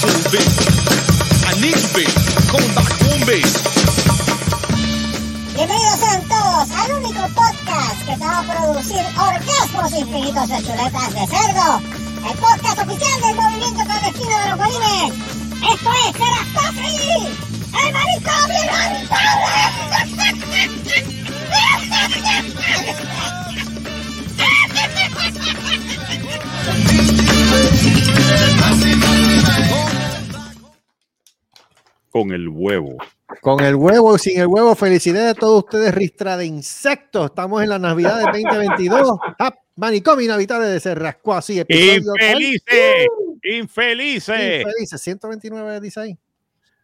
I. Bienvenidos sean todos al único podcast que te va a producir orgasmos infinitos de chuletas de cerdo. El podcast oficial del movimiento clandestino de los bolines. Esto es Serastofri, el manicomio Con el huevo. Con el huevo y sin el huevo, felicidades a todos ustedes, ristra de insectos. Estamos en la Navidad del 2022. Ah, manicomio inhabitable de Cerrasco, así. episodio ¡Infelices! cuál? ¡Infelices! Infelices, 129 dice ahí.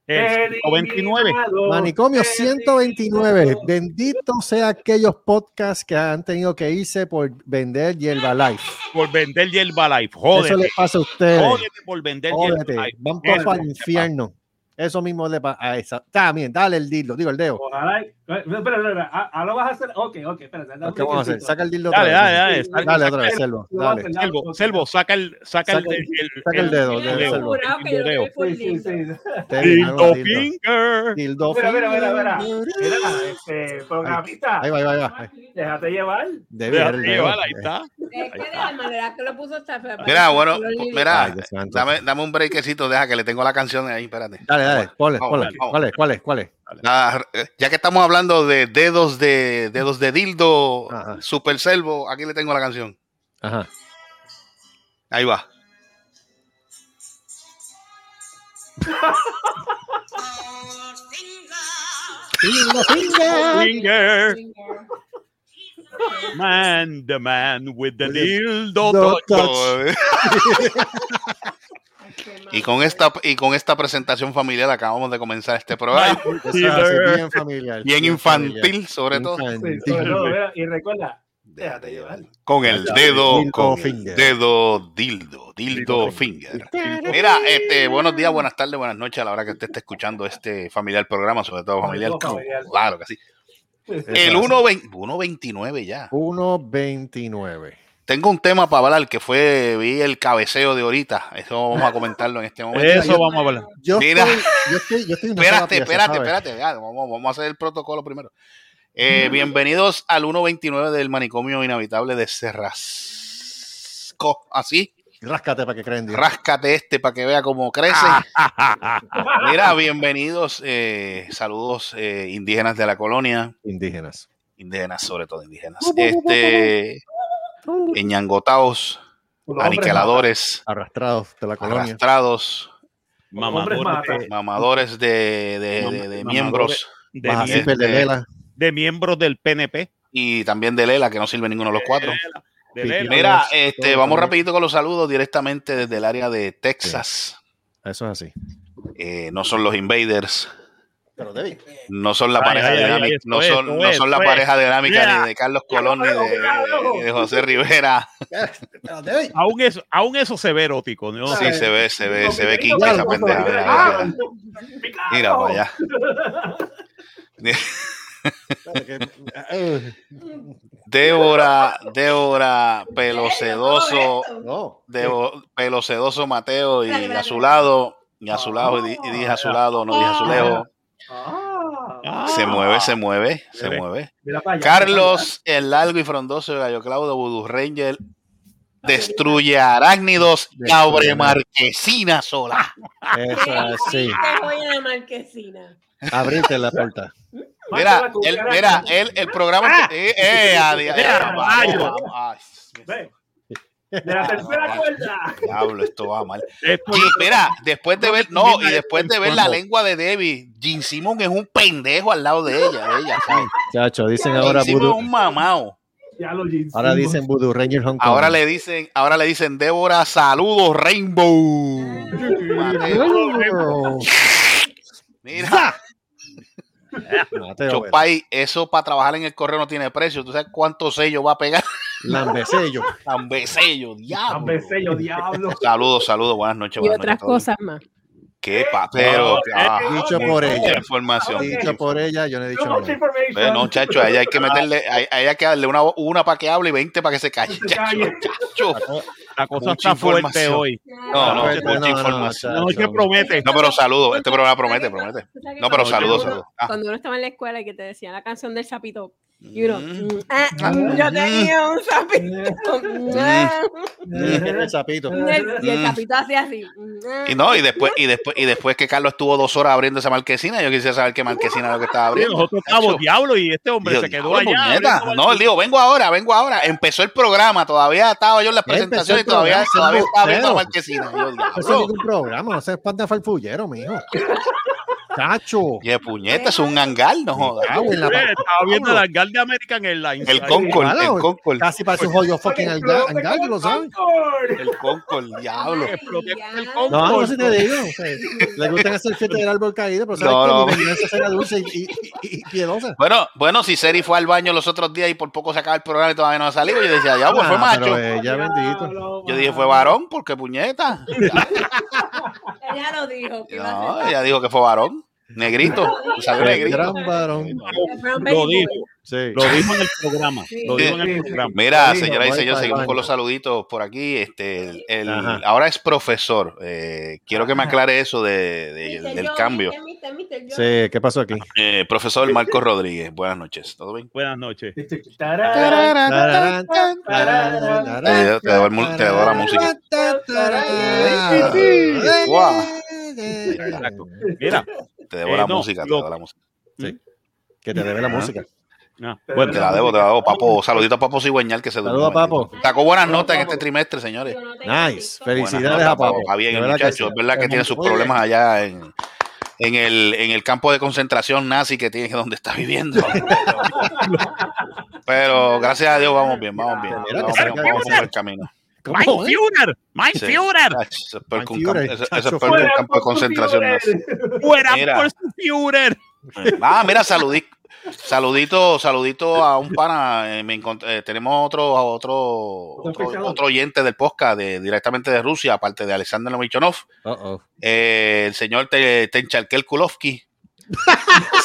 El 29. Manicomio 129. Bendito sea aquellos podcasts que han tenido que irse por vender Yerba Life. Por vender Yerba Life. Eso Jódete. le pasa a ustedes. Jódete por vender Jódete. Yerba Life. Van Eso para el infierno. Eso mismo le pasa a esa. También, dale el dildo, digo el dedo. Ojalá. Y- Espera, espera, espera. Ah, Ahora vas a hacer. Ok, ok, espera. ¿Qué vamos a hacer? Saca el dildo. Dale, otra dale, vez. dale. Dale otra vez, Selvo. Lo Dale. Selvo, Selvo, saca el, saca el, Saca el- el- saca el dedo, el el dedo. Lo dedo. Sí, sí, sí. Dildo dildo. finger. Dildo Mira, mira, mira, mira. finger. Mira, este, programista. Ahí va, ahí va, ahí va. Déjate llevar. Déjate dedo. llevar, ahí está. Es que de la manera que lo puso está fea. Mira, bueno, mira, dame, dame un breakcito, deja que le tengo la canción ahí, espérate. Dale, dale, ponle, ponle. ¿Cuál es? ¿Cuál es? ¿Cuál es? Eh, ya que estamos hablando de dedos de dedos de dildo, Ajá. super selvo, aquí le tengo la canción. Ajá. Ahí va. Dildo finger. Finger. Man, the man with the dildo Dildo touch. y con esta y con esta presentación familiar acabamos de comenzar este programa, bien familiar. bien infantil familiar. sobre todo, Sí, Infantil. sobre todo, mira, y recuerda, déjate llevar. con el dedo, dildo con finger. dedo dildo, dildo finger. Mira, este, buenos días, buenas tardes, buenas noches a la hora que usted esté escuchando este familiar programa, sobre todo familiar. Familiar. Claro que sí. El es 1.20 1.29 ya. 1.29. Tengo un tema para hablar que fue, vi el cabeceo de ahorita. Eso vamos a comentarlo en este momento. Eso vamos a hablar. Yo Mira. estoy, yo estoy, estoy Espérate, pieza, espérate, ¿sabes? espérate. ya, vamos, vamos a hacer el protocolo primero. Eh, bienvenidos al 1.29 del manicomio inhabitable de Cerrasco. Así, Ráscate para que creen. Dios. ráscate este para que vea cómo crece. Mira, bienvenidos. eh, saludos eh, indígenas de la colonia. Indígenas. Indígenas, sobre todo indígenas. Este, hombres aniquiladores, Arrastrados de la colonia. arrastrados, Hombres Mamador matan. de, mamadores de, de- de- de Mamadores. miembros de miembros del PNP. y también de Lela, que no sirve ninguno de los cuatro. De Sí, Lela. Mira, este, vamos rapidito con los saludos directamente desde el área de Texas. Eso es así. Eh, no son los invaders, Pero David. no son la Ay, pareja ay, ay, dinámica, no son, no son la pareja dinámica Yeah. ni de Carlos Colón ni de, José Rivera. Pero David. Aún eso, aún eso se ve erótico, ¿no? Sí, se ve, se ve, se ve Ya, esa pendeja. Mira, Ah, mira, mira para allá. Débora, Débora, pelo sedoso, No. Debo- pelo sedoso Mateo y a su lado, y a su lado, y, di- y dije a su lado, no dije a su lejos. Ah, Se mueve, se mueve, se mueve. mira para allá, Carlos, el largo y frondoso de Gallo Claudio, Voodoo Ranger, destruye arácnidos y abre marquesina sola. Eso es a la marquesina. Abrirte la puerta. Mira, él, mira, él, el programa. que- eh, eh, a vamos, vamos, ay, Ve. De la tercera cuerda. Diablo, esto va mal. Esto Y mira, después de ver, no, y después de ver la lengua de Debbie, Gene Simon es un pendejo al lado de ella, de ella, ¿sabes? Chacho, dicen ahora Voodoo. es un mamao. Ahora dicen Voodoo Ranger Hong Kong. Ahora le dicen, ahora le dicen Débora, saludos, Rainbow. Mateo. Mira, Mateo, Chopay, eso para trabajar en el correo no tiene precio. ¿Tú sabes cuántos sellos va a pegar? Lambesello. Tan besello, diablo. Tan besello, diablo. Saludos, saludos, buenas noches. Y buenas otras noches a todos. cosas más. Qué pa, pero ah, Dicho por mucha ella. información. Dicho por ella, yo no he dicho nada. Eh, no, chacho, a ella hay que meterle, a a ella hay que darle una, una para que hable y 20 para que se calle. Se Chacho, calle. chacho. La cosa Mucha está fuerte hoy. No, no, Fuerte, mucha no, no, información. No, que promete. No, pero saludos. Este programa promete, promete. No, pero saludos, saludos. Ah. Cuando uno estaba en la escuela y que te decían la canción del sapito, y uno, Mm. mm, ah, mm, yo tenía un sapito. ah, El sapito. y el- sapito hacía así. ah. Y no, y después, y después, y después que Carlos estuvo dos horas abriendo esa marquesina, yo quisiera saber qué marquesina era lo que estaba abriendo. nosotros estábamos diablo y este hombre se quedó allá. No, él dijo, vengo ahora, vengo ahora. Empezó el programa, todavía estaba yo en las empezó presentaciones y todavía, todavía estaba abriendo la marquesina. Eso es ningún programa, no se espanta farfullero, mijo. Cacho. qué puñeta, es un hangar, no jodas. Estaba viendo el hangar de American Airlines. El. Concord, el Concord, Casi parece un jodido fucking hangar, hangar, ¿lo saben? el Concord, diablo. No, no sé te digo. Le gustan hacer fiesta del árbol caído, pero sabes que no. mi venganza será dulce y, y, y- y piedosa. Bueno, bueno, si Seri fue al baño los otros días y por poco se acaba el programa y todavía no ha salido, yo decía, ya, pues fue Ah, macho. Yo dije, fue varón, porque puñeta. Ella lo dijo. que iba a No, ser- ella dijo que fue varón. Negrito, salió El negrito. gran varón. Lo dijo, Sí. lo dijo en el programa. Sí. Lo dijo en el programa. Mira, Dijo, señoras y el seguimos con los saluditos por aquí. Este, el- ahora es profesor. Eh, quiero que me aclare eso de, del cambio. Mr. Mr. Joe. Sí, ¿qué pasó aquí? Eh, profesor Marcos Rodríguez, buenas noches. ¿Todo bien? Buenas noches. Te debo- la música. Mira, Te debo Eh, la no, música, te debo la música. Que te debe la música. ah, Te bueno, Te la debo, te la debo, papo. Saludito a Papo Cigüeñal que se Saludos a Papo. Sacó buenas notas en este trimestre, señores. Nice. Felicidades Buenas a notas, Papo. Está bien, el muchacho. Es verdad que tiene sus problemas allá en, en, el, en el campo de concentración nazi que tiene donde está viviendo. Pero gracias a Dios vamos bien, vamos bien. Mira, Vamos, que bien, vamos por el camino. ¿Cómo, ¡My eh? Führer! ¡My Sí. Führer! Eso es peor que un Führer, campo- de concentración nazi. ¡Fuera por su Führer! Ah, mira, saludito, saludito, saludito a un pana. eh, me eh, tenemos otro, otro, otro, oyente del podcast de, directamente de Rusia, aparte de Alexander Novichonov, eh, el señor Te- Tenchalkel Kulovsky.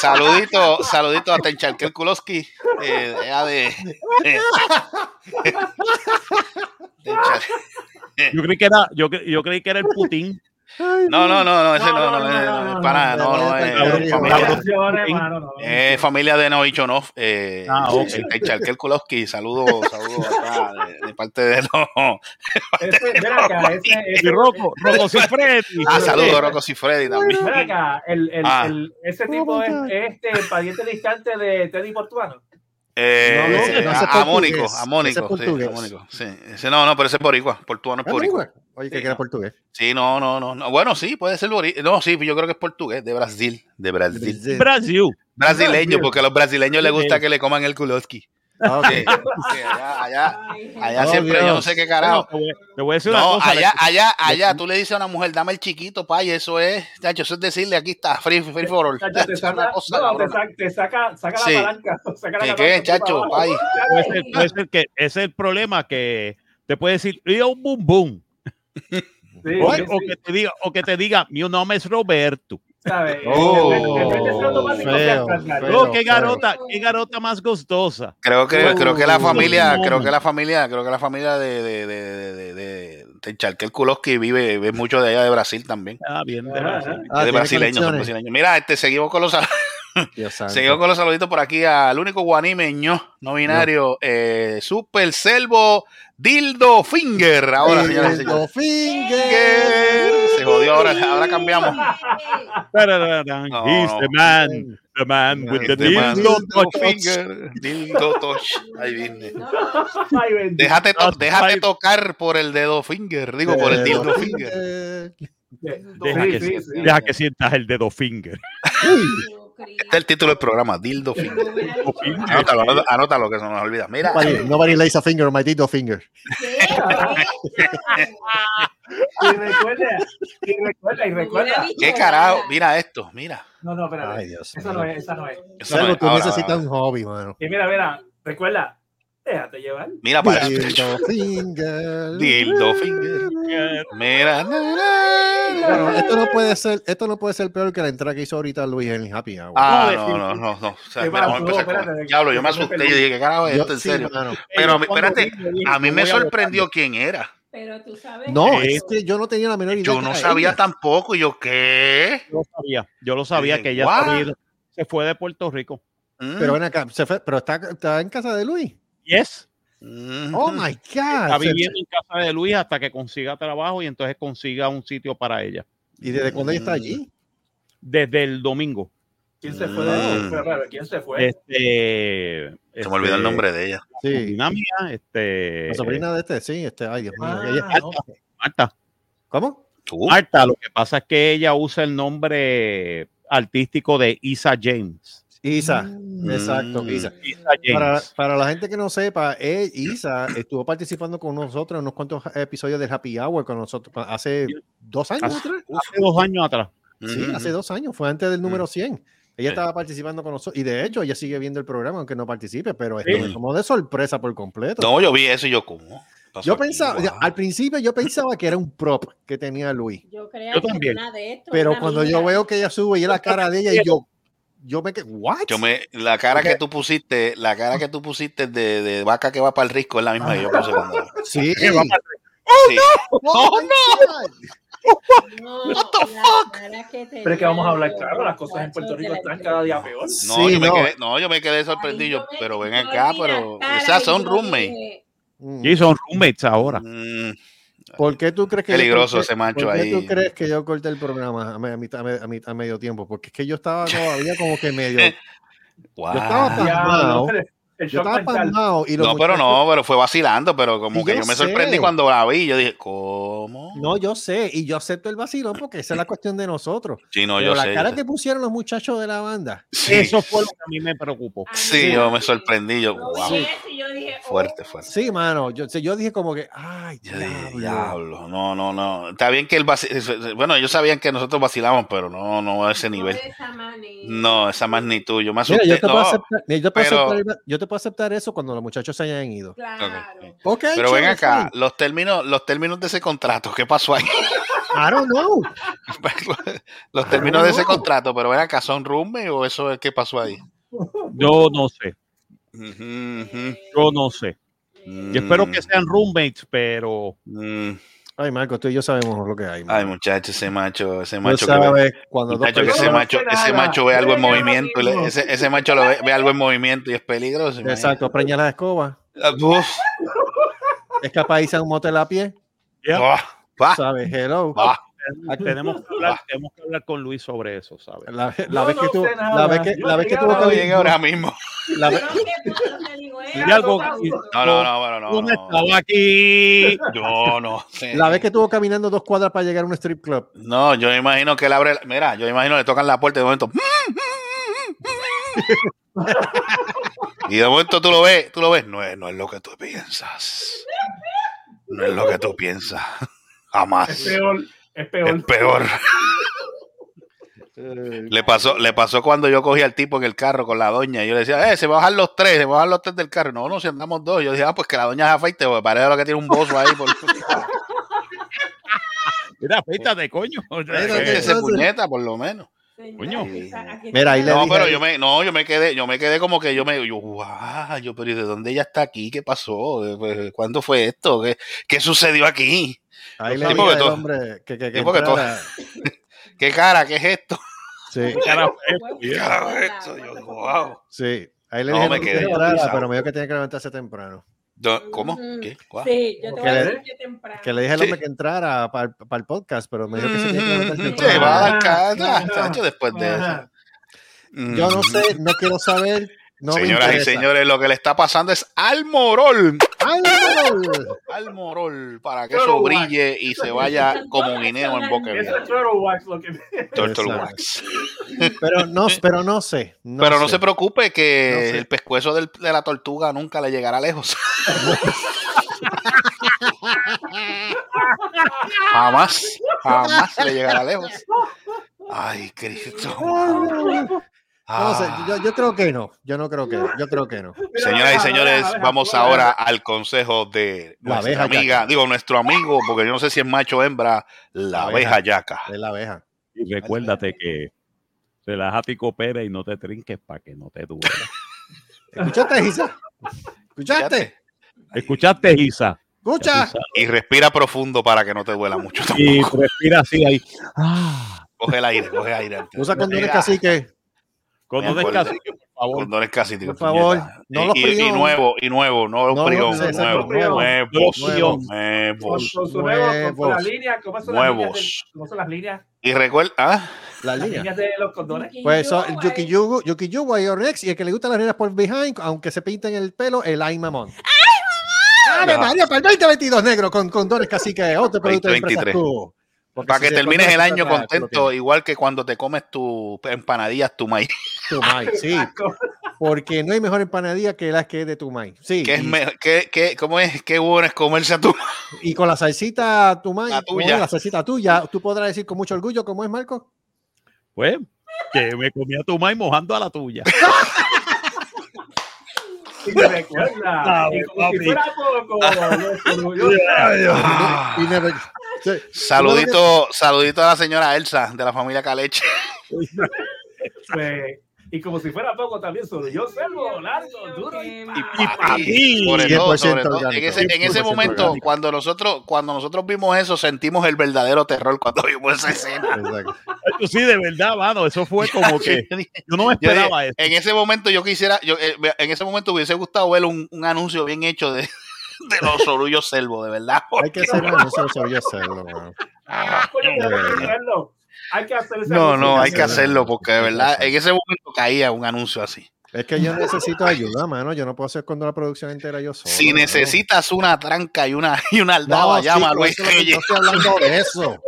saludito, saludito a Tenchalkel Kulovsky. Eh, de, eh, Yo creí que era, yo, yo creí que era el Putin. no, no, no, no, ese no, No, no, no, eh, no, no, no, para, no, no, Cabrón, familia- de Novichonov, eh, Ah, ok. Tenchalkel Kulovsky, saludos, saludos acá de, de parte de los. Ese- ven acá, ese- ese- Y Rocco, Rocco Siffredi. Ah, saludos a Rocco Freddy también. Ven acá, el, el, Ah. el- ese tipo es, es este pariente distante de Teddy Portuano. Eh, No, no, no, amónico, amónico, Ese es sí, amónico, sí. Ese no, no, pero ese es boricua, portuano es ¿Es boricua. Oye, que era portugués. Sí, no, no, no, no. Bueno, sí, puede ser boricua. No, sí, yo creo que es portugués, de Brasil, de Brasil. Brasil. Brasileño, porque a los brasileños les gusta que le coman el kuloski. Ok. Sí, sí, allá, allá, allá Oh, siempre, yo no Dios. sé qué carajo. te, voy, te voy a decir una No, cosa. allá, allá, allá, tú le dices a una mujer, dame el chiquito, pa, y eso es, chacho, eso es decirle, aquí está, free, free for all. Chacho, te Es una saca, cosa no, te saca, te saca, saca Sí. la palanca. Saca la ¿Qué, palanca qué, por chacho, pay? Puede ser, puede ser que ese es el problema que te puede decir, yo un boom boom. Sí, O, sí, o sí, que te diga, o que te diga, mi nombre es Roberto. ¿Sabes? Oh, feo, feo. Oh, qué garota, qué garota más gustosa. Creo que, Uh, creo que la familia, creo que la familia, creo que la familia de, de, de, de, de, de Charquel Kuloski vive, vive mucho de allá de Brasil también. Ah, bien, de Brasil. Ah, de brasileños, son brasileños. Mira, este, seguimos con los seguimos con los saluditos por aquí al único guanimeño no binario, eh, Super Selvo Dildo Finger. Ahora, señoras y Dildo señores. Finger. Se jodió ahora, ahora cambiamos. No, He's the man, the man with the man, dildo Dildo touch. Finger, Dildo Touch. Ahí viene. Déjate, to- déjate ay. tocar por el dedo finger, digo, por el dildo finger. Deja, que, deja que sientas el dedo finger. Este es el título del programa, dildo finger. Anótalo, anótalo, anótalo, que se nos olvida. Mira, Nobody, nobody lays a finger on my dildo finger. Y recuerda, y recuerda, y recuerda. qué carajo, mira esto, mira. No, no, espérate. Ay, Dios Esa no es, esa no es. Eso no es- tú ahora, necesitas ahora, un hobby, mano. Y mira, mira, recuerda, déjate llevar. Mira para eso. Dildo finger. Dildo finger. Mira. Bueno, esto no puede ser, esto no puede ser peor que la entrada que hizo ahorita Luis en el Happy Hour. Ah, No, no, no, no. O sea, ¿Qué mira, vamos a empezar con Diablo, yo me asusté y dije, ¿qué carajo es esto? En serio. Pero espérate, a mí me sorprendió quién era. Pero tú sabes. No, es que yo no tenía la menor idea. Yo no sabía ella. tampoco. ¿Y yo qué? Yo lo sabía, yo lo sabía Dije, que ella se fue de Puerto Rico. Mm, Pero ven acá, se fue- pero está, está en casa de Luis. Yes. mm, Oh my Está God. Se- viviendo en casa de Luis hasta que consiga trabajo y entonces consiga un sitio para ella. ¿Y desde cuándo ella está allí? Desde el domingo. ¿Quién se fue? de ahí? Mm. ¿Quién se fue? Este, Se me olvidó el nombre de ella. Sí. sobrina mía, este, La sobrina de este, sí, este, ay Dios mío. Ah, ella- ok. Marta. ¿Cómo? ¿Tú? Marta, lo que pasa es que ella usa el nombre artístico de Isa James. Isa. Mm. Exacto, Isa. Isa Para, para la gente que no sepa, eh, Isa estuvo participando con nosotros en unos cuantos episodios del Happy Hour con nosotros hace dos años Hace- atrás. Hace dos años atrás. Sí, Ujú. hace dos años, fue antes del número 100. Ella Sí. estaba participando con nosotros y de hecho ella sigue viendo el programa aunque no participe, pero esto Sí. me tomó de sorpresa por completo. No, yo vi eso y yo, ¿cómo? Pasó yo aquí, pensaba, guau. al principio yo pensaba que era un prop que tenía Luis, Yo creo Yo que también. nada de esto. pero era cuando yo veo que ella sube y es la cara de ella y yo, yo me quedé, ¿what? Yo me, la cara que tú pusiste, la cara que tú pusiste de, de vaca que va para el risco es la misma que yo puse cuando. Sí. Que va para- Sí. Oh, no! No, What the fuck? que Pero es que vamos a hablar claro, las cosas en Puerto Rico están cada día peor. No, Sí, yo me no. quedé, no, yo me quedé sorprendido, yo pero ven acá, pero. O sea, y son roommates. Mm. Sí, son roommates ahora. Mm, ¿Por qué tú crees que yo Peligroso corté- ese macho ¿por qué ahí. tú crees que yo corté el programa a, me- a mitad- a me- a medio tiempo? Porque es que yo estaba todavía como que medio. guau. Yo estaba Ya, pasmado. No, el Yo shock estaba mental. pasmado y No, pero no, pero fue vacilando, pero como que yo yo me sorprendí cuando la vi. Yo dije, ¿cómo? No, yo sé, y yo acepto el vacilón porque esa es la cuestión de nosotros. Sí, no, Pero yo la sé. cara yo sé. que pusieron los muchachos de la banda. Sí, Eso fue lo que a mí me preocupó. mí sí, me- yo me sorprendí. Yo, wow, dije, fuerte, oh, fuerte. Sí, mano, yo, yo dije como que, ay, Yo dije, diablo. diablo, no, no, no. Está bien que el vaci- bueno, ellos sabían que nosotros vacilamos, pero no, no a ese nivel. No, esa magnitud. Yo me Mira, asusté. yo te, puedo no, aceptar, mira, yo, te puedo pero- aceptar, yo te puedo aceptar eso cuando los muchachos se hayan ido. Claro. Ok. Ok, pero ven acá, los términos, los términos de ese contrato, ¿qué pasó ahí? I don't know. los términos de ese contrato, pero ven acá, ¿son roommate o eso es qué pasó ahí? Yo no sé, yo no sé. Yo espero que sean roommates, pero Mm, Ay, Marco, tú y yo sabemos lo que hay. Ay, muchacho, ese macho, ese macho que ve, cuando dos muchacho, que ese macho, ese ve algo en movimiento, le- ese, ese macho lo ve, ve algo en movimiento y es peligroso. Exacto, preña la escoba. Uf, Es capaz de irse a un motel a pie. Ya. ah, ah, ¿Sabes? Hello. tenemos que hablar, tenemos que hablar con Luis sobre eso, ¿sabes? La, vez no que tú, la vez que, la vez que llegué tuvo que ahora mismo. la vez- algo- no, No, no, no, bueno, no. No. estaba aquí. Yo no sé. la vez que tuvo caminando dos cuadras para llegar a un strip club. No, yo me imagino que él abre. la- Mira, yo me imagino que le tocan la puerta y de momento. y de momento tú lo ves, tú lo ves. No es, no es lo que tú piensas. No es lo que tú piensas. Jamás. Es peor, es peor. Es peor. Le pasó, le pasó cuando yo cogí al tipo en el carro con la doña. Y yo le decía, eh, se van a bajar los tres, se van a bajar los tres del carro. No, no, si andamos dos. Yo dije, ah, pues que la doña se afeite, porque parece lo que tiene un bozo ahí. Por... Mira, afeítate, coño. Mira, ese puñeta, por lo menos. Coño. Mira, ahí le No, dije pero yo me, no, yo me quedé, yo me quedé como que yo me, yo, guau, yo, pero ¿y de dónde ella está aquí? ¿Qué pasó? Pues, ¿Cuándo fue esto? ¿Qué, qué sucedió aquí? Ahí le dije porque al hombre que, que, que Sí, porque todo- entrara. ¿Qué cara? ¿Qué es esto? Sí, ¿Qué carajo es esto? Yo, wow. sí. Ahí le No, dije me al hombre quedé que entrara, pisado. pero me dijo que tenía que levantarse temprano. ¿Cómo? ¿Qué? Guau. Sí, yo te Que voy a le- decir que temprano. Que le dije al Sí. hombre que entrara para, el podcast, pero me dijo que se tenía que levantar temprano. Te va a cara, después de eso. Yo no Mm. sé, no quiero saber. No Señoras y señores, lo que le está pasando es al morol, ¡Ay, no! al morol, para que eso brille y se vaya como un guineo en boca es Turtle Wax lo que Turtle wax. Pero no, pero no sé. no Pero no se preocupe que No sé. el pescuezo del- de la tortuga nunca le llegará lejos. jamás, jamás le llegará lejos. Ay, Cristo. No sé, Ah. yo, yo creo que no. Yo no creo que Yo creo que no. Señoras y señores, vamos ahora al consejo de La nuestra abeja amiga, digo nuestro amigo, porque yo no sé si es macho o hembra, la La abeja abeja. yaca. Es la abeja. Y recuérdate que relájate y coopera y no te trinques para que no te duela. ¿Escuchaste, Isa? ¿Escuchaste? ¿Escuchaste, Isa? Escucha. Y respira profundo para que no te duela mucho. Y tampoco. respira así ahí. Ah, Coge el aire, coge aire. antes. Usa condones Mira, cacique. con Acuerdo. descanse, por favor. Condones casi. Por favor, no los y, y nuevo, y nuevo, no los No, prión, nuevos, nuevo. nuevos, Nuevo. Con, nuevos. con su nuevo, con, con Nuevos. la línea, ¿cómo son las líneas? Nuevos. ¿Cómo son las líneas? Y recuerda, ah, La Las línea. líneas de los condones. Pues eso, el Yuki Yugu, Yuki Yugu, Your Next, y el que le gustan las nenas por behind, aunque se pinten el pelo, el Ay Mamón. ¡Ay, mamá! María, para el 2022 negro con condones cacique, otro producto de empresas 2023. Q. Porque para si que termines condones el año tú contento, igual que cuando te comes tu empanadillas, tu maíz. Tu maíz, sí, porque no hay mejor empanadilla que las que es de tu maíz. Sí, ¿Qué es y, me- qué- qué- ¿Cómo es? Qué bueno es comerse a tu y con la salsita tu maíz, La tuya. la salsita tuya, tú podrás decir con mucho orgullo cómo es, Marco. Pues, que me comía tu maíz mojando a la tuya. Y me recuerda. Y como si papi. fuera poco, los orgullosos. Y never- sí, Saludito, saludito a la señora Elsa de la familia Caleche. Pues, y como si fuera poco también sobre yo selvo, largo, duro y Y para ti. Sobre todo, 100% sobre todo, en ese, en ese 100% momento, orgánico. cuando nosotros, cuando nosotros vimos eso, sentimos el verdadero terror cuando vimos esa escena. exacto. Sí, de verdad, mano. Eso fue como que Yo no me yo dije, esperaba eso. en ese momento yo quisiera, yo, eh, en ese momento hubiese gustado ver un, un anuncio bien hecho de, de los orullos selvo, de verdad. Hay que hacer no se lo sabía hacerlo, man. Hay que hacer ese No, no, hay que hacerlo. porque de verdad en ese momento caía un anuncio así. Es que yo necesito ayuda, mano. Yo no puedo hacer cuando la producción entera yo solo. Si necesitas una tranca y una, y una No, aldaba, sí, llama a por Luis Reyes No estoy hablando de eso.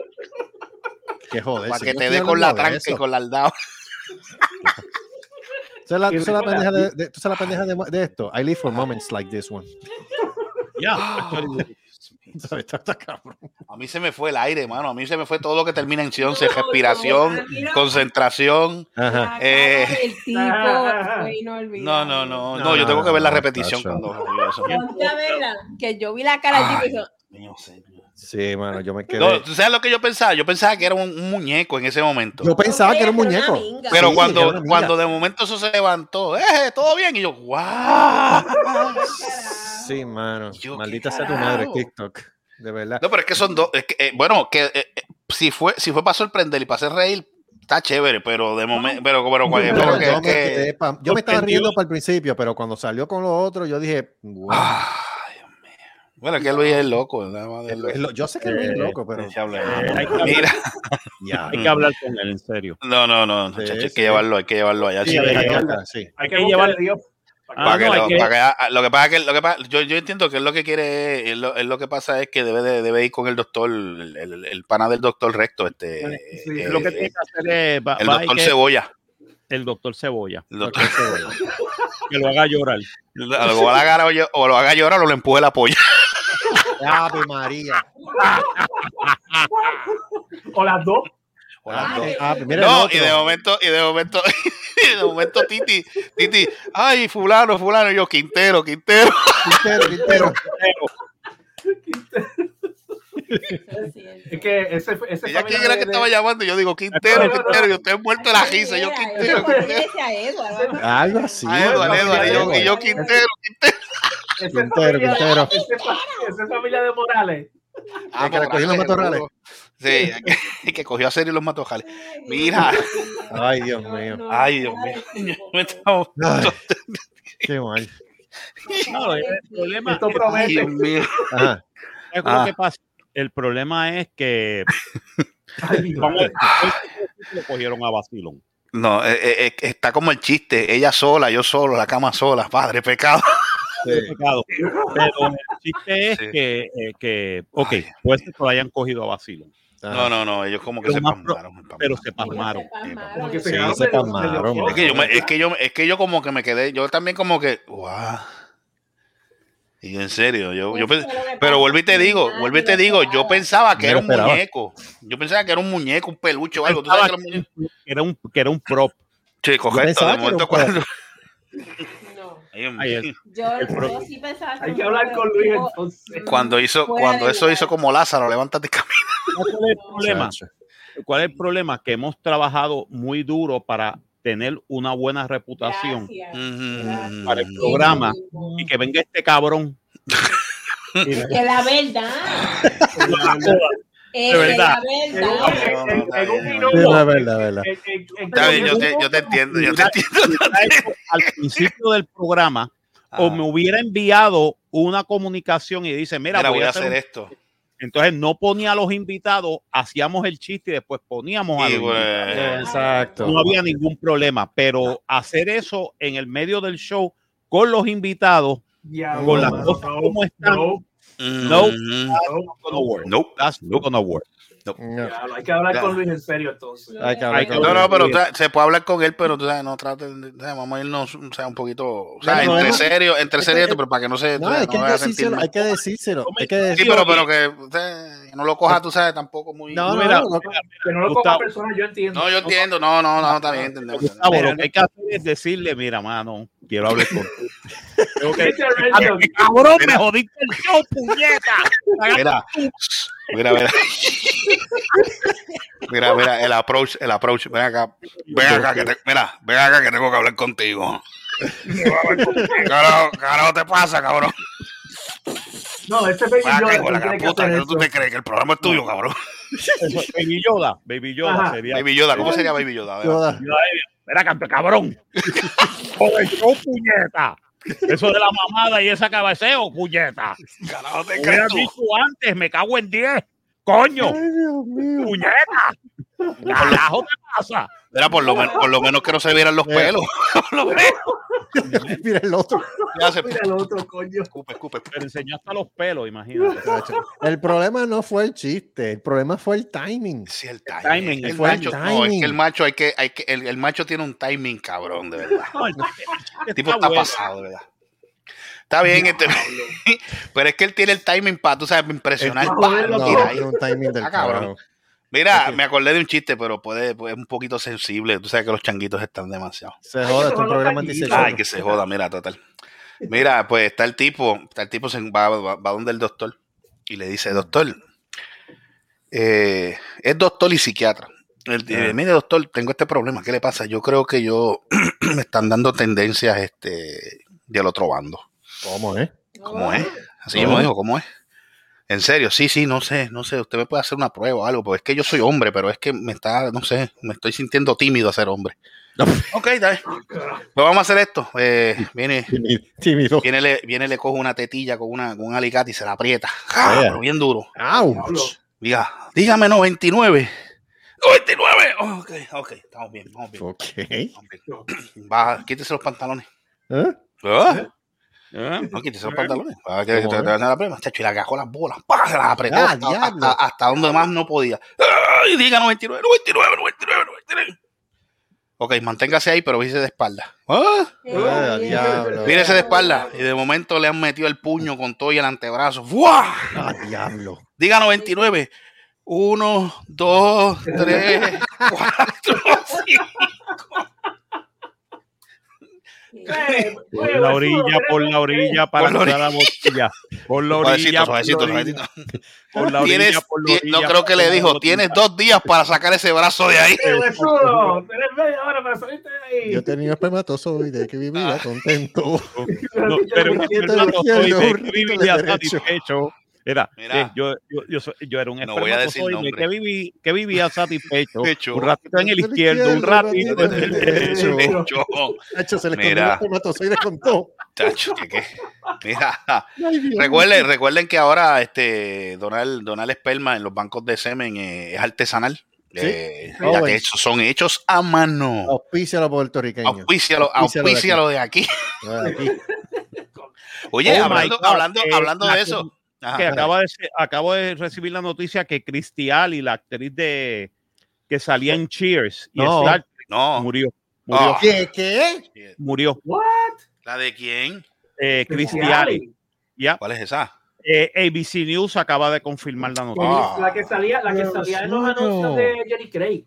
Que joder. para que te dé con la tranca y con la aldaba. Tú la, la pendeja de, de- la pendeja de, de esto. I live for moments like this one. Ya. ¿Sabes? Está, está cabrón. A mí se me fue el aire, mano. A mí se me fue todo lo que termina en sion, respiración, concentración. Ajá. Eh, el tipo fue. No, no, no, No, yo tengo que ver la repetición cuando verla, que yo vi la cara del tipo. Sí, mano, yo me quedé. No, ¿tú sabes lo que yo pensaba? Yo pensaba que era un, un muñeco en ese momento. yo pensaba que era un "Oye, pero muñeco. una minga". Pero Sí, cuando, cuando de momento eso se levantó, ¡eh! ¿Todo bien? Y yo, ¡guau! Sí, mano. Yo, Maldita ¿qué sea tu madre? TikTok. De verdad. No, pero es que son dos. es que, eh, bueno, que eh, eh, si fue si fue para sorprender y para hacer reír, está chévere, pero de momento. Pero, pero, pero, Pero que- yo, me que- quedé pa- yo me estaba riendo para el principio, pero cuando salió con lo otro, yo dije, wow. Ay, Dios mío. Bueno, es que Luis es loco, Es yo sé que es Eh, loco, pero hay, que hablar, Mira, hay que hablar con él, en serio. no, no, no, Sí, hay que llevarlo, hay que llevarlo allá. Sí, sí, hay que hay que- hablar, sí. Hay que Hay que buscarle llevar- Dios. Ah, no, lo, que- para que- lo que pasa es que lo que pasa, yo, yo entiendo que es lo que quiere, es lo, es lo que pasa es que debe, de- debe ir con el doctor, el, el, el pana del doctor recto, este, Sí, eh, Lo que tiene que hacer es. va- el doctor que- Cebolla. el doctor Cebolla. El doctor Que lo haga llorar. O lo haga, o lo haga llorar o lo empuje la polla. Ave María. O las dos. Ah, mira el No, y de momento, y de momento, y de momento Titi, Titi, ay, fulano, fulano, y yo, Quintero, Quintero. Quintero, Quintero. "Eso es cierto". Es que ese, ese Ella quién era que de- estaba llamando, y yo digo, Quintero, No, no, no. Quintero, y usted muerto de la risa, yo, Quintero, Quintero. Edward. Algo así. A ¿no? Eduardo, y yo, y yo, Quintero, Quintero. Quintero, familia- Quintero. ese familia de Morales. Ah, que cogió los matorrales. Sí, que, cogió a serio los matorrales. Mira, Ay, Dios mío. ay, Dios mío. Yo me estaba- Ay, qué mal. No, el problema Esto es- promete. Dios mío. Ajá. es Ah. lo que pasa. El problema es que Ay, vamos, lo cogieron a vacilón. No, eh, eh, eh, está como el chiste, ella sola, yo solo, la cama sola, padre, pecado. Sí. Pecado. Pero el chiste es Sí. que, eh, que, ok, Ay. pues que lo hayan cogido a vacilón, Ajá. No, no, no, ellos como que Pero se pasmaron. pero se pasmaron. Se medio Es que yo, me- es que yo, es que yo como que me quedé, yo también como que, wow. Y en serio, yo, yo pero vuelvo y te digo, vuelvo y te digo, yo pensaba que era un muñeco. Yo pensaba que era un muñeco, un peluche o algo. ¿Tú sabes que era un, que era un prop. Sí, correcto. De momento cuando. No, Ay, Dios Ahí mío. es. yo, El pro- yo sí pensaba Hay que hablar con Luis entonces. Cuando hizo, cuando eso hizo como Lázaro, levántate y camina. ¿Cuál es el problema? ¿Cuál es el problema? Que hemos trabajado muy duro para tener una buena reputación Gracias. Ujú. para el programa y que venga este cabrón Que la verdad. Es verdad. Sí, Está bien, yo te, yo te entiendo, yo te entiendo. al principio del programa o me hubiera enviado una comunicación y dice, mira, mira, voy a hacer esto. Entonces no ponía a los invitados, hacíamos el chiste y después poníamos a Y, los invitados. pues, Exacto. No había ningún problema, pero hacer eso en el medio del show con los invitados, Ya, con las cosas no, como están, no, No. mm, no. gonna work. Nope. That's not gonna work. No. Ya, hay que hablar Ya. con Luis en serio entonces. Hay que hablar con No, no, pero sabes, se puede hablar con él, pero tú sabes, no traten de, de- vamos a irnos, o sea, un poquito, o sea, El entre serio, entre serio, pero para que no se, No, hay que no decírselo, hay que decírselo. Hay que Sí, decírselo. pero, pero que, usted, que no lo coja, tú sabes, tampoco muy. No, no, Mira, no, no. Que no lo Gustavo. coja personal, yo entiendo. No, yo entiendo, no, no, no, está bien, entendemos. Gustavo, lo que hay que hacer es decirle, mira, mano, quiero hablar Random, Cabrón, me jodiste el show, puñeta. Mira, mira, mira. Mira, mira, el approach, el approach. Ven acá, ven acá, que te, mira, ven acá que tengo que hablar contigo. ¿Qué carajo, qué carajo te pasa, cabrón? No, este Baby Ven acá, Yoda hijo la que puta, ¿qué tú te crees? Que el programa es tuyo, cabrón. Eso, Baby Yoda, Baby Yoda Ajá. sería. Baby Yoda, ¿cómo sería Baby Yoda? A ver. Yoda. Mira, cabrón. Joder, show, puñeta. Eso de la mamada y esa cabeceo, puñeta. Carajo te Hubiera dicho antes, me cago en 10. Coño, Ay, Dios mío. puñeta. Carajo, ¿qué pasa? Mira, por lo, menos, por lo menos que no se vieran los pelos. Por lo menos. Mira el otro. Se Mira el otro, coño. escupe, escupe. Pero enseñó hasta los pelos, imagínate. El problema no fue el chiste, el problema fue el timing. Sí, el timing, timing. El fue el macho, no, es que el macho hay que, hay que, el, el macho tiene un timing cabrón, de verdad. El- tipo está pasado, de verdad. Está bien, este, pero es que él tiene el timing para, tú sabes, impresionar. No, pa, no, lo No, tira ahí. tiene un timing del Ah, cabrón. cabrón. Mira, me acordé de un chiste, pero puede, puede- es un poquito sensible. Tú sabes que los changuitos están demasiado. Se joda, son los programa antisexual. Ay, que se joda, mira, total. Mira, pues está el tipo, está el tipo se va, va, va donde el doctor y le dice, doctor, eh, es doctor y psiquiatra. Él dice, Ah. mire, doctor, tengo este problema, ¿qué le pasa? Yo creo que yo me están dando tendencias este del otro bando. ¿Cómo, eh? ¿Cómo es? Así mismo dijo, ¿cómo es? En serio, sí, sí, no sé, no sé, usted me puede hacer una prueba o algo, porque es que yo soy hombre, pero es que me está, no sé, me estoy sintiendo tímido a ser hombre. ok, dale. Pues vamos a hacer esto. Eh, viene, Tímido. viene, le, viene, le coge una tetilla con, una, con un alicate y se la aprieta. ¡Ah! Vaya. Pero bien duro. Diga, dígame 99. 99. Oh, ok, ok, estamos bien, vamos bien. Ok. Estamos bien. Baja, quítese los pantalones. ¿Eh? ¿Ah? ¿Eh? No, quítese los pantalones. Para que te, ¿Cómo te, la prueba. Chacho, y le agajó las bolas. ¡Pah! Se las apretó Ah, hasta, hasta, hasta donde más no podía. ¡Ay! Diga 99, 99, 99, 99. Ok, manténgase ahí, pero víse de espalda. ¿Ah? Ah, diablo. Mírese de espalda. Y de momento le han metido el puño con todo y el antebrazo. ¡Fua! ¡Ah, diablo! Diga 99. 1, 2, 3, 4, 5. Eh, Por la orilla, ¿quieres por la orilla, para la botella. Por la orilla, Suavecito, por suavecito, la orilla, suavecito. por la orilla, Tienes, por la ti- orilla, no creo que le dijo, tienes dos días para sacar ese brazo de ahí. Eh, Tienes media hora para salirte de ahí. Yo tenía espermatozoide que vivía contento. Pero espermatozoide vivía satisfecho. Era, Mira. eh, yo, yo, yo, yo era un No voy a decir que, viví, que vivía satisfecho. Hecho. Un ratito en el Izquierdo, un ratito en el derecho. Nacho, se le escondió Mira. el espermatozoide con todo. que. Mira, Ay, recuerden, recuerden que ahora este Donald, Donald Esperma en los bancos de semen eh, es artesanal. Sí. Eh, Oh, ya bueno. que hechos- son hechos a mano. Auspicia a los puertorriqueños. Auspícialo, Auspícialo de auspícialo de aquí. Aquí. Oye, Oh hablando, hablando, eh, hablando la de eso. Ajá. que acaba de, ser- acabo de recibir la noticia que Cristial y la actriz de que salía en Cheers y No. Star Trek No, murió. Murió. Ah. ¿Qué? ¿Qué? Murió. What? ¿la de quién? Eh, Cristiali. Ya. ¿Cuál es esa? Eh, ABC News acaba de confirmar la noticia. Ah. La que salía, la que salía en los anuncios de Jenny Craig.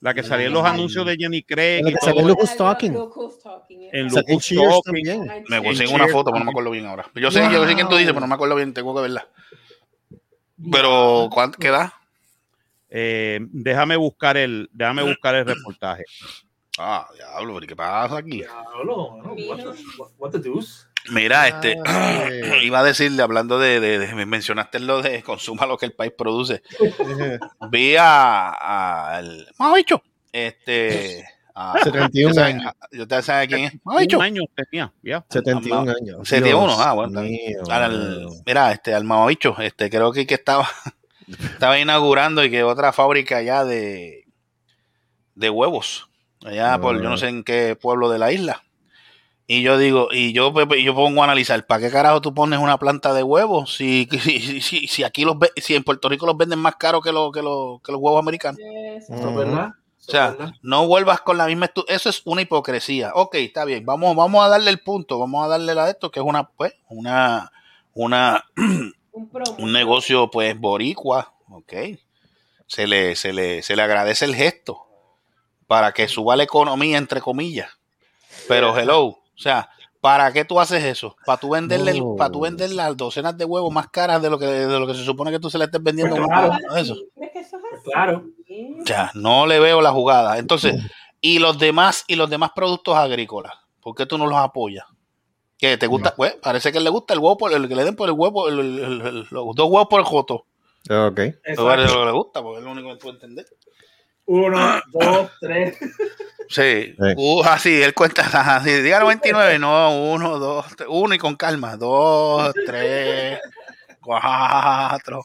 La que salía en los anuncios de Jenny Craig La que salió en Who's Talking. En Cheers Talking. Me En consigo una foto, pero no me acuerdo bien ahora. Yo sé, yo sé quién tú dices, pero no me acuerdo bien, tengo que verla. Pero, ¿cuánto queda? Eh, déjame buscar el, déjame buscar el reportaje. Ah, diablo, pero ¿qué pasa aquí? Diablo, no, what, the, what the deuce? Mira, este, Ah, iba a decirle, hablando de, de- de- mencionaste lo de consuma lo que el país produce. Vi a, a el Mamabicho, este, a- 71 ¿Ustedes años. a- ¿Ustedes saben quién es? Mamabicho. Un año tenía, ya. 71 años. 71, Dios ah, bueno. mío, Al- mira, este, al Mamabicho, este, creo que, que estaba, estaba inaugurando y que otra fábrica allá de, de huevos, allá por, yo no sé en qué pueblo de la isla. Y yo digo, y yo, Pepe, y yo pongo a analizar, ¿para qué carajo tú pones una planta de huevos si, si, si, si aquí los ve- si en Puerto Rico los venden más caros que, los que, los, que los huevos americanos? Yes. Ujú. ¿Verdad? O sea, no vuelvas con la misma eso es una hipocresía. Ok, está bien, vamos, vamos a darle el punto, vamos a darle la de esto, que es una, pues, una, una, Un un negocio, pues, boricua, ok. Se le, se le, se le agradece el gesto para que suba la economía, entre comillas. Pero hello, o sea, ¿para qué tú haces eso? Para tú venderle, No. para tú vender las docenas de huevos más caras de lo que, de lo que se supone que tú se le estés vendiendo Pues a claro. de eso. ¿Crees que eso es así? Claro. Sí. O sea, no le veo la jugada. Entonces, y los demás, y los demás productos agrícolas, ¿por qué tú no los apoyas? ¿Qué te gusta? Pues, parece que le gusta el huevo por el que le den por el huevo, el- el- el- el- los dos huevos por el joto. Ok. Eso Exacto. lo que le gusta, porque es lo único que puedo entender. Uno, dos, tres. Sí, Sí. Uh, así, él cuenta, así, diga 99, no, uno, dos, tres, uno y con calma, dos, tres, cuatro.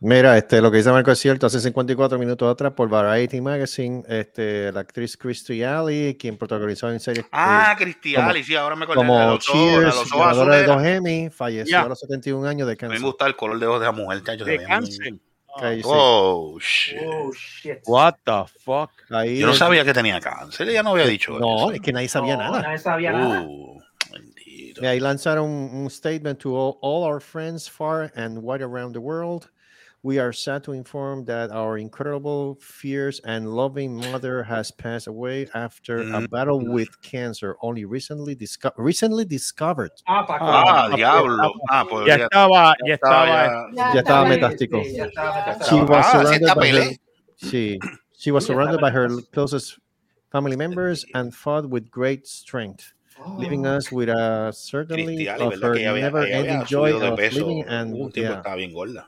Mira, este, lo que dice Marco es cierto. Hace 54 minutos atrás, por Variety Magazine, este, la actriz Christy Alley, quien protagonizó en series Ah, eh, Cristiali, sí, ahora me acordé. como de los ojos, de Cheers, los ojos ganadora de dos Emmy, falleció Ya. a los 71 años de A mí cáncer. me gusta el color de ojos de la mujer, chacho. De veía cáncer. muy- Ahí, sí. Oh, shit. Oh, shit. What the fuck? Ahí Yo no es- sabía que tenía cáncer, ella no había dicho No, eso. es que nadie sabía No, nada. Nadie sabía nada. Uh, bendito. Y ahí lanzaron un, un statement to all, all our friends far and wide around the world. We are sad to inform that our incredible, fierce, and loving mother has passed away after a Mm. battle with cancer, only recently, disco- recently discovered. Ah, Ah, Ah, diablo. Ah, pues Ya ya, estaba, ya estaba estaba. ya- Ya estaba metástico. sí, She was Ah, surrounded está by her, pelé. sí, she was surrounded by her closest family members and fought with great strength, leaving us with a certainly Cristiali, of her Que ella never-ending joy of peso. living and Hubo yeah. estaba bien gorda.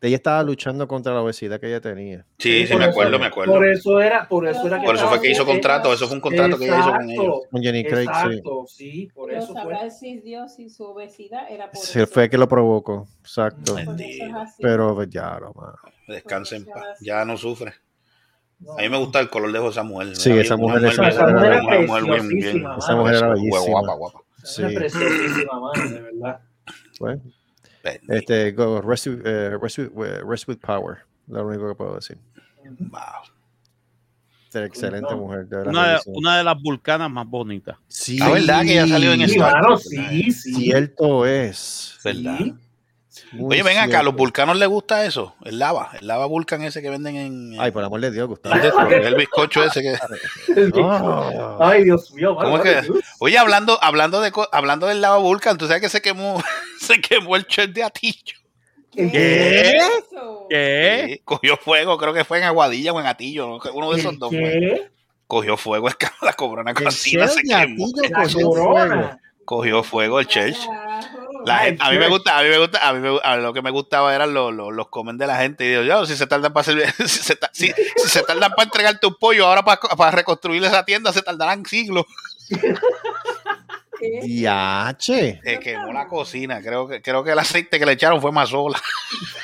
Ella estaba luchando contra la obesidad que ella tenía. Sí, sí, me eso- acuerdo, me acuerdo. Por eso era, por eso era que Por eso fue que hizo contrato, eso fue un contrato que ella hizo con ellos. Exacto, Con Jenny Craig, sí. Exacto, sí, por Pero eso fue. si Dios y su obesidad era por Se eso. fue que lo provocó, exacto. Por eso es. Pero pues, ya, no, mano. Descansa en paz. Ya no sufre. A mí me gusta el color de esa mujer. Sí, esa una mujer- esa mujer era una mujer bien, bien. preciosísima, Esa mujer era bellísima. Guapa, guapa. Sí. Una preciosísima, mano, de verdad. Bueno, Este, go, rest, with- eh, rest with- eh, rest with power, lo único que puedo decir. Wow. Excelente No. mujer, de. Una de, bellísima. una de las vulcanas más bonitas. Sí, La verdad que ya salió en Sí, sí. Cierto es. ¿Verdad? Sí. Muy Oye, ven acá, ¿a los vulcanos les gusta eso? El lava, el lava vulcan ese que venden en... Ay, por amor de Dios, Gustavo. el bizcocho ese que... Oh. Ay, Dios mío, ¿Cómo mano, que- Oye, hablando, hablando de hablando del lava vulcan, tú sabes que se quemó, se quemó el chef de Atillo. ¿Qué? ¿Qué? Sí, cogió fuego, creo que fue en Aguadilla o en Atillo, ¿no? uno de esos dos. fue. ¿Qué? Cogió fuego, es que la cobrona chef se quemó. Atillo La cogió fuego. Cogió fuego el church. La gente- a mí me gusta, a mí me gusta, a mí me- a lo que me gustaba eran los, los, los comen de la gente. Y digo, yo, si se tardan para servir- si se, ta- si- si se tardan para entregarte un pollo, ahora para, para reconstruir esa tienda se tardarán siglos. Yache. Se quemó la cocina. Creo que, creo que el aceite que le echaron fue más sola.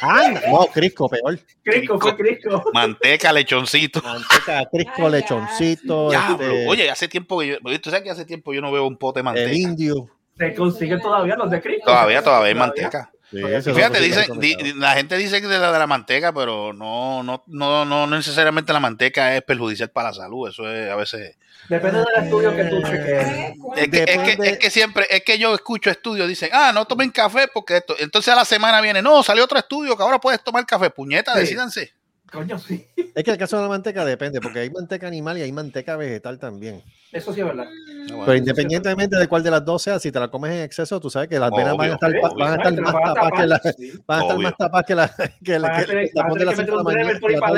Anda. No, Crisco, peor. Crisco, fue Crisco. Manteca, lechoncito. Manteca, Crisco, Ay, lechoncito. Este, Oye, hace tiempo que yo, tú sabes que hace tiempo yo no veo un pote de el manteca. indio. Se consiguen todavía los de Crisco. Todavía, todavía hay manteca. Sí, Fíjate, dicen, di- la gente dice que de la, de la manteca, pero no, no, no, no necesariamente la manteca es perjudicial para la salud. Eso es a veces. Depende del estudio que tú cheques. ¿Qué? Es que, es, que, es que siempre, es que yo escucho estudios, dicen, ah, no tomen café porque esto. Entonces a la semana viene, no, salió otro estudio que ahora puedes tomar café. Puñeta, Sí. decídanse. Coño, sí. Es que el caso de la manteca depende, porque hay manteca animal y hay manteca vegetal también. Eso sí es verdad. Pero independientemente de cuál de las dos sea, si te la comes en exceso, tú sabes que las venas van a estar, van a estar más tapadas que la, sí. van a estar más tapadas que la, que la, que tener- el tapón vas a de las tener que 5 de la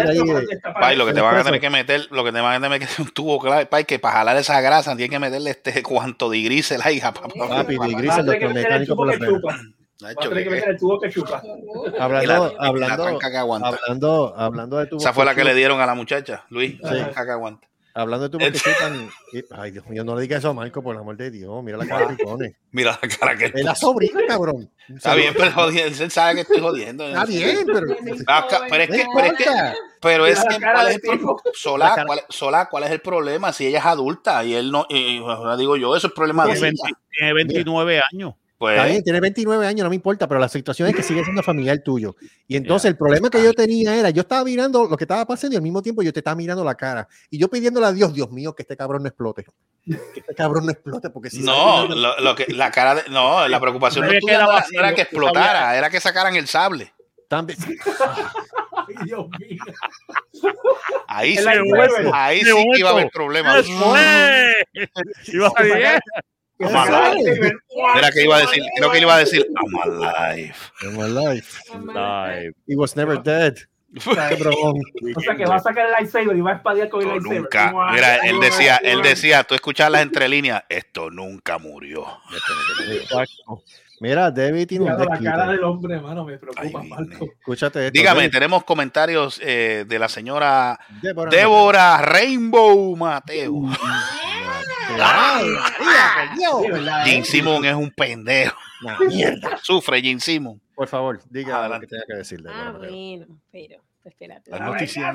la lo que te van a tener que meter, lo que te van a tener que meter un tubo, claro, pai, que para jalar esa grasa tienen que meterle este cuanto de grisel ahí, papá. Papi, Vas digris a el tener que doctor mecánico por que a Nacho, tener que que- meter el tubo que chupa. la- Hablando, la hablando, tranca que hablando, hablando de tubos Esa fue la que chupan- le dieron a la muchacha, Luis. Sí. La tranca que aguanta. Hablando de tubos que chupan. Ay, Dios mío, no le digas eso a Marco, por el amor de Dios. Mira la cara de picones. Mira la cara que Es la sobrina, cabrón. Está bien, pero jodiendo, él sabe que estoy jodiendo. Está bien, pero. Es que, pero es que, pero es la que, ¿cuál es el pro- tipo. Solá, La ¿cuál, Solá, ¿cuál es el problema? Si ella es adulta y él no, y, digo yo, eso es problema de ella. 20 tiene 29 años. Pues, Está bien, tiene 29 años, no me importa, pero la situación es que sigue siendo familiar tuyo. Y entonces el problema que yo tenía era, yo estaba mirando lo que estaba pasando y al mismo tiempo yo te estaba mirando la cara. Y yo pidiéndole a Dios, Dios mío, que este cabrón no explote. Que este cabrón no explote, porque si no, lo, lo que, la cara de, no, la preocupación no, tuya era no era, vacío, no era que explotara, era que sacaran el sable. También- Ay, Dios mío. Ahí sí, ahí sí que iba a haber problemas. ¡Eso es! Iba a bien. ¿Qué Vamos a sabe? Mira que iba a decir, creo que iba a decir, I'm alive. In my life, Live. he was never dead. O sea que va a sacar el lightsaber y va a espadear con el Esto lightsaber. nunca, mira, él decía, él decía, tú escuchas las entre líneas, esto nunca murió. Exacto. Mira, David tiene un Mira, la cara del hombre, hermano, me preocupa, Ay, Marco. Escúchate esto. Dígame, David. tenemos comentarios eh, de la señora Débora. Débora Rainbow Mateo. Jim Simon es un pendejo. Nah, mierda. Sufre Jim Simon. Por favor, diga lo Adelante. que tenga que decir. Débora Ah, Mateo. bueno, pero, pues espérate. La noticia.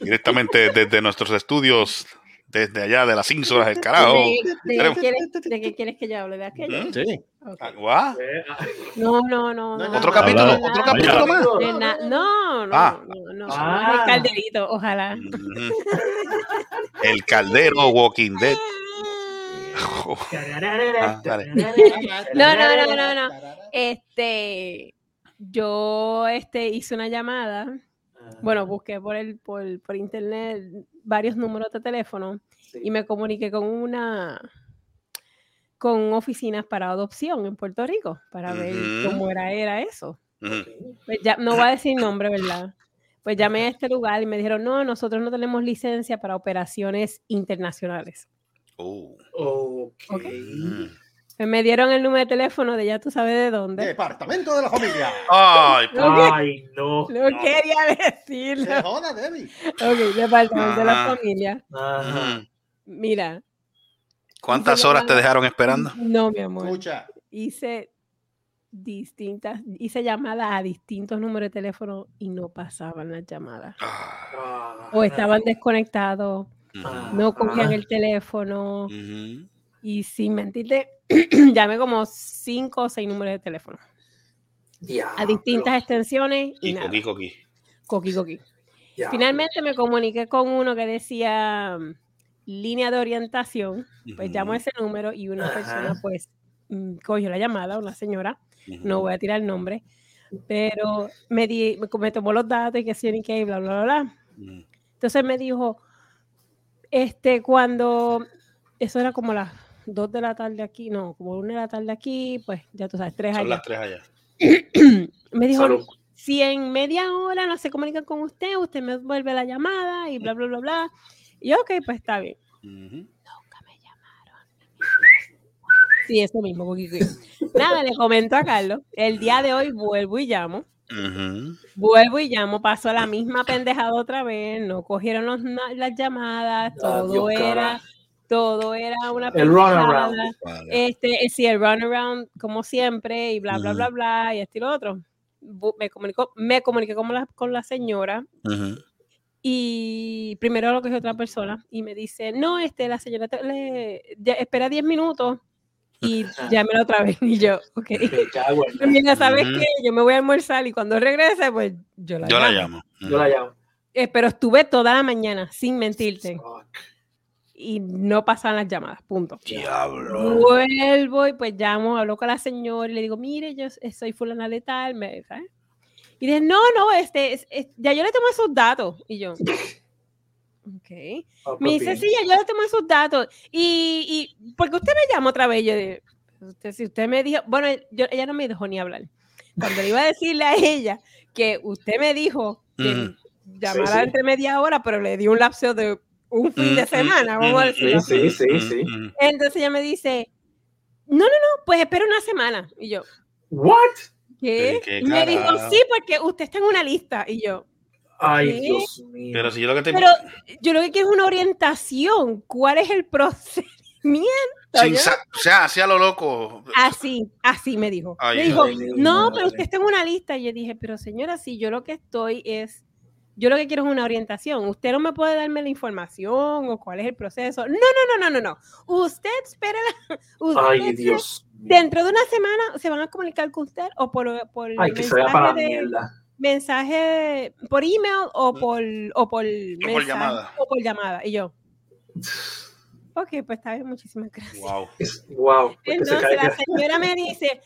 Directamente desde nuestros estudios, desde allá de las ínsulas del carajo. ¿De, de qué quieres, ¿De qué quieres que yo hable? ¿De aquello? Sí. Ok. Ah, No, no, no. no Otro no, capítulo, no, otro no, capítulo no, más. de na- No, no, Ah. no, no, Ah. el calderito, ojalá. El caldero Walking Dead. Ah. No, no, no, no, no. Este, yo este, hice una llamada. Bueno, busqué por el por, por internet varios números de teléfono Sí. y me comuniqué con una con oficinas para adopción en Puerto Rico para ver cómo era, era eso. Pues ya, no voy a decir nombre, ¿verdad? Pues llamé a este lugar y me dijeron, no, nosotros no tenemos licencia para operaciones internacionales. Uh. Ok. Mm. Me dieron el número de teléfono de ya tú sabes de dónde. Departamento de la familia. Ay, Lo que- Ay, no. No quería decirlo. Se joda, Debbie. Ok, departamento de la familia. Ajá. Mira, ¿Cuántas horas te dejaron esperando? no, mi amor. Escucha. Hice distintas, hice llamadas a distintos números de teléfono y no pasaban las llamadas. Ah, O estaban desconectados, no cogían Ah. el teléfono. Ujú. Y sin mentirte, llamé como cinco o seis números de teléfono a distintas extensiones y Kiko, nada. Coqui, coqui. diablo. Finalmente me comuniqué con uno que decía mm, línea de orientación, pues llamo a Ujú. ese número y una persona pues mm, cogió la llamada, una señora, no voy a tirar el nombre, pero me, di, me, me tomó los datos y que sí, y que bla, bla, bla, bla. Ujú. Entonces me dijo, este, cuando, eso era como las 2 de la tarde aquí, no, como 1 de la tarde aquí, pues ya tú sabes, 3 Son allá. las tres allá. Me dijo, Salud. si en media hora no se comunican con usted, usted me vuelve la llamada y bla, bla, bla, bla. Y yo, ok, pues está bien. Ujú. Nunca me llamaron. Sí, eso mismo. Coqui. Nada, le comento a Carlos. El día de hoy vuelvo y llamo. Ujú. Vuelvo y llamo, pasó la misma pendejada otra vez, no cogieron los las llamadas, todo Dios, era, cara. todo era una El runaround. Este, eh, sí, el runaround, como siempre, y bla, bla, Ujú. bla, bla, y esto y lo otro. Me, comunicó, me comuniqué con la, con la señora Ujú. y primero lo cogió otra persona y me dice, no, este, la señora te- le, ya- espera 10 minutos y llámela otra vez. Y yo, ok. Pues Mira, ¿sabes Ujú. qué? Yo me voy a almorzar y cuando regrese, pues yo la Yo la llamo. llamo. Yo la llamo. Eh, pero estuve toda la mañana sin mentirte Fuck. y no pasaban las llamadas, punto. Diablo. Vuelvo y pues llamo, hablo con la señora y le digo, mire, yo s- soy fulana de tal, me, ¿sabes? Y dije, no, no, este, es- es- ya yo le tomé sus datos. Y yo, ok. Me dice, sí, ya yo le tomé sus datos. Y, y porque usted me llamó otra vez, yo dije, usted, si usted me dijo, bueno, yo- ella no me dejó ni hablar. Cuando le iba a decirle a ella que usted me dijo que Ujú. llamara Sí, sí. entre media hora, pero le di un lapso de un fin de Mm, semana, mm, vamos a mm, decirlo Sí, sí, sí, sí. Mm, mm. Entonces ella me dice, no, no, no, pues espera una semana. Y yo, What? ¿qué? Qué Y me dijo, sí, porque usted está en una lista. Y yo, Ay, ¿Qué? Dios mío. Pero si yo lo que te. pero yo lo que quiero es una orientación. ¿Cuál es el procedimiento? Sin o sea, así a lo loco. Así, así me dijo. Ay, me dijo, ay, no, madre. pero usted está en una lista. Y yo dije, pero señora, si yo lo que estoy es, yo lo que quiero es una orientación. Usted no me puede darme la información o cuál es el proceso. No, no, no, no, no, no. Usted espera, la- usted Ay, Dios. Dentro de una semana se van a comunicar con usted o por, por Ay, que se vaya para la de- mierda. Mensaje por email o por o por, mensaje- llamada. o por llamada. Y yo, ok, pues está bien, muchísimas gracias. Wow. Es- wow. se Entonces cae- la señora me dice,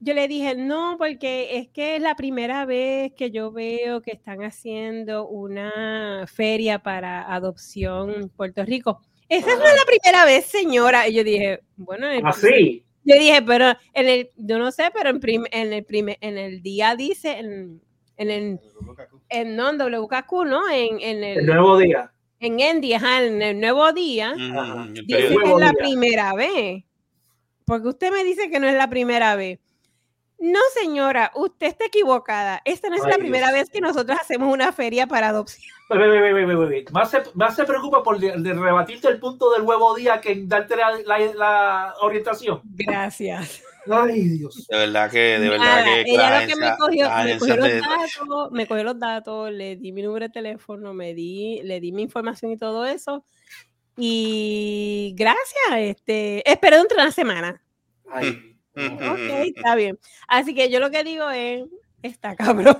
yo le dije, no, porque es que es la primera vez que yo veo que están haciendo una feria para adopción en Puerto Rico. Esa no es la primera vez, señora. Y yo dije, bueno, en el- Así. yo dije, pero en el, yo no sé, pero en, prim- en el primer, en el día dice, en, en el, en, no, en WKQ, ¿no? En, en El el, nuevo día. en Endy, ajá, en el nuevo día, Ajá. Dice que es la día. primera vez. Porque usted me dice que no es la primera vez. No, señora, usted está equivocada. Esta no es Ay, la primera Dios. vez que nosotros hacemos una feria para adopción. Más, se, más se preocupa por de, de rebatirte el punto del nuevo día que en darte la, la- la orientación. Gracias. Ay, Dios. De verdad que, de verdad Nada, que. ella lo que me cogió, me cogió los de- datos, me cogió los datos, le di mi número de teléfono, me di, le di mi información y todo eso. Y gracias, este, esperé dentro de una semana. Ay, no. Ok, está bien. Así que yo lo que digo es, está cabrón.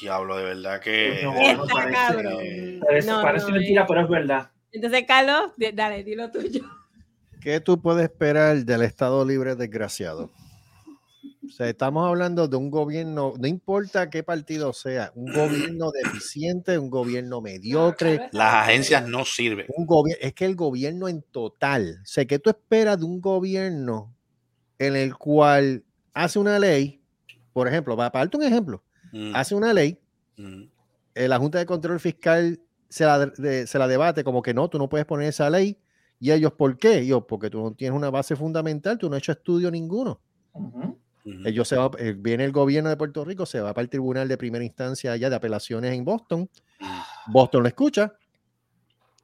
Diablo, de verdad que. No, de no Está parece. cabrón. que- Parece, No, parece no, mentira, eh. pero es verdad. Entonces, Carlos, dale, dilo tuyo. ¿Qué tú puedes esperar del Estado Libre desgraciado? O sea, estamos hablando de un gobierno, no importa qué partido sea, un gobierno deficiente, un gobierno mediocre, Las agencias no sirven. un gobierno, es que el gobierno en total, o sea, ¿qué tú esperas de un gobierno en el cual hace una ley, por ejemplo, para darte un ejemplo, Mm, hace una ley, mm. eh, la Junta de Control Fiscal se la, de- se la debate como que no, tú no puedes poner esa ley. Y ellos, ¿por qué? Yo, porque tú no tienes una base fundamental, tú no has hecho estudio ninguno. Ellos se va, eh, viene el gobierno de Puerto Rico, se va para el tribunal de primera instancia allá de apelaciones en Boston. Boston lo escucha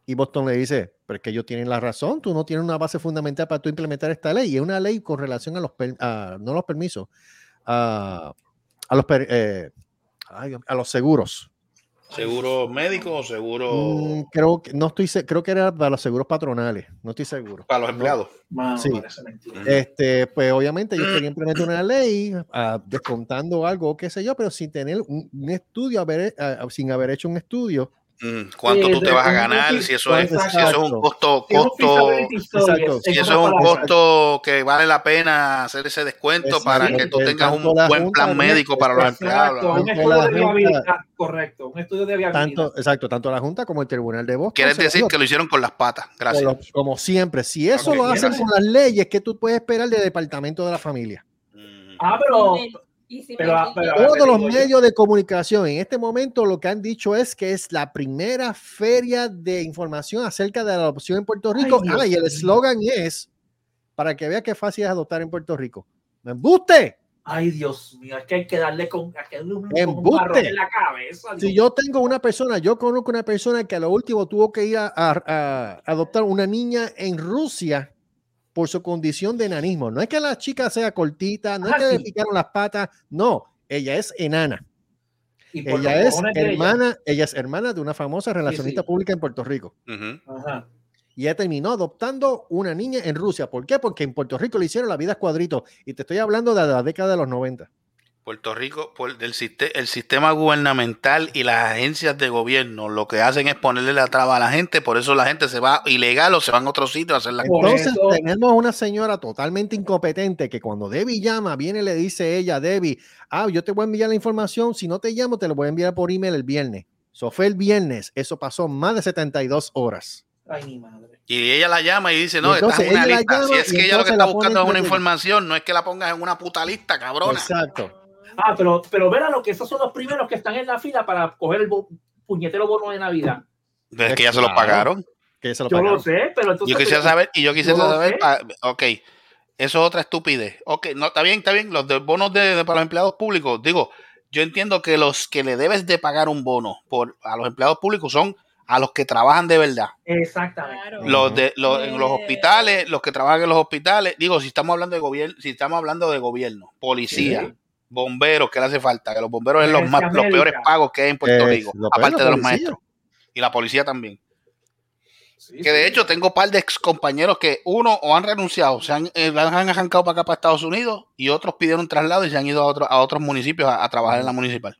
y Boston le dice, pero es que ellos tienen la razón, tú no tienes una base fundamental para tú implementar esta ley. Y es una ley con relación a los, a- no los permisos, a, a los, eh, a los seguros. ¿Seguro médico o seguro Mm, creo que no estoy creo que era para los seguros patronales, no estoy seguro. para los empleados? Mano, Sí. Este, pues obviamente ellos querían implementar una ley ah, descontando algo, qué sé yo, pero sin tener un, un estudio, haber, ah, sin haber hecho un estudio. ¿Cuánto Sí, tú te vas a ganar? Si eso es, si eso es un costo, costo, si es eso es un costo que vale la pena hacer ese descuento para que tú tengas un buen plan médico para los empleados. Un estudio de viabilidad. Correcto, un estudio de viabilidad. Tanto, exacto, tanto la Junta como el Tribunal de Boston. Quieres decir que lo hicieron con las patas. Gracias. como, como siempre, si eso lo hacen gracias. con las leyes, ¿qué tú puedes esperar del Departamento de la Familia? Ah, pero Y si me Pero- pero- Todos los medios de comunicación en este momento lo que han dicho es que es la primera feria de información acerca de la adopción en Puerto Rico. Dios Ah, y el eslogan es para que vea qué fácil es adoptar en Puerto Rico. ¡Me embuste! Ay, Dios mío, es que hay que darle con, hay que darle un, con un Embuste. barro en la cabeza. Si yo tengo una persona, yo conozco una persona que a lo último tuvo que ir a, a- a adoptar una niña en Rusia por su condición de enanismo. No es que la chica sea cortita, no es que le picaron las patas, no, ella es enana. Y Ella es de ella. hermana, ella es hermana de una famosa relacionista sí. pública en Puerto Rico. Ujú. Ajá. Y ella terminó adoptando una niña en Rusia. ¿Por qué? Porque en Puerto Rico le hicieron la vida a cuadritos. Y te estoy hablando de la década de los 90. Puerto Rico, por, del siste- el sistema gubernamental y las agencias de gobierno lo que hacen es ponerle la traba a la gente, por eso la gente se va ilegal o se van a otro sitio a hacer cosas. Entonces eso- tenemos una señora totalmente incompetente que cuando Debbie llama, viene y le dice ella, Debbie, ah, yo te voy a enviar la información, si no te llamo, te lo voy a enviar por email el viernes. Eso fue el viernes, eso pasó más de 72 horas. Ay, mi madre. Y ella la llama y dice, no, Y entonces estás en una la lista. Si es que ella lo que entonces está la buscando es una información, no es que la pongas en una puta lista, cabrona. Exacto. Ah, pero, pero verá lo que esos son los primeros que están en la fila para coger el bo- puñetero bono de Navidad. Es que ya se lo pagaron. Que se lo Yo lo sé, pero entonces. Yo quisiera saber, y yo quisiera Yo saber, ah, ok, eso es otra estupidez. Ok, no, está bien, está bien, los de bonos de, de- para los empleados públicos, digo, yo entiendo que los que le debes de pagar un bono por a los empleados públicos son a los que trabajan de verdad. Exactamente. Claro. Los de los, en los hospitales, los que trabajan en los hospitales, digo, si estamos hablando de gobierno, si estamos hablando de gobierno, policía, Sí. Bomberos, que le hace falta, que los bomberos es los más los peores pagos que hay en Puerto Es Rico, aparte de los maestros y la policía también. Sí, Que de sí. hecho tengo un par de ex compañeros que uno o han renunciado, se han, eh, han arrancado para acá, para Estados Unidos, y otros pidieron traslado y se han ido a, otro- a otros municipios a, a trabajar en la municipal.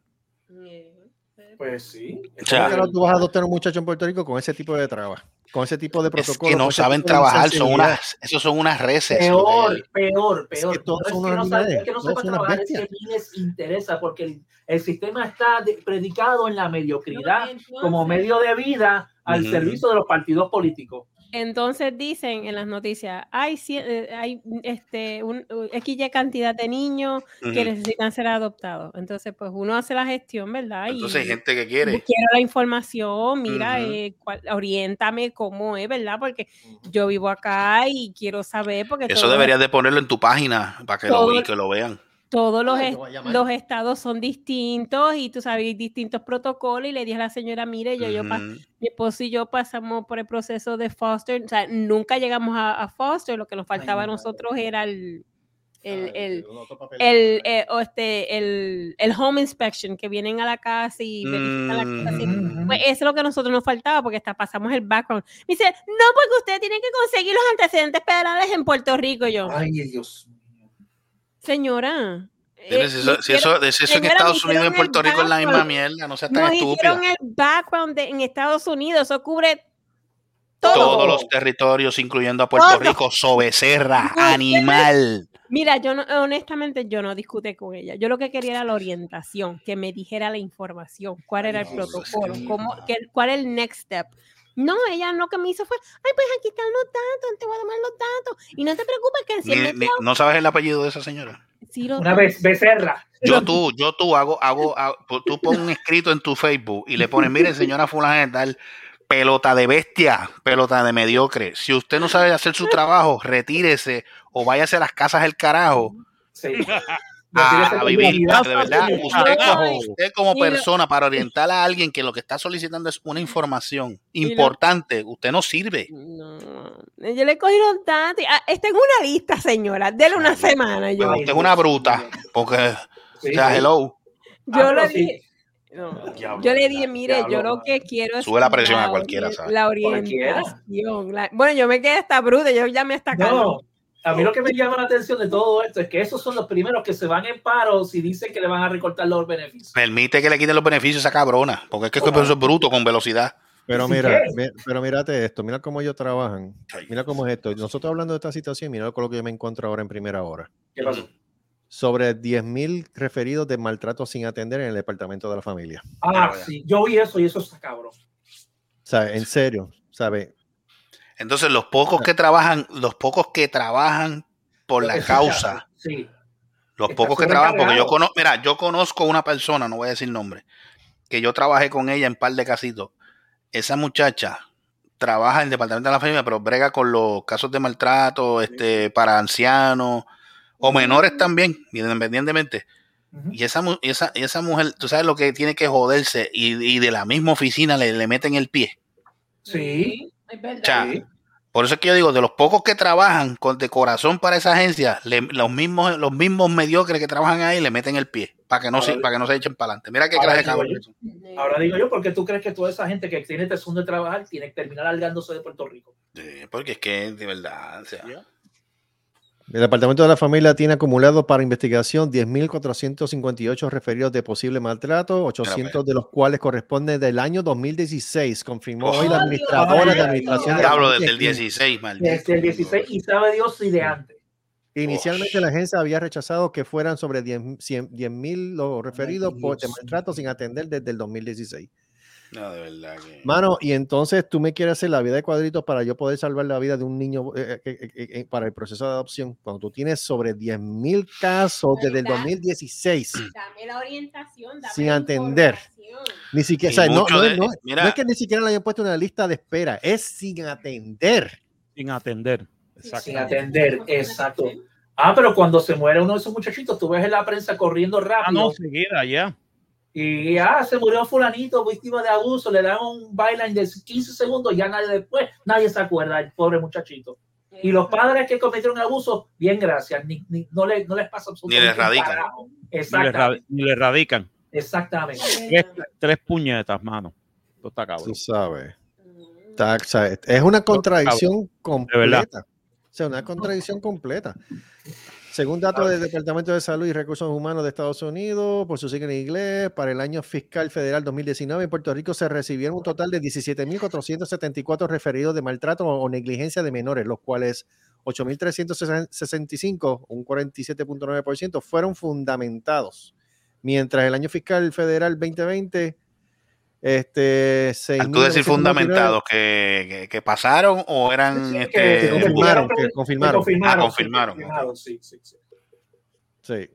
Pues sí. O sea, ¿Cómo que no tú vas a adoptar un muchacho en Puerto Rico con ese tipo de trabas? Con ese tipo de Es protocolo. que no saben trabajar, son unas, esos son unas reces. Peor, peor, Es peor. que todos no es que no, es que no sepa son unas trabajar, es que les interesa, porque el, el sistema está de- predicado en la mediocridad como medio de vida al Ujú. servicio de los partidos políticos. Entonces dicen en las noticias, hay, eh, hay este, un, XY cantidad de niños que necesitan ser adoptados. Entonces, pues uno hace la gestión, ¿verdad? Entonces hay y gente que quiere. quiero la información, mira, Ujú. eh, cuál- oriéntame cómo es, ¿verdad? Porque yo vivo acá y quiero saber, porque Eso deberías de ponerlo en tu página para que, Todo- que lo vean. Todos los, Ay, los estados son distintos y tú sabes, distintos protocolos y le dije a la señora, mire, yo, yo pa- Ujú. mi esposo y yo pasamos por el proceso de foster, o sea, nunca llegamos a, a foster, lo que nos faltaba a nosotros era el, el, el, el, eh, o este, el, el home inspection, que vienen a la casa y verifican la casa. así. Mm. Pues eso es lo que a nosotros nos faltaba porque hasta pasamos el background. Me dice, no, porque usted tiene que conseguir los antecedentes penales en Puerto Rico. Yo, Ay, Dios. Señora. Eh, si eso, si eso, si eso en señora, Estados Unidos y en Puerto Rico es la misma mierda, no seas tan Nos estúpida. hicieron el background de- en Estados Unidos, eso cubre todo. Todos los territorios, incluyendo a Puerto Todo. Rico, sobecerra, animal. Mira, yo no, honestamente yo no discuté con ella. Yo lo que quería era la orientación, que me dijera la información, cuál era el protocolo, que- cómo, qué- cuál es el next step. No, ella lo que me hizo fue, ay, pues aquí están los datos, te voy a tomar los datos. Y no te preocupes que en Ni- cierto ni- ¿No sabes el apellido de esa señora? sí lo Una vez becerra. Yo tú, yo tú hago, hago, hago- tú pon un escrito en tu Facebook y le pones, mire señora fulana tal, pelota de bestia, pelota de mediocre. Si usted no sabe hacer su trabajo, retírese o váyase a las casas del carajo Sí. a, Retírese a con vivir. de verdad, usted como, usted persona para orientar a alguien que lo que está solicitando es una información importante, usted no sirve. No, yo le cogí los datos. y- ah, está en una lista, señora. Dele una semana. Yo, Usted es una bruta, porque, Sí, o sea, sí. hello, yo Ah, le dije, no, Diablo, yo le dije, mire, yo lo que quiero es Sube la presión a cualquiera, ¿sabes? La orientación. la- bueno, yo me quedé hasta bruta, yo ya me hasta acá. No, a mí lo que me llama la atención de todo esto es que esos son los primeros que se van en paro si dicen que le van a recortar los beneficios. permite que le quiten los beneficios a esa cabrona, porque es que eso es bruto con velocidad. Pero ¿Sí mira, mi- pero mírate esto, mira cómo ellos trabajan. Mira cómo es esto. Nosotros hablando de esta situación, mira con lo que yo me encuentro ahora en primera hora. ¿Qué pasó? Sobre 10.000 referidos de maltrato sin atender en el departamento de la familia. Ah, sí, yo vi eso y eso está cabrón. O sea, en serio, ¿sabes? Entonces, los pocos que trabajan, los pocos que trabajan por la causa. Sí. los Está pocos que trabajan, porque yo conozco, mira, yo conozco una persona, no voy a decir nombre, que yo trabajé con ella en par de casitos. Esa muchacha trabaja en el departamento de la familia, pero brega con los casos de maltrato, este, para ancianos o menores también, independientemente. Y esa, esa, y esa mujer, tú sabes lo que tiene que joderse y, y de la misma oficina le, le meten el pie. Sí. Es verdad. O sea, Sí. Por eso es que yo digo, de los pocos que trabajan con, de corazón para esa agencia, le- los, mismos, los mismos mediocres que trabajan ahí le meten el pie para que no, se, para que no se echen para adelante. Mira qué clase de. Ahora digo yo, ¿por qué tú crees que toda esa gente que tiene tesón de trabajar tiene que terminar largándose de Puerto Rico? Sí, porque es que, de verdad, o sea, El Departamento de la Familia tiene acumulado para investigación 10.458 referidos de posible maltrato, 800 de los cuales corresponden del año 2016, confirmó hoy la administradora de administración familia desde el King. 16, maldito. Desde el 16 y sabe Dios si de antes. Inicialmente la agencia había rechazado que fueran sobre 10.000 los referidos por de Dios maltrato sin atender desde el 2016. No, de verdad que. Mano, y entonces tú me quieres hacer la vida de cuadritos para yo poder salvar la vida de un niño eh, eh, eh, para el proceso de adopción. Cuando tú tienes sobre 10.000 casos desde el ¿Verdad? 2016, Dame la orientación, dame Sin la atender. información. ni siquiera, Y o sea, no, no, de- no- mira. no es que ni siquiera le hayan puesto una lista de espera, es sin atender. Sin atender. Sin atender, exacto. Ah, pero cuando se muere uno de esos muchachitos, tú ves en la prensa corriendo Ah, rápido no, seguida, ya. Y ah, se murió fulanito víctima de abuso, le dan un byline de 15 segundos, ya nadie después, nadie se acuerda, el pobre muchachito. Y los padres que cometieron abuso, bien gracias, ni, ni- no, le, no les pasa absolutamente les radican. carajo. Ni le, ra- Exactamente, ni le radican. exactamente. Tres, tres puñetas, mano. Esto está cabrón. Tú sabes. Está- es una contradicción verdad. completa. O sea, una contradicción completa. Según datos del Departamento de Salud y Recursos Humanos de Estados Unidos, por su sigla en inglés, para el año fiscal federal 2019 en Puerto Rico se recibieron un total de 17.474 referidos de maltrato o negligencia de menores, los cuales 8.365, un 47.9%, fueron fundamentados. Mientras el año fiscal federal 2020, este, Al tú decir 6.999 fundamentados, que, que, que pasaron o eran. Sí, este, que confirmaron, que que confirmaron. Ah, confirmaron, confirmaron, sí, sí, sí. Sí.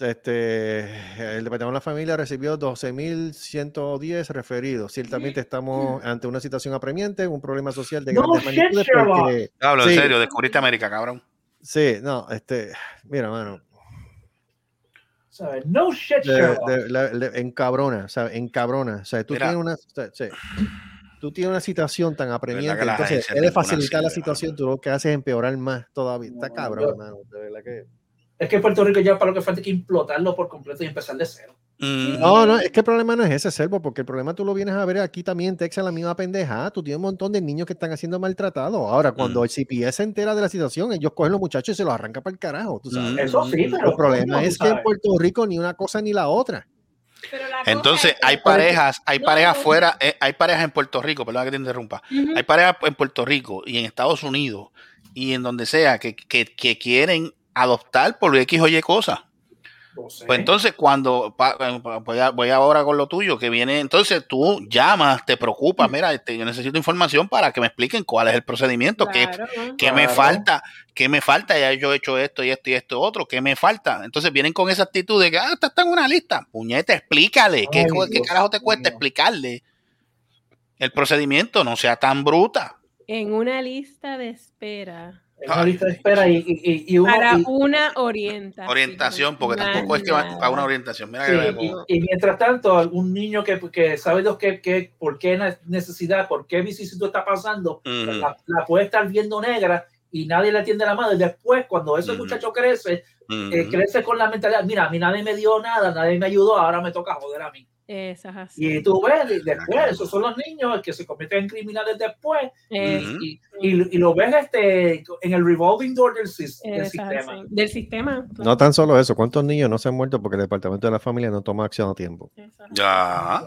Este, el Departamento de la Familia recibió 12.110 referidos. Ciertamente estamos ante una situación apremiante, un problema social de No grandes shit, magnitudes porque, Hablo Sí. en serio, descubriste América, cabrón. sí, no, este, mira, mano, ¿Sabes? No shit, Sherlock. de- encabrona, o sea, encabrona, o sea, tú Mira. tienes una, o sea, sí, tú tienes una situación tan apremiante, entonces, en de facilitar la situación, tú lo que haces es empeorar más todavía. Está cabrón, hermano, de verdad que... Es que Puerto Rico ya para lo que falta hay que implotarlo por completo y empezar de cero. Mm, No, no, es que el problema no es ese, Servo, porque el problema tú lo vienes a ver aquí también en Texas, la misma pendeja. Tú tienes un montón de niños que están haciendo maltratados. Ahora, cuando Mm. el CPS se entera de la situación, ellos cogen los muchachos y se los arrancan para el carajo, tú sabes. Mm. Eso sí, pero. El problema ¿cómo tú es que en? Puerto Rico ni una cosa ni la otra. Pero la cosa Entonces, hay parejas, hay No, parejas no. fuera, eh, hay parejas en Puerto Rico, perdón que te interrumpa. Hay parejas en Puerto Rico y en Estados Unidos y en donde sea que, que, que quieren adoptar por X o Y cosas. No sé. Pues entonces, cuando pa- pa- voy, a- voy ahora con lo tuyo, que viene, entonces tú llamas, te preocupas, mira, este, yo necesito información para que me expliquen cuál es el procedimiento, qué, Claro. qué me Claro. falta, qué me falta, ya yo he hecho esto y esto y esto otro, qué me falta. Entonces vienen con esa actitud de que, ah, está, está en una lista. Puñete, explícale, ¿qué, Ay, co- qué Dios carajo te cuesta explicarle el procedimiento? No sea tan bruta. En una lista de espera una lista de espera y, y, y- y uno. para y- una orientación. Orientación, porque tampoco es que va para una orientación. Mira sí, que y, mientras tanto, algún niño que, que sabe Dios que, que, por qué ne- necesidad, por qué vicisitud está pasando, la, la puede estar viendo negra y nadie le atiende la mano. Y después, cuando ese muchacho crece, eh, crece con la mentalidad: mira, a mí nadie me dio nada, nadie me ayudó, ahora me toca joder a mí. Eso es así. Y tú ves, y después, esos son los niños que se convierten en criminales después, y, y, y lo ves este, en el revolving door del, sistema. así. Del sistema. No tan solo eso, ¿cuántos niños no se han muerto porque el Departamento de la Familia no toma acción a tiempo? Ya.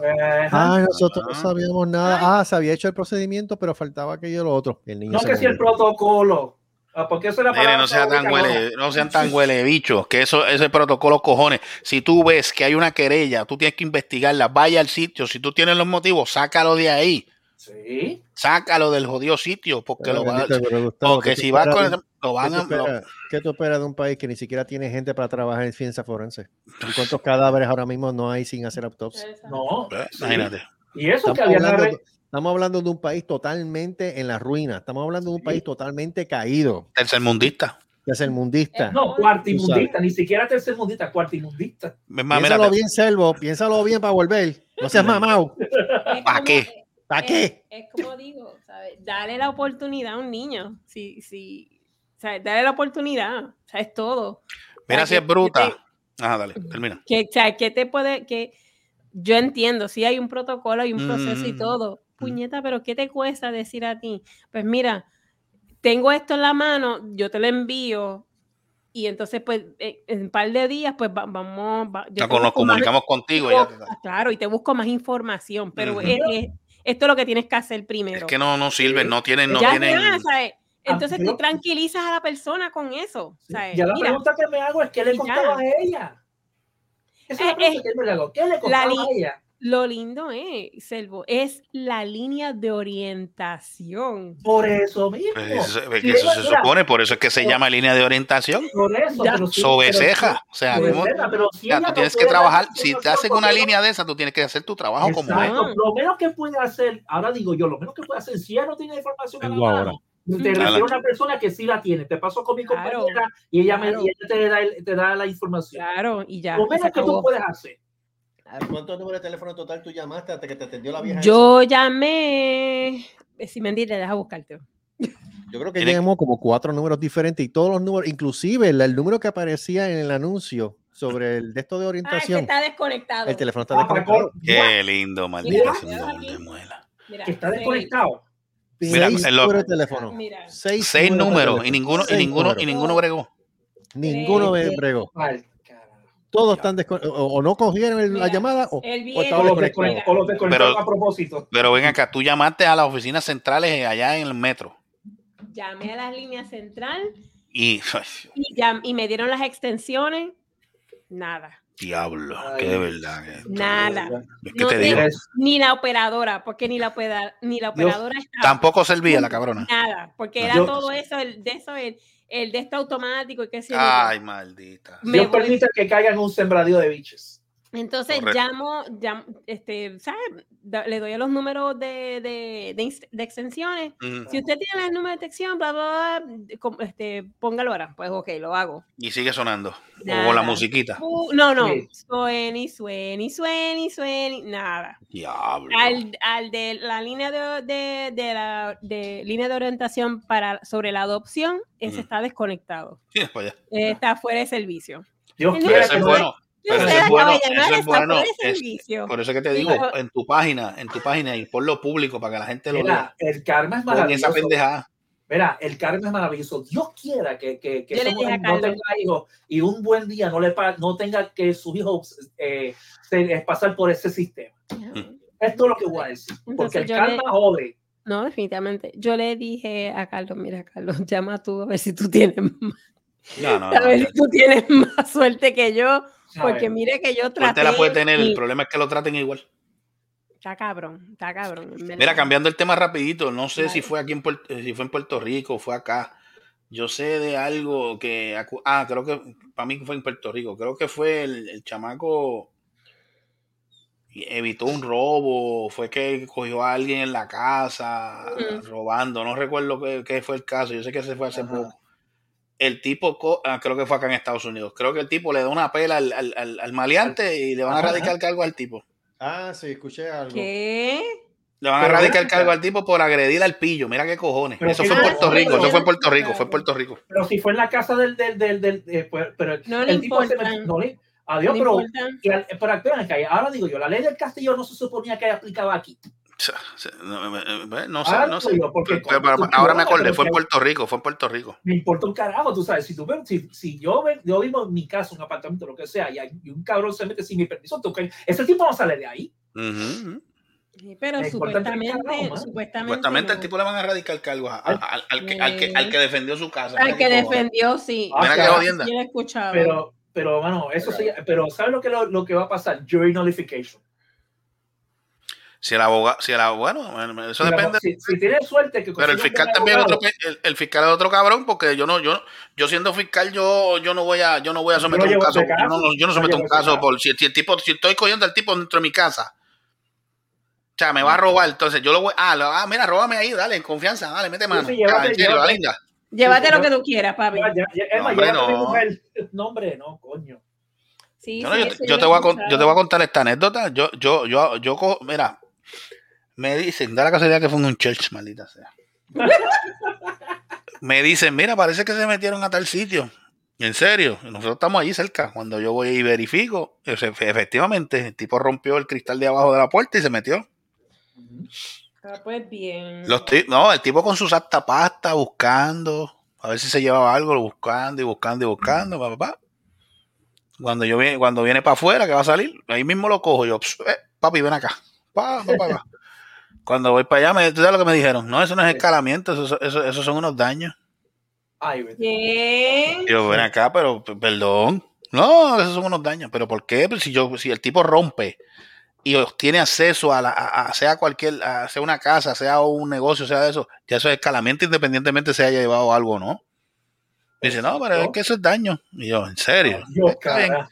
Ah, nosotros no sabíamos nada. Ah, se había hecho el procedimiento, pero faltaba aquello lo otro. El niño no que si el protocolo. Ah, porque eso era Mire, no sean tan huele, no sean tan huele bichos, que eso ese protocolo cojones. Si tú ves que hay una querella, tú tienes que investigarla, vaya al sitio, si tú tienes los motivos, sácalo de ahí, Sí. sácalo del jodido sitio, porque Pero, lo va- bendito, pero, Gustavo, porque ¿qué tú si vas con de- lo ¿qué van tú a esperas- ¿Qué tú esperas de un país que ni siquiera tiene gente para trabajar en ciencia forense? ¿Y cuántos cadáveres ahora mismo no hay sin hacer autopsia? Es No. sí. imagínate. Y eso Estamos que había hablando, estamos hablando de un país totalmente en la ruina. Estamos hablando de un Sí. país totalmente caído, Tercermundista. tercermundista. No, cuartimundista, ni siquiera tercermundista, cuartimundista. Piénsalo bien, Selvo. Piénsalo bien para volver. No seas mamado. Es ¿Pa' como- qué? ¿Para qué? Es, como digo, ¿sabes? Dale la oportunidad a un niño. Si, si, o sea, dale la oportunidad. O sea, es todo. mira si es bruta. que Ajá, dale, termina. Que, o sea, que te puede, que yo entiendo, sí hay un protocolo, hay un proceso y Mm, todo. Puñeta, pero ¿qué te cuesta decir a ti? Pues mira, tengo esto en la mano, yo te lo envío, y entonces, pues, eh, en un par de días, pues va- vamos. va- yo nos más- comunicamos contigo. ya. claro, y te busco más información, pero Ujú. es- es- esto es lo que tienes que hacer primero. Es que no, no sirven, no tienen, no ya tienen. ¿sabes? Entonces yo- tú tranquilizas a la persona con eso. ¿sabes? Ya la Mira, pregunta que me hago es: ¿qué le y ya. costaba a ella? Esa es la Eh, pregunta que me hago. ¿Qué le costaba li- a ella? Lo lindo es, Selvo, es la línea de orientación. Por eso mismo. Pues eso, es Sí, que eso se mira, supone, por eso es que se ija línea de orientación. Por eso. Ya. pero sí- Sobre pero- ceja. O sea, sobre ¿cómo- ceja, pero si ella tú tienes que trabajar. Si te hacen una línea de esa, tú tienes que hacer tu trabajo como es. Exacto. Lo menos que puede hacer, ahora digo yo, lo menos que puede hacer, si ella no tiene información a la mano, te refiero a una persona que sí la tiene. Te pasó con mi Claro. compañera y ella, me, Claro. y ella te, da, el- te da la información. Claro, y ya. Lo menos que tú puedes hacer. ¿Cuántos números de teléfono total tú llamaste hasta que te atendió la vieja? Yo llamé. eh, Si me dices, deja buscarte. Yo creo que llamó como cuatro números diferentes y todos los números, inclusive el, el número que aparecía en el anuncio sobre el de esto de Ah, orientación, está desconectado. el teléfono está Ah, desconectado. Qué lindo, maldita de muela. Mira, Que está desconectado. Mira, Seis en lo- números de teléfono. Mira. Seis, números y ninguno, y ninguno, y ninguno bregó. Ninguno bregó. Carajo. Todos están desconectados. O, o no cogieron el- la llamada o, El o estaban los desconectados. o los a propósito. Pero ven acá, tú llamaste a las oficinas centrales allá en el metro. Llamé a las líneas central Y, y, me dieron las extensiones. Nada. diablo, Ay. que de verdad. que- Nada. Es que No te te- digo, Eres- Ni la operadora, porque ni la, opera- ni la Dios, operadora estaba. tampoco servía la cabrona. Nada, porque era Yo- todo eso, el de eso, el, el de esto automático y qué sé yo. Ay, maldita. Me Dios permite que caigan un sembradío de biches. Entonces Correcto. llamo, llamo, este, ¿sabes? Da- le doy a los números de, de, de inst- de extensiones. Si usted tiene el número de extensión, bla, bla, bla, este, póngalo ahora. Pues ok, lo hago. Y sigue sonando. O con Nada. la musiquita. Uh, no, no. Sí. Suene y suene y suene y suene. y Nada. Diablo. Al, al de la línea de, de, de la de línea de orientación para sobre la adopción, ese está desconectado. Sí, Está fuera de servicio. Dios quiera que bueno. Pero eso es bueno. Eso es bueno. es- por eso que te digo, pero- en tu página, en tu página y por lo público para que la gente lo vea. Mira, el karma es Con esa maravilloso. pendejada. Mira, el karma es maravilloso. Dios quiera que, que, que mujer no tenga hijos y un buen día no, le pa- no tenga que sus hijos eh, eh, pasar por ese sistema. Esto es lo que voy a decir. Porque Entonces el karma le- jode. No, definitivamente. Yo le dije a Carlos, mira, Carlos, llama tú a ver si tú tienes más, No, no, a no. ver si tú tienes más suerte que yo, ¿sabes? porque mire que yo traté. la puede tener, el problema es que lo traten igual. Está cabrón, está cabrón. Mira, cambiando el tema rapidito, no sé si fue aquí en Puerto, si fue en Puerto Rico, fue acá. Yo sé de algo que, ah, creo que para mí fue en Puerto Rico. Creo que fue el, el chamaco evitó un robo, fue que cogió a alguien en la casa robando. No recuerdo qué, qué fue el caso. Yo sé que se fue hace Ajá. poco. El tipo, ah, creo que fue acá en Estados Unidos. Creo que el tipo le da una pela al, al, al- al maleante y le van a radicar cargo al tipo. Ah, sí, escuché algo. ¿Qué? Le van a Pero radicar cargo al tipo por agredir al pillo. Mira qué cojones. Pero eso fue en. Puerto Rico. Eso fue en Puerto Rico. Fue en Puerto Rico. Pero si fue en la casa del. del, del, del- eh, pues, pero No le el tipo se no le- Adiós, No pero. pero espérame, que ahora digo yo, la ley del castillo no se suponía que aplicaba aquí. No, eh, sé, Ahora no sé. yo, porque Pero- pero tú- ahora me acordé, fue en Puerto Rico, fue en Puerto Rico. me importa un carajo, tú sabes, si tú ves, si, si yo, yo vivo en mi casa, un apartamento, lo que sea, y, hay- y un cabrón se mete sin mi permiso, tú ese tipo no sale de ahí. Sí, Pero supuestamente, carajo, supuestamente, Supuestamente al no. tipo le van a radicar cargo a- a- al, al que, al, que, al que defendió su casa. Al que defendió, sí. Ah, Mira escuchado. Pero, pero, bueno, eso sí, pero ¿sabes lo que, lo, lo que va a pasar? Jury nullification. Si el abogado, si el abogado, bueno, eso Si depende. Si, si tienes suerte que Pero el fiscal también es otro, el, el fiscal es otro cabrón porque yo no, yo, yo siendo fiscal yo, yo no voy a, yo no voy a no someter un caso, yo no, yo no someto un caso caso. por si, si el tipo, si estoy cogiendo al tipo dentro de mi casa, o sea, me va a robar, entonces yo lo voy, ah, lo- ah, mira, róbame ahí, dale, en confianza, dale, mete mano, sí, llévate, Ah, serio, llévate. linda. Llévate Sí, lo que tú quieras, papi. ya- ya- ya- Emma, No, hombre, llévate mujer. No, hombre, no, coño. Sí, Yo, te voy a, yo te voy a contar esta anécdota. Yo, yo, yo, yo cojo, mira, me dicen, da la casualidad que fue en un church, maldita sea. me dicen, mira, parece que se metieron a tal sitio. En serio, nosotros estamos allí cerca. Cuando yo voy y verifico, efe- efectivamente, el tipo rompió el cristal de abajo de la puerta y se metió. Ah, pues bien. Los no, el tipo con sus pasta buscando. a ver si se llevaba algo, buscando y buscando y buscando, pa, pa, pa. Cuando yo viene, cuando viene para afuera, que va a salir, ahí mismo lo cojo yo, "Ps, eh, papi, ven acá. Pa, pa, pa, pa. Cuando voy para allá, me, ¿tú sabes lo que me dijeron? No, eso no es escalamiento, eso, eso, eso son unos daños. Ay. ¿Qué? Yo, ven acá, pero perdón. No, esos son unos daños. ¿Pero por qué? Pues si yo, si el tipo rompe y tiene acceso a, la, a- a- sea cualquier, a- sea una casa, sea un negocio, sea eso, ya eso es escalamiento independientemente se haya llevado algo o no. Dice, no, pero es que eso es daño. Y yo, ¿en serio? Cara.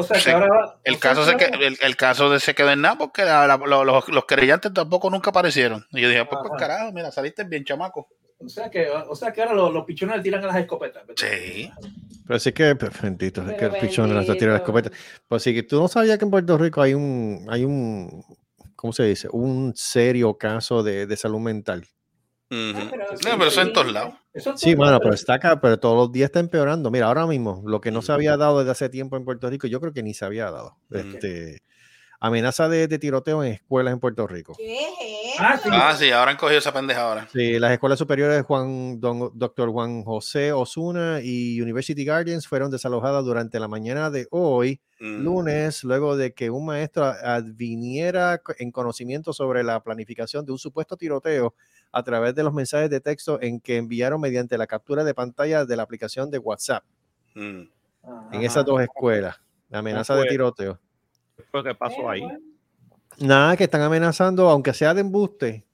O sea, que ahora El o sea, caso, se que que, el, el caso de se quedó en nada porque la- la- lo- los, los querellantes tampoco nunca aparecieron. Y yo dije, pues, pues carajo, mira, saliste bien, chamaco. O sea que, o sea que ahora los, los pichones le tiran a las escopetas. ¿verdad? Sí. Pero sí que, pues, bendito, es que el pichón no se tira la bendito. escopeta. Pues sí que tú no sabías que en Puerto Rico hay un, hay un, ¿cómo se dice? Un serio caso de, de salud mental. Ujú. pero No, pero eso en todos lados. Sí, mano, pero- está acá, pero todos los días está empeorando. Mira, ahora mismo, lo que no se había dado desde hace tiempo en Puerto Rico, yo creo que ni se había dado. Este, amenaza de, de tiroteo en escuelas en Puerto Rico. ¿Qué es eso? Ah, sí. Ah, sí, ahora han cogido esa pendeja ahora. Sí, las escuelas superiores Juan, don, Dr. Juan José Osuna y University Guardians fueron desalojadas durante la mañana de hoy, Mm. lunes, luego de que un maestro adviniera en conocimiento sobre la planificación de un supuesto tiroteo a través de los mensajes de texto en que enviaron mediante la captura de pantalla de la aplicación de WhatsApp Mm. En esas dos escuelas. La amenaza de tiroteo. ¿Qué fue que pasó ahí? Nada, que están amenazando, aunque sea de embuste,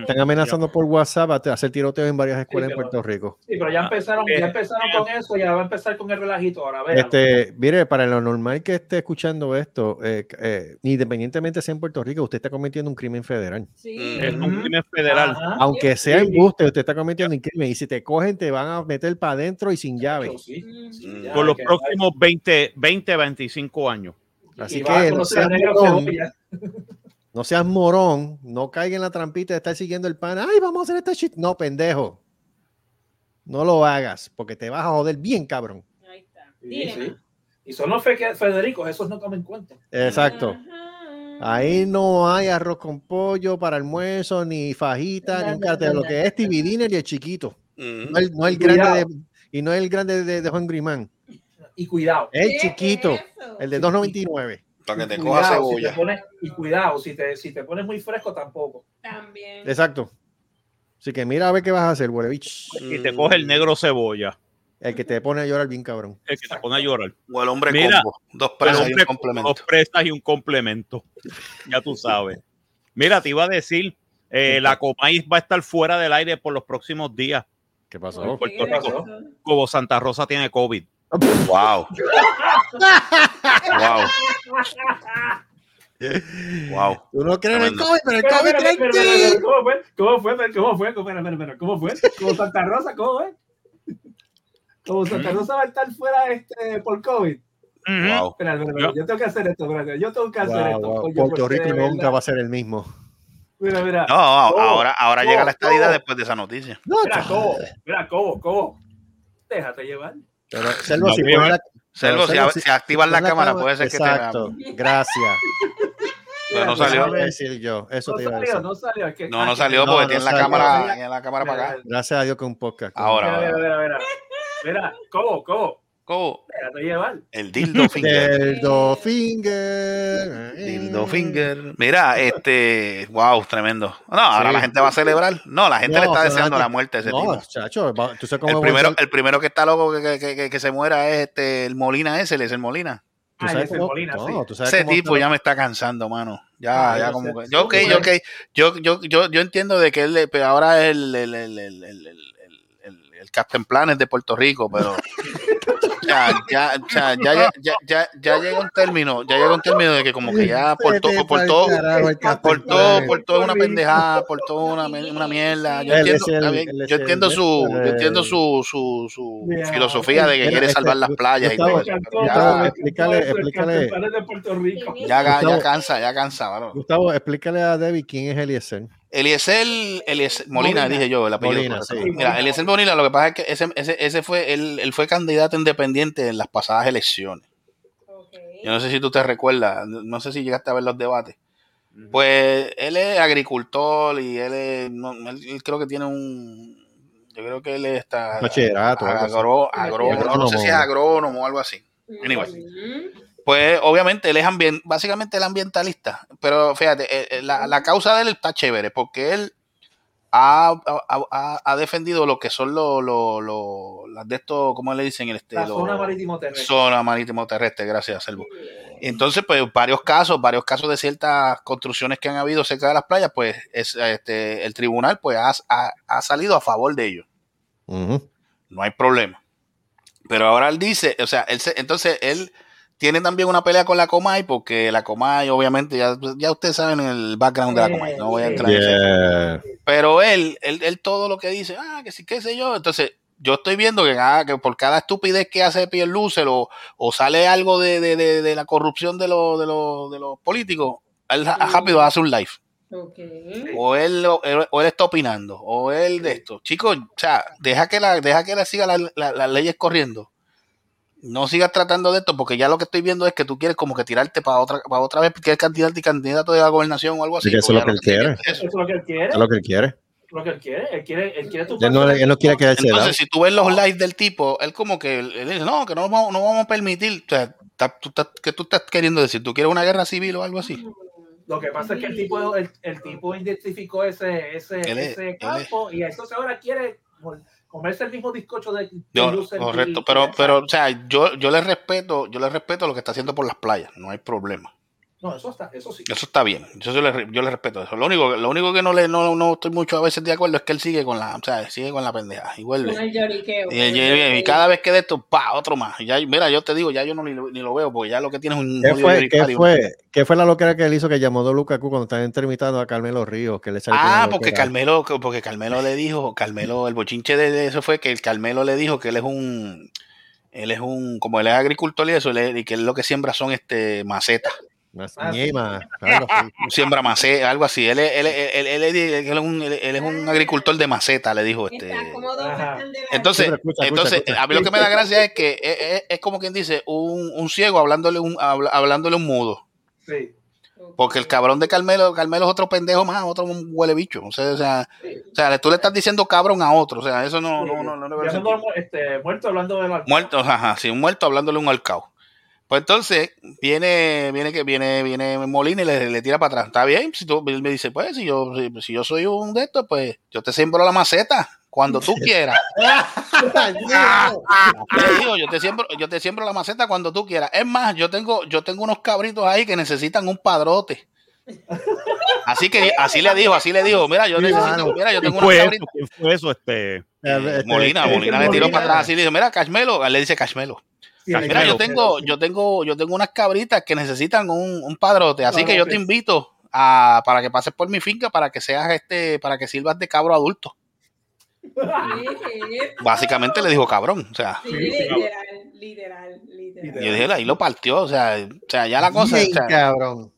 Están amenazando por WhatsApp a hacer tiroteos en varias escuelas en pero- Puerto Rico. Sí, pero ya empezaron, Eh, ya empezaron con eso, ya va a empezar con el relajito ahora. Este, mire, para lo normal que esté escuchando esto, eh, eh, independientemente sea en Puerto Rico, usted está cometiendo un crimen federal. Sí. Es un crimen federal. Ajá. Aunque sea Sí. embuste, usted está cometiendo un crimen. Y si te cogen, te van a meter para adentro y sin llave. Sí, Mm. sí, ya, Por los próximos 20, 20, 25 años. Así que no conocer no seas morón, no caiga en la trampita de estar siguiendo el pan. Ay, vamos a hacer este shit. No, pendejo. No lo hagas, porque te vas a joder bien, cabrón. Ahí está. Sí, sí. Y son los fe- Federicos, esos no comen cuenta. Exacto. Ajá. Ahí no hay arroz con pollo para almuerzo, ni fajita, ni un cartel. Lo que es TV Dinner y el chiquito. Mm. No el, no grande de, y no el grande de, de Hungry Man. Y cuidado. El ¿Qué chiquito, es el de 2.99. Para que te coja cuidado, si cebolla. te pones- y cuidado, si te, si te pones muy fresco tampoco. También. Exacto. Así que mira a ver qué vas a hacer, huele bicho. Y te coge el negro cebolla, El que te pone a llorar bien cabrón. el que te pone a llorar. O el hombre Mira, combo. Dos presas y un complemento. Dos presas y un complemento. Ya tú sabes. Mira, te iba a decir, eh, la Comay va a estar fuera del aire por los próximos días. ¿Qué pasó? en Puerto ¿Qué Rico. pasó? Como Santa Rosa tiene COVID. Wow. wow. Wow. Tú no crees en el. COVID, pero el COVID espera, ti. espera, ¿Cómo fue? ¿Cómo fue? ¿Cómo fue? ¿Cómo fue? ¿Cómo fue? ¿Cómo Santa Rosa? ¿Cómo fue? Como Santa Rosa va a estar fuera este, por COVID. Wow. Espera, espera, espera, Yo tengo que hacer esto. espérate, Yo tengo que hacer Wow, esto. wow. Puerto porque Rico nunca verdad- va a ser el mismo. Mira, mira. No, Cobo, ahora, ahora Cobo, llega la estadía Cobo. después de esa noticia. No, Mira, Cobo. Mira, Cobo, Cobo. Déjate llevar. Pero, Selvo, No, si la- Selvo, si, Selvo, a- si activas la cámara, cámara- puede ser que Exacto. Gracias. Pero no salió. iba a decir yo. Eso No te iba a salió, decir. no salió. es que- te. No, no salió porque no tiene la cámara, la cámara para acá. Gracias a Dios que un podcast. Ahora. Mira, mira, mira, mira. Mira, Cobo, El dildo finger. El do finger. Dildo finger. Mira, este, wow, tremendo. No, ahora Sí. la gente va a celebrar. No, la gente No, le está deseando la muerte a ese No, tipo. chacho, va- tú sabes cómo El primero, el primero que está loco que, que- que- que se muera es este el Molina ese, el Molina. tú Ah, sabes ese cómo- Molina, no, sí. tú sabes Ese cómo tipo ya me está cansando, mano. Ya, Ah, ya como que. Yo, ok, Sí, yo, ok. Yo, yo, yo, yo entiendo de que él, pero ahora es el, el, el, el, el, Captain Planet de Puerto Rico, pero. Ya, ya, ya, ya, ya, ya, ya, ya llega un término, ya llega un término de que como que ya por todo, por todo, por todo, por todo una pendejada, por toda una, una mierda. Yo entiendo, yo entiendo su, yo entiendo su, su, su filosofía de que quiere salvar las playas y todo eso. Explícale, explícale. de Puerto Rico. ya, ya, cansa, ya cansa. Gustavo, explícale a Debbie quién es Eliezer. Eliezer, Eliezer Molina, Molina. dije yo, el apellido. Molina, sí. Mira, Eliezer Molina, lo que pasa es que ese, ese, ese fue, él, él fue candidato independiente en las pasadas elecciones. Ok. Yo no sé si tú te recuerdas, no sé si llegaste a ver los debates. Pues él es agricultor y él, es- no, él- él creo que tiene un Yo creo que él está Bachillerato, agrónomo, no sé si es agrónomo o algo así. Anyway. Pues obviamente él es ambien- básicamente el ambientalista, pero fíjate, eh, eh, la, la causa de él está chévere porque él ha, ha- ha- defendido lo que son los los- los- las de estos, ¿cómo le dicen? Este, La zona marítimo terrestre. zona marítimo terrestre, gracias, Selvo. Entonces, pues varios casos, varios casos de ciertas construcciones que han habido cerca de las playas, pues es, este, el tribunal pues ha, ha- ha salido a favor de ellos. No hay problema. Pero ahora él dice, o sea, él se- entonces él tiene también una pelea con la Comay, porque la Comay, obviamente, ya, ya ustedes saben el background de la Comay, no voy a entrar en Yeah. pero él, él, él todo lo que dice, ah, que sí, qué sé yo. Entonces, yo estoy viendo que, ah, que por cada estupidez que hace Pierluce o, o sale algo de, de, de, de la corrupción de, los de, los de los políticos, él rápido hace un live. Ok. O él, o, él, o él está opinando, o él de esto. Chicos, o sea, deja que la, deja que la siga la- la- las leyes corriendo. No sigas tratando de esto, porque ya lo que estoy viendo es que tú quieres como que tirarte para otra, para otra vez, que es candidato y candidato de la gobernación o algo así. Sí, que eso es lo que él quiere. Eso es lo que él quiere. Es lo que él quiere. Lo que él quiere. Él quiere, él quiere tu Él no, él no quiere quedarse. Entonces, si tú ves los lives del tipo, él como que él dice, no, que no vamos, no vamos a permitir. O sea, ta- tú estás- ¿qué tú estás queriendo decir? ¿Tú quieres una guerra civil o algo así? Lo que pasa es que el tipo, el, el tipo identificó ese, ese, es- ese campo y entonces ahora quiere comerse el mismo bizcocho de, de Yo, correcto, y- pero, pero, o sea, yo, yo le respeto, yo le respeto lo que está haciendo por las playas, no hay problema. No, eso está, eso sí. Eso está bien, eso yo le, re- yo le respeto eso. Lo único, lo único que no le, no, no estoy mucho a veces de acuerdo es que él sigue con la, o sea, sigue con la pendeja y vuelve. Con el lloriqueo. Y, y- y cada vez que de esto, pa, otro más. Y ya, mira, yo te digo, ya yo no ni, lo- ni lo veo, porque ya lo que tiene es un ¿Qué fue, ¿qué, fue, ¿Qué fue la locura que él hizo que llamó a Lukaku cuando estaba entrevistando a Carmelo Ríos? Que le salió Ah, porque loquera? Carmelo, porque Carmelo le dijo, Carmelo, el bochinche de eso fue que el Carmelo le dijo que él es un, él es un, como él es agricultor y eso, él- y que él lo que siembra son este macetas. Ñema, así. siembra maceta, algo así. Él, es- él, es- él, él, él es- él es un, él es un agricultor de maceta, le dijo este. Entonces, entonces escucha. a mí lo que me da gracia es que es, es- es como quien dice un, un ciego hablándole un hablándole un mudo. Sí. Porque el cabrón de Carmelo, Carmelo es otro pendejo más, otro huele bicho. O sea, o sea, o sea, tú le estás diciendo cabrón a otro. O sea, eso no, no, no, no, no, la. Muerto, ajá, sí, un muerto hablándole un alcao. Pues entonces viene, viene que viene, viene Molina y le, le tira para atrás. Está bien, si tú él me dice, pues si yo, si, si yo soy un de estos, pues yo te siembro la maceta cuando tú quieras. Le digo, yo te siembro, yo te siembro la maceta cuando tú quieras. Es más, yo tengo, yo tengo unos cabritos ahí que necesitan un padrote. Así que así le dijo, así le dijo, mira, yo necesito, mira, yo ¿Quién tengo unos cabritos. ¿Quién fue eso? Este, Eh, Este, Molina, este, Molina le tiró Molina. para atrás así le dijo, mira, Cashmelo, le dice Cashmelo. Mira, yo tengo, yo tengo, yo tengo unas cabritas que necesitan un, un padrote, así que yo te invito a, para que pases por mi finca para que seas este, para que sirvas de cabro adulto. Sí, Básicamente le dijo cabrón, o sea, sí, literal, literal, literal. yo dije, ahí lo partió, o sea, o sea, ya la cosa, o sea, cabrón.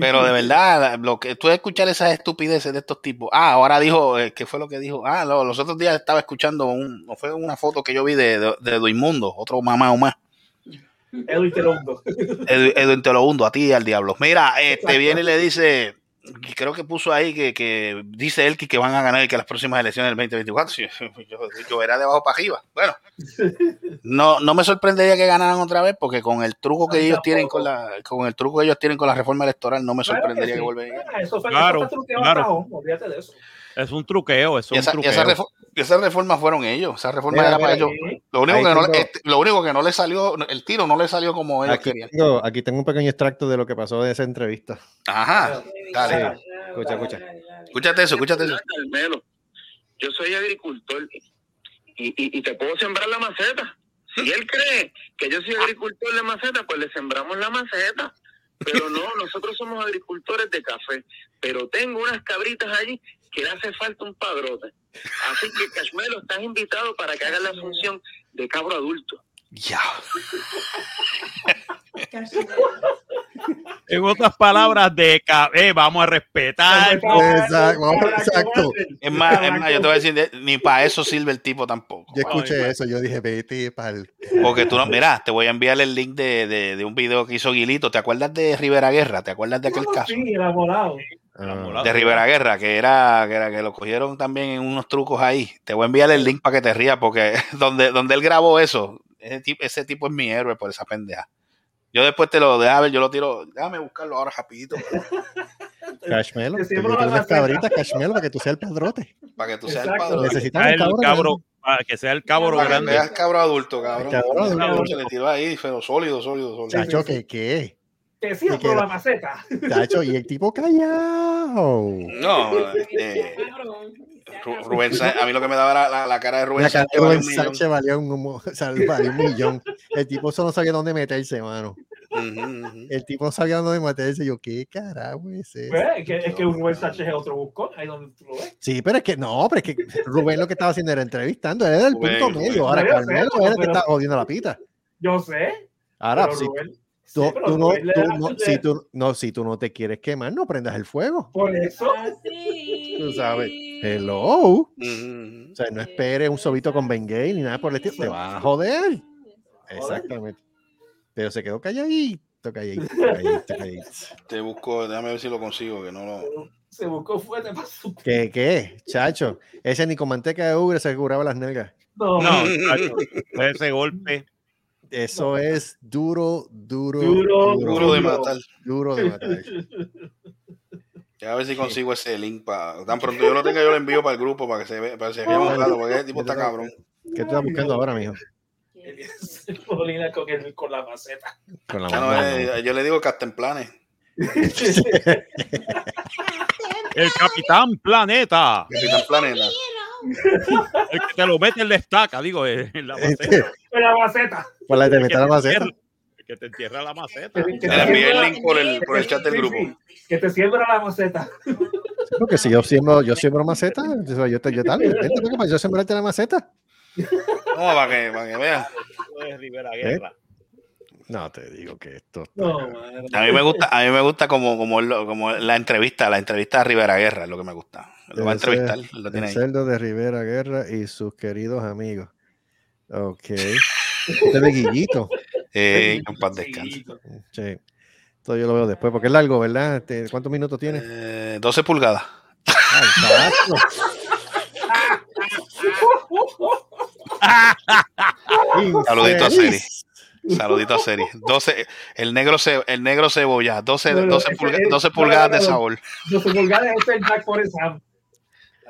pero de verdad, lo que tú escuchar esas estupideces de estos tipos. Ah, ahora dijo, eh, ¿qué fue lo que dijo? Ah, lo- los otros días estaba escuchando un, no fue una foto que yo vi de, de, de Duimundo, otro mamá o más. Edwin Edwin te lo hundo a ti y al diablo. Mira, este viene y le dice, y creo que puso ahí que, que dice él que, que van a ganar y que las próximas elecciones del 2024. Sí, Yo, yo era de abajo para arriba. Bueno, no, no me sorprendería que ganaran otra vez porque con el truco que Ay, ellos tienen con la, con el truco que ellos tienen con la reforma electoral, no me Claro sorprendería que que, sí. vuelvan a ganar. Ah, Eso fue, Claro, eso fue claro. aún, olvídate de eso. Es un truqueo, es esa, un y truqueo. esa, refo- y esa reforma fueron ellos. Esa reforma Mira, era para ellos. Sí. Lo único, que no, este, lo único que no le salió, el tiro no le salió como ellos Aquí querían. tengo, aquí tengo un pequeño extracto de lo que pasó de esa entrevista. Ajá. Dale. Escucha, escucha. Escúchate eso, escúchate eso. Carmelo, yo soy agricultor y, y, y te puedo sembrar la maceta. Si él cree que yo soy agricultor de maceta, pues le sembramos la maceta. Pero no, nosotros somos agricultores de café. Pero tengo unas cabritas allí que le hace falta un padrote. Así que, Cashmelo, estás invitado para que hagas la función de cabro adulto. Ya. En otras palabras, de eh, vamos a respetar. Exacto, exacto. Es más, es más, yo te voy a decir, de- ni para eso sirve el tipo tampoco. Yo escuché eso, yo dije, vete pa'l... Porque tú no, mira, te voy a enviar el link de, de, de un video que hizo Guilito. ¿Te acuerdas de Rivera Guerra? ¿Te acuerdas de aquel caso? Sí, enamorado. Ah, de Rivera Guerra, que era, que era que lo cogieron también en unos trucos ahí. Te voy a enviar el link para que te rías, porque donde, donde él grabó eso, ese tipo, ese tipo es mi héroe por esa pendeja. Yo después te lo dejo ver, yo lo tiro, déjame buscarlo ahora rapidito Cashmelo. Te unas cabritas, Cashmelo, para que tú seas el padrote. para que tú seas el Exacto. padrón. Necesitamos Ah, un el cabro cabro, para que sea el cabro Para que grande. veas cabro adulto, cabrón. Cabro adulto. Se le tiró ahí, pero sólido, sólido, sólido. Chacho, ¿qué qué? Te siembro queda? la maceta. Chacho, y el tipo callado. No, este, Ru- Rubén Sánchez, a mí lo que me daba era la, la cara de Rubén La cara de Rubén. Sánchez valía un, humo- o sea, valía un millón. El tipo solo sabía dónde meterse, mano. El tipo no sabía dónde meterse. Yo, ¿qué carajo es eso? Pues, Es que, es que un Rubén Sánchez es otro buscón, ahí donde tú lo ves. Sí, pero es que no, pero es que Rubén lo que estaba haciendo era entrevistando, él era el punto Rubén. medio. Ahora Carmelo era el que estaba jodiendo la pita. Yo sé. Ahora, pero si Rubén- tú, sí, pero tú no, tú si tú, no, si tú no te quieres quemar, no prendas el fuego. Por eso. Tú sabes. Hello. O sea, no esperes un sobito con Bengay ni nada por el estilo. Te va a joder. Exactamente. Pero se quedó calladito, calladito, calladito, calladito. Te busco, déjame ver si lo consigo, que no lo. Se buscó fuerte para su. ¿Qué, qué? Chacho, ese ni con manteca de ubre se curaba las nalgas. No, No, chacho, ese golpe. Eso es duro, duro, Duro, Duro de matar. duro de matar. Ya a ver si consigo ese link para. Tan pronto yo lo tenga, yo lo envío para el grupo para que se vea, para que se vea un rato, porque el tipo está cabrón. ¿Qué tú estás buscando ahora, mijo? Molina con, el, con la maceta. Con la Ya no, eh, yo le digo Castemplanes. El Capitán Planeta. Capitán Planeta. El que te lo mete en la estaca, digo, en la maceta. Este, Con la maceta. Por la de El que meter la te maceta. entierra- el que te entierra la maceta. Que- te envié el link por el, por el chat del Sí, grupo. sí, Que te siembra la maceta. Porque si yo siembro, yo siembro maceta, yo, yo, yo tal, para yo sembrarte la maceta. No, para que, para que veas. Rivera Guerra. No, te digo que esto. está- No. A mí me gusta, a mí me gusta como, como, lo- como la entrevista, la entrevista a Rivera Guerra, es lo que me gusta. Lo va a entrevistar, lo tiene El ahí. cerdo de Rivera Guerra y sus queridos amigos. Ok. Este de Guillito. Eh, en paz descanse. Sí. Esto yo lo veo después, porque es largo, ¿verdad? Este, ¿Cuántos minutos tiene? Eh, 12 pulgadas. Ay, carajo. Saludito a Infeliz. Saludito a Seri. 12, el negro ce- el negro cebolla, 12, No, no, 12, ese pulga- es- 12 no, pulgadas no, de sabor. 12 pulgadas es el Jack for Sam.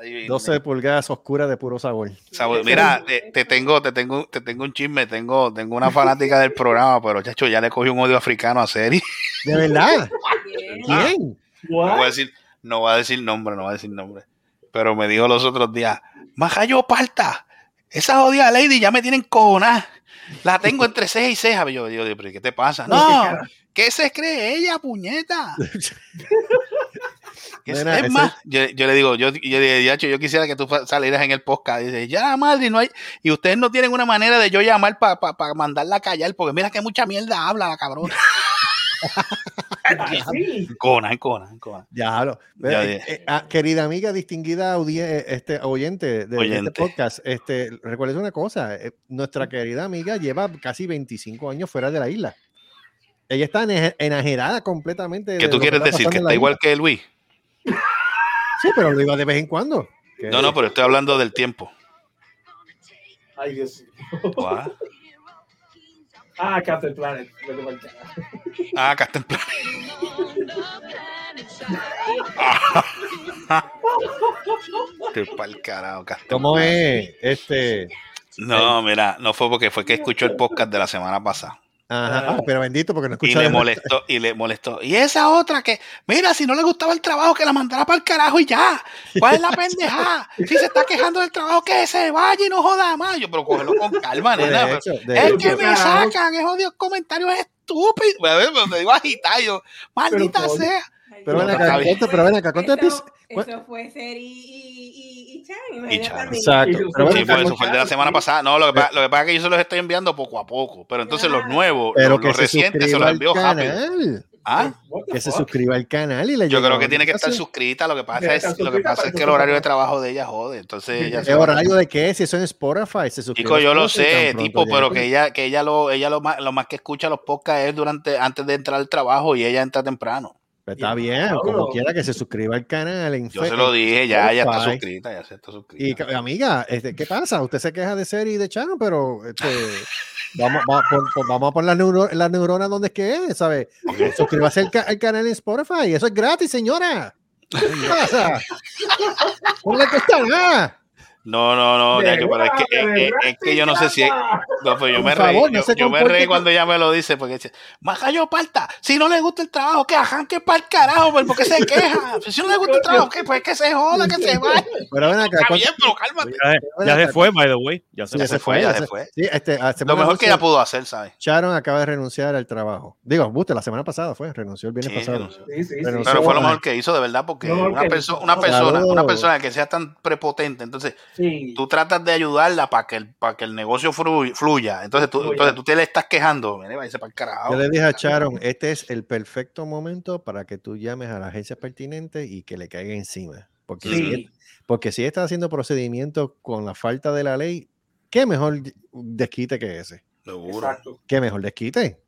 Ahí, 12 pulgadas oscuras de puro sabor. sabor. Mira, te, te tengo, te tengo, te tengo un chisme, tengo, tengo una fanática del programa, pero chacho, ya le cogí un odio africano a Seri. ¿De verdad? ¿Quién? No voy a decir, no voy a decir nombre, no voy a decir nombre. Pero me dijo los otros días, Majayo Parta, esa jodida lady ya me tienen cojonada. La tengo entre ceja y ceja. Yo digo, pero ¿qué te pasa? No. ¿qué se cree ella, puñeta? Es, Nena, es ese- más, yo, yo le digo, yo, yo, le digo, "Yacho, yo quisiera que tú salieras en el podcast. Dice, ya madre, no hay, y ustedes no tienen una manera de yo llamar para mandarla a callar, porque mira que mucha mierda habla la cabrona. Sí. Conan, Conan, Conan. Ya lo. Ya Eh, eh, ah, querida amiga, distinguida eh, este, oyente de, Oyente. este podcast, este, recuerden una cosa: eh, nuestra querida amiga lleva casi 25 años fuera de la isla. Ella está enajenada completamente. ¿Qué tú quieres decir? ¿Que está igual isla. que Luis? Sí, pero lo iba de vez en cuando. No, no, pero estoy hablando del tiempo. Ay, Dios. Ah, Captain Planet. Ah, acá está en plan. Te pa'l carajo, en ¿Cómo es? Este. No, mira, no fue porque fue que escuchó el podcast de la semana pasada. Ajá, ah, pero bendito porque no Y escucha. le molestó, y le molestó. Y esa otra que, mira, si no le gustaba el trabajo, que la mandara para el carajo y ya. ¿Cuál es la pendeja? Si se está quejando del trabajo, que se vaya y no joda más. Yo, pero cógelo con calma, nena. De pero- hecho, de Es hecho. que me Carajo. sacan esos odios comentarios estúpidos. A ver, pero te digo agitar yo. Maldita Pero, sea. Pero ven acá, pero ven acá, ¿cuánto Eso, eso fue Seri y, y, y Chan. Y Chan. Exacto. Pero ven Sí, pues eso fue el de la semana pasada. No, lo que, pasa, lo que pasa es que yo se los estoy enviando poco a poco. Pero entonces los nuevos, pero los, que los se recientes, se los envío rápido. canal. ¿Ah? Que se suscriba al canal y le Yo llega creo la que tiene que estar suscrita. Lo que pasa Tiene es, que estar lo que pasa es que el horario de trabajo de ella jode. Entonces ella se ¿Qué va- horario de qué? Si eso en Spotify, se suscribe. Chico, yo lo sé, tipo, pero que ella, que ella lo, ella lo más, lo más que escucha los podcasts es durante, antes de entrar al trabajo y ella entra temprano. Pues Está bien, Pablo. como quiera que se suscriba al canal. en Yo se lo dije, ya, ya está suscrita, ya se está Y suscrita. ca- amiga, este, ¿qué pasa? Usted se queja de serie y de Chano, pero este, vamos, va- vamos a poner las neuro- las neuronas donde es que es, ¿sabes? Suscríbase al, ca- al canal en Spotify, eso es gratis, señora. ¿Qué pasa? No le cuesta nada. No, no, no, ya que, pero es que, es, de es- es que yo no sé si. No, pues yo me favor, reí, yo, me reí cuando ella me lo dice, porque dice, Majayo parta, si no le gusta el trabajo, que arranque para el carajo, pues, ¿por qué se queja? Si no le gusta el trabajo, ¿qué? Pues que se joda, que se vaya. Pero ven acá. Está ¿cuánto- bien, pero cálmate. Ya, ya se fue, by the way. Ya se fue. se fue, ya ya se se- fue. Sí, este, Lo mejor que ella pudo hacer, ¿sabes? Sharon acaba de renunciar al trabajo. Digo, Buste, la semana pasada fue, renunció el viernes Sí, pasado. renunció. Sí, sí, sí. Pero fue lo mejor que hizo, de verdad, porque una, que perso- hizo. una persona, una persona que sea tan prepotente, entonces Sí. tú tratas de ayudarla para que el, para que el negocio flu- fluya. Entonces tú, Fluya. entonces tú te le estás quejando. Mire, váyase para el carajo. Yo le dije a Sharon, este es el perfecto momento para que tú llames a la agencia pertinente y que le caiga encima. Porque, si, él- porque si está haciendo procedimientos con la falta de la ley, ¿qué mejor desquite que ese? Seguro. ¿Qué mejor desquite?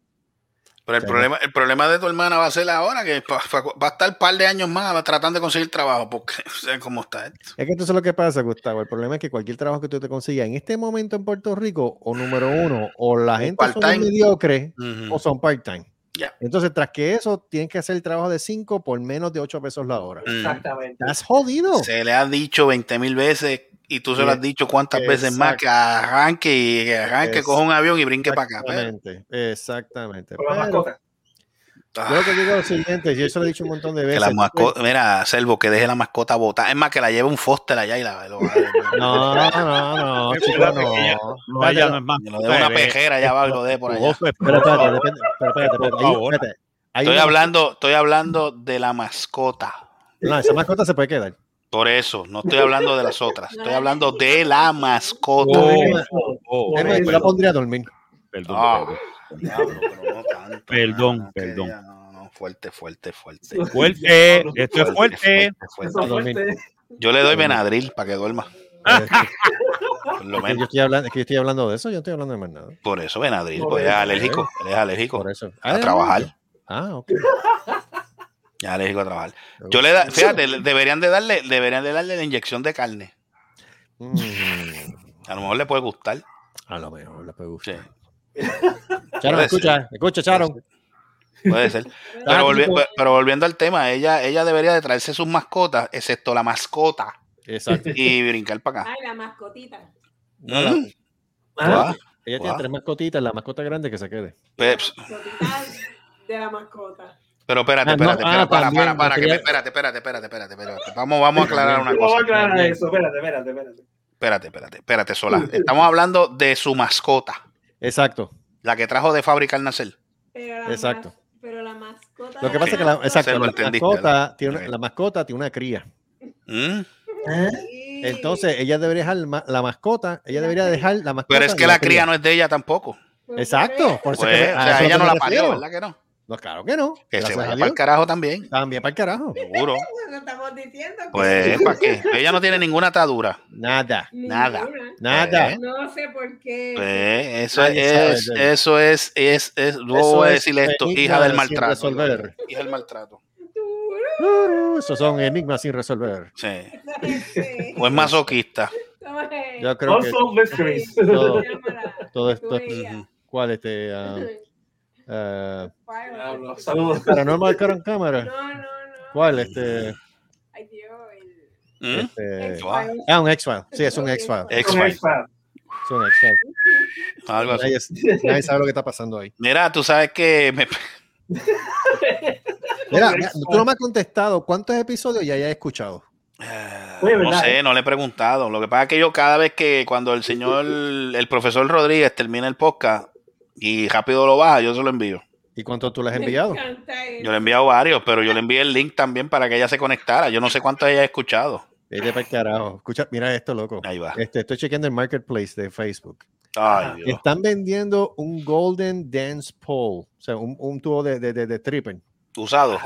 Pero el Sí. problema, el problema de tu hermana va a ser ahora que va a estar un par de años más tratando de conseguir trabajo, porque o sea cómo está esto. Es que esto es lo que pasa, Gustavo. El problema es que cualquier trabajo que tú te consigas en este momento en Puerto Rico, o número uno, o la gente son part-time. mediocre Ujú. o son part-time. Entonces, tras que eso, tienen que hacer el trabajo de 5 por menos de 8 pesos la hora. Mm. Exactamente. Estás jodido. Se le ha dicho 20 mil veces y tú se lo has dicho cuántas veces más que arranque y que arranque, coja un avión y brinque para acá. Exactamente, exactamente. Pero. Yo lo que digo es lo siguiente, y eso lo he dicho un montón de que veces. la mascota, mira, Selvo, que deje la mascota botada. Es más, que la lleve un foster allá y la lo, No, no, no, chico, no. que ella- No, ella no es más. lo de una pejera allá abajo y lo deje por allá. Pero espérate, depende- pero espérate, Por favor. Estoy hablando, estoy hablando de la mascota. No, esa mascota se puede quedar. Por eso, no estoy hablando de las otras. Estoy hablando de la mascota. Oh, oh, yo la pondría a dormir. perdón, Ah, perdón. Diablo, pero no tanto, Perdón, perdón. ya, no, no, fuerte, fuerte, fuerte. Fuerte, esto es fuerte. Yo le doy Benadryl para que duerma. Eh, Por lo Yo menos. estoy hablando, es que yo estoy hablando de eso, yo no estoy hablando de más nada. Por eso Benadryl, Por pues es eso, alérgico. Él es alérgico Por eso. a trabajar. Ah, ok. Es alérgico a trabajar. Yo le da, fíjate, deberían de darle, deberían de darle la inyección de carne. Mm, A lo mejor le puede gustar. a lo mejor le puede Sí, gustar. Charon, escucha, escucha, Charon. puede ser. Pero, volvi- pe- pero volviendo al tema, ella, ella debería de traerse sus mascotas, excepto la mascota, Exacto. y brincar para acá. Ay, la mascotita. No, la- Mm. Ah, ella tiene tres mascotitas, la mascota grande que se quede. Peps. De la mascota. Pero espérate, Ah, no, espérate, ah, espérate, para, también, para, para, que quería- me- espérate, espérate, espérate, espérate, espérate. Vamos, vamos a aclarar una Vamos a cosa. aclarar eso. Espérate, espérate, espérate. Espérate, espérate, espérate, sola. Estamos hablando de su mascota, Exacto. la que trajo de fábrica al nacer. Pero Exacto. pero la mascota. Lo que pasa es que la, mascota- exacto, la mascota tiene una, la mascota tiene una cría. Mm. Sí. Entonces, ella debería dejar ma- la mascota, ella debería dejar la mascota. Pero es que la cría no es de ella tampoco. Pues Exacto. Por eso Pues, es que- o sea, ella no la parió. ¿verdad que no? No, claro que no. Que se vaya para el carajo también. También para el carajo. Seguro. Eso estamos diciendo. que Pues, ¿para qué? Ella no tiene ninguna atadura. Nada. nada. Nada. Eh. No sé por qué. Pues, eso es, eso es, es, es, Eso voy a es decirle esto, hija del maltrato. resolver. Hija del maltrato. Uh, Esos son enigmas sin resolver. Sí. O es masoquista. Yo creo que todo, todo esto. ¿Cuál este? ah, ah, Diablo, Saludos. Paranormal Car on Camera. No, no, no. ¿Cuál? Este, Ay, Dios. el- ¿Mm? este, ah, un X-File. Sí, es un X-File. X-File. Es un X-File. Algo así. Nadie, nadie sabe lo que está pasando ahí. Mira, tú sabes que me, Mira, tú no me has contestado cuántos episodios ya hayas escuchado. Oye, no ¿verdad, sé, no le he preguntado. Lo que pasa es que yo cada vez que cuando el señor, el profesor Rodríguez termina el podcast y rápido lo baja, yo se lo envío. ¿Y cuántos tú le has enviado? Me encanta eso. Yo le he enviado varios, pero yo le envié el link también para que ella se conectara. Yo no sé cuántos ella ha escuchado. Vete para el carajo. Escucha, mira esto, loco. Ahí va. Este, estoy chequeando el marketplace de Facebook. Ay, Dios. Están vendiendo un Golden Dance Pole, o sea, un, un tubo de, de, de, de tripping Usado.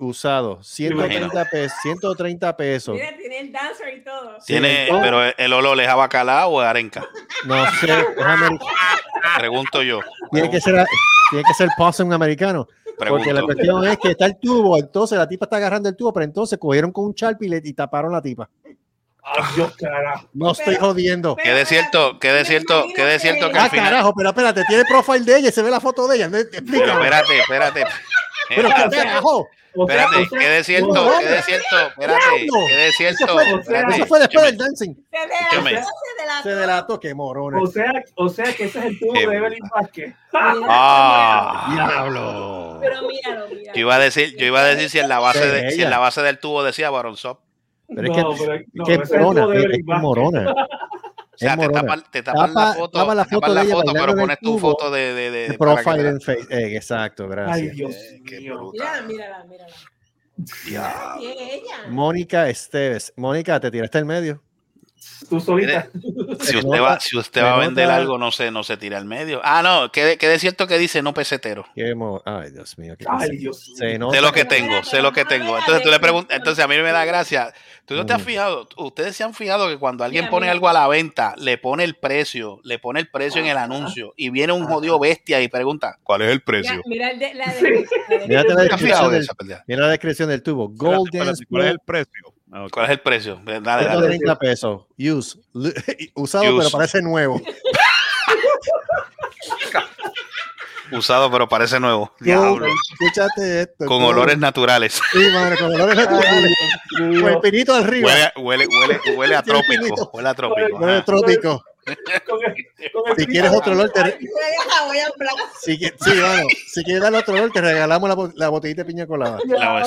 Usado, 130 pesos, 130 pesos. Mira, tiene el dancer y todo. Tiene, pero el olor es a bacalao o a arenca. No sé, es ameri- Pregunto yo. tiene que ser, tiene que ser possum americano. Porque la cuestión es que está el tubo, entonces la tipa está agarrando el tubo, pero entonces cogieron con un Sharpie y, le- y taparon la tipa. Adiós, carajo. No estoy jodiendo. ¿Qué de cierto? ¿Qué de cierto? ¿Qué de cierto que al Ah, final? carajo, pero espérate, tiene profile de ella y se ve la foto de ella. ¿no? Pero Explícame. espérate, espérate. Pero qué carajo. Espérate, ¿qué de cierto? no, ¿Qué de cierto? Espérate. ¿qué de Eso cierto? fue, Espérate, eso fue después del dancing. Se delató, qué morones. O sea, o sea que ese es el tubo de Evelyn Vázquez. Ah, Diablo. Pero míralo, míralo. yo iba a decir, yo iba a decir si en la base de, si en la base del tubo decía Baron Sop. Pero es que, No, pero- no, es morona, es, es morona. O sea, te tapan, te tapan Tapa- la foto, tapa la foto la pero pones tu foto de, de, de, profile en Facebook. Eh, exacto, Ay, gracias. Dios Eh, qué mío. Mírala, mírala, mírala. Mónica Esteves. Mónica, te tiraste el medio. Tú solita. Si usted va, si usted va a vender nota- algo, no se, no se tira al medio. Ah, no, que, de- que de cierto que dice no pesetero. Ay, Dios mío. qué Ay. Dios mío. Sé lo que que- tengo, sé lo que tengo. Entonces tú le preguntas, entonces a mí me da gracia. ¿Tú no te has fijado? Ustedes se han fijado que cuando alguien Mira, pone mira. algo a la venta, le pone el precio, le pone el precio en el anuncio y viene un jodido bestia y pregunta, ¿cuál es el precio? Mira el de, la Sí. de, Mírate la ¿Te has fijado descripción de del, mira la descripción del tubo. Gold Espérate, Dance espérate, ¿Cuál es el precio? Ah. ¿Cuál es el precio? Dale, dale. 130 pesos. Use. Usado, Use. pero parece nuevo. Usado, pero parece nuevo. Diablo. escúchate esto. Con olores naturales. Sí, madre, con olores naturales. Con el pinito arriba. Huele, a- huele, huele, huele a trópico. Huele a trópico. Huele ajá. trópico. Con el- con el Si quieres otro olor, te, si, sí, bueno, si quieres darle otro olor, te regalamos la, bo- la botellita de piña colada. La a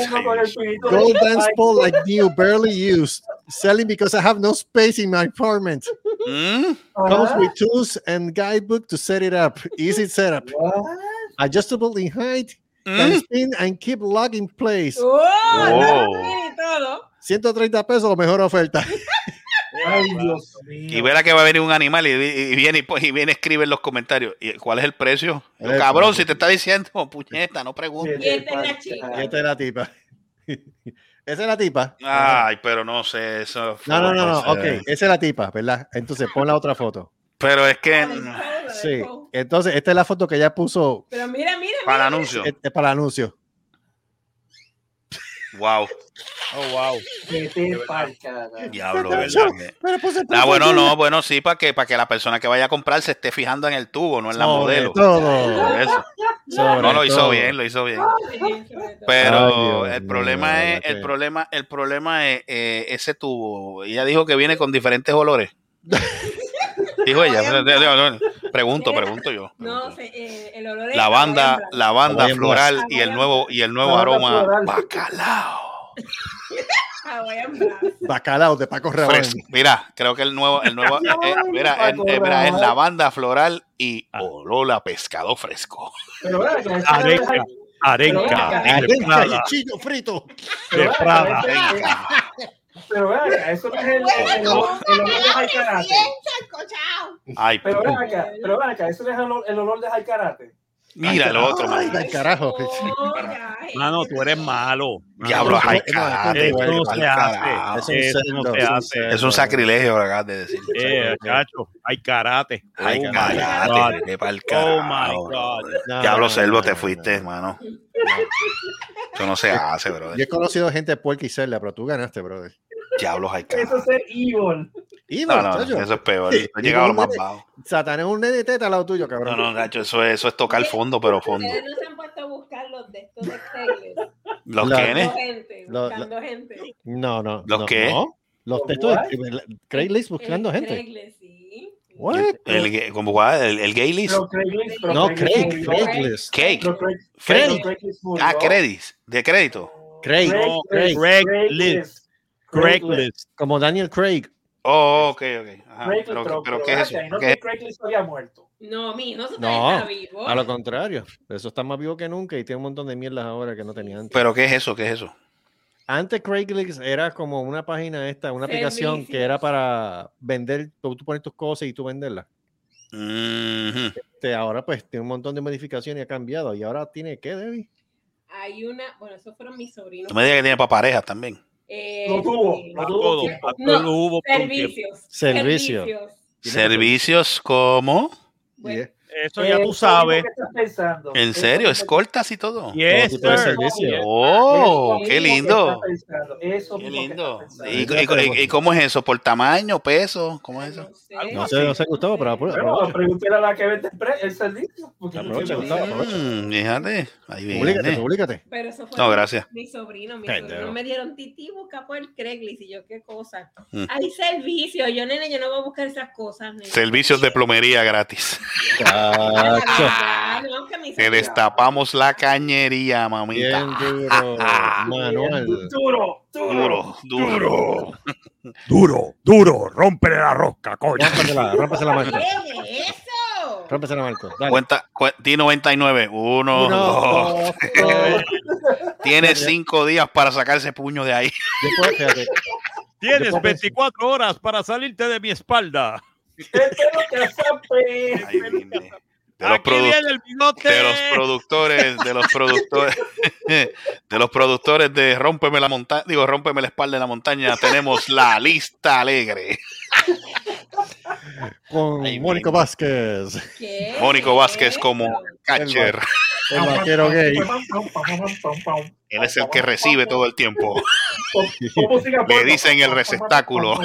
Gold dance pole like new, barely used. Selling because I have no space in my apartment. Mm, Comes with tools and guidebook to set it up. Easy setup. What? Adjustable in height. Can mm. spin and keep lock in place. ¡Oh! Oh. Y todo. 130 pesos, mejor oferta. Ay, Dios mío. Y verá que va a venir un animal y, y viene y, y viene a escribir en los comentarios. ¿Y ¿Cuál es el precio? El cabrón, si te está diciendo, puñeta, no preguntes. Y esta es la chica. Y esta es la tipa. Esa es la tipa. Ay, pero no sé, eso. No, no, no, no. Ok, esa es la tipa, ¿verdad? Entonces pon la otra foto. Pero es que. Sí. Entonces, esta es la foto que ella puso Pero mira, mira. Para mira. anuncio. para el anuncio. Wow. Oh, wow. Carajo. Diablo, Pero, ¿verdad? pero el Ah, bueno, no, bueno, sí, para que, para que la persona que vaya a comprar se esté fijando en el tubo, no en la Sobre modelo. todo. Por eso. Sobre No lo hizo todo. bien, lo hizo bien. Pero Ay, Dios el problema de es, el problema, el problema es eh, ese tubo. Ella dijo que viene con diferentes olores. dijo ella. Pregunto, pregunto yo. No, pregunto. se- eh, el olor es Lavanda, Hawaiian Blast. lavanda Hawaiian floral y el nuevo y el nuevo aroma bacalao. Hawaiian Blast. Bacalao de Paco Rabanne. Fresco. Mira, creo que el nuevo, el nuevo, eh, mira, eh, eh, mira, es lavanda floral y olor a pescado fresco. Pero Arenca, es- arenca, de Arenca Prada, y chillo frito. pero de Prada. Pero vea eso no es el, el, el, olor- el olor de Jaikarate. Pero vea pero acá, eso no es el, olor- el olor de Jaikarate. Mira el otro, Ay, carajo. Oh, ya, Mano, tú eres malo. Diablo, ay, Eso se carajo. hace. Es un Eso no cerdo, se es un hace. cerdo. Es un sacrilegio, acabas de decir. Eh, cacho, hay karate. Ay, Oh, my karate, Oh, my God. Diablo, Selvo, te fuiste, no. hermano. Eso no se hace, brother. Yo he conocido gente puerca y celda, pero tú ganaste, brother. Diablos, hay Eso es ser evil. Y No, no, no, eso es peor. He llegado a lo digo, más bajo. Satán es un nene teta al lado tuyo, No, cabrón. no, Nacho, eso es, eso es tocar fondo, pero fondo. Ustedes no se han puesto a buscar los de estos de. ¿Los quiénes? Buscando gente, Lo- buscando gente. No, no. ¿Los no, qué? no. Los ¿Los textos what? de Craigslist buscando gente. Craigslist, sí. What? El, gay- ¿Cómo va? ¿El, el gay list? No, Craigslist Craig. Craigslist. Cake. Craig-. Ah, credits. De crédito. Craig, No, Craig, Craigslist. Craigslist. como Daniel Craig. Oh, ok, ok. Ajá. Craigslist, Pero, pero, ¿qué es eso? No ¿Qué Craigslist había muerto. No, mi hijo se No, está vivo. A lo contrario, eso está más vivo que nunca y tiene un montón de mierdas ahora que no tenía antes. ¿Pero qué es eso? ¿Qué es eso? Antes Craigslist era como una página esta, una aplicación que era para vender, tú, tú pones tus cosas y tú venderlas. Mhm. Este, ahora pues tiene un montón de modificaciones y ha cambiado. Y ahora tiene qué, Debbie? Hay una, bueno, esos fueron mis sobrinos. Tú me digas que tiene para parejas también. Eh, Lo tuvo, lo tuvo. No, todo hubo. Servicios. Servicio. Servicios. Tiene- Servicios como. Bueno, Eso ya tú sabes. ¿En serio? ¿Escoltas y todo? Yes, tipo de sir. servicio. Oh, qué lindo. estás pensando, Eso Qué lindo. ¿Y, y- y- y cómo es eso? ¿Por tamaño, peso? ¿Cómo es eso? No sé, no sé, Gustavo, pero apro- Bueno, aprovecha. pregúntale a la que vende el, el servicio. Aprovecha. Gustavo, aprovecha. Mm, fíjate. Ahí viene. publícate. Pero eso fue No, mi- gracias. mi sobrino, mi sobrino me dieron titi busca por Craigslist y yo qué cosa. Mm. Hay servicio, yo nene, yo no voy a buscar esas cosas. nene. Servicios de plomería gratis. La Mi Te destapamos la cañería, mamita. Bien duro. Manual. Duro, duro. Duro, duro. Duro, duro, rómpele la rosca, coño. Rómpesela, rómpesela, Marco. ¿Qué es eso? Rómpesela, Marco. Dale. Cuenta, cu- di 99. Uno, Uno, dos. dos, tres. Tienes cinco días para sacar ese puño de ahí. Después. Tienes puedo 24 horas para salirte de mi espalda. Este. De los, el de productores, de los productores, de los productores de Rómpeme la montaña, digo, Rómpeme la espalda de la montaña, tenemos la lista alegre. Con Mónico. Vázquez. ¿Qué Mónico Vázquez como catcher. El vaquero gay. Él es el que recibe todo el tiempo. Le dicen el receptáculo.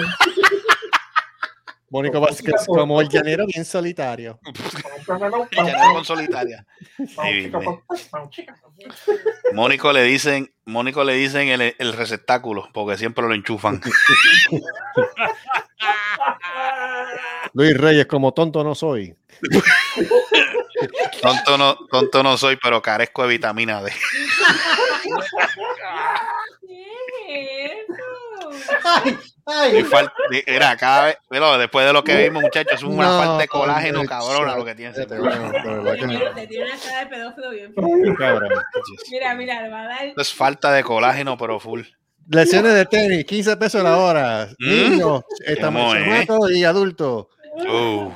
Mónico Vázquez como el llanero bien solitario. Llanero con solitaria. Mónico le dicen, Mónico le dicen el, el receptáculo, porque siempre lo enchufan. Luis Reyes como tonto no soy. Tonto no, tonto no soy, pero carezco de vitamina D. ¿Qué es eso? Y fal- de- Era cada vez, pero después de lo que vimos, muchachos, es una No, falta de colágeno cabrona lo que tiene ese Fíjate, pedo. bueno, de verdad que no. Señor, Te tiene una cara de pedófilo bien. Mira, mira, le va a dar. Esto es falta de colágeno, pero full. Lesiones de tenis, 15 pesos la hora. Mm. Niños, ¿Cómo es? chamaco y adulto. Oh.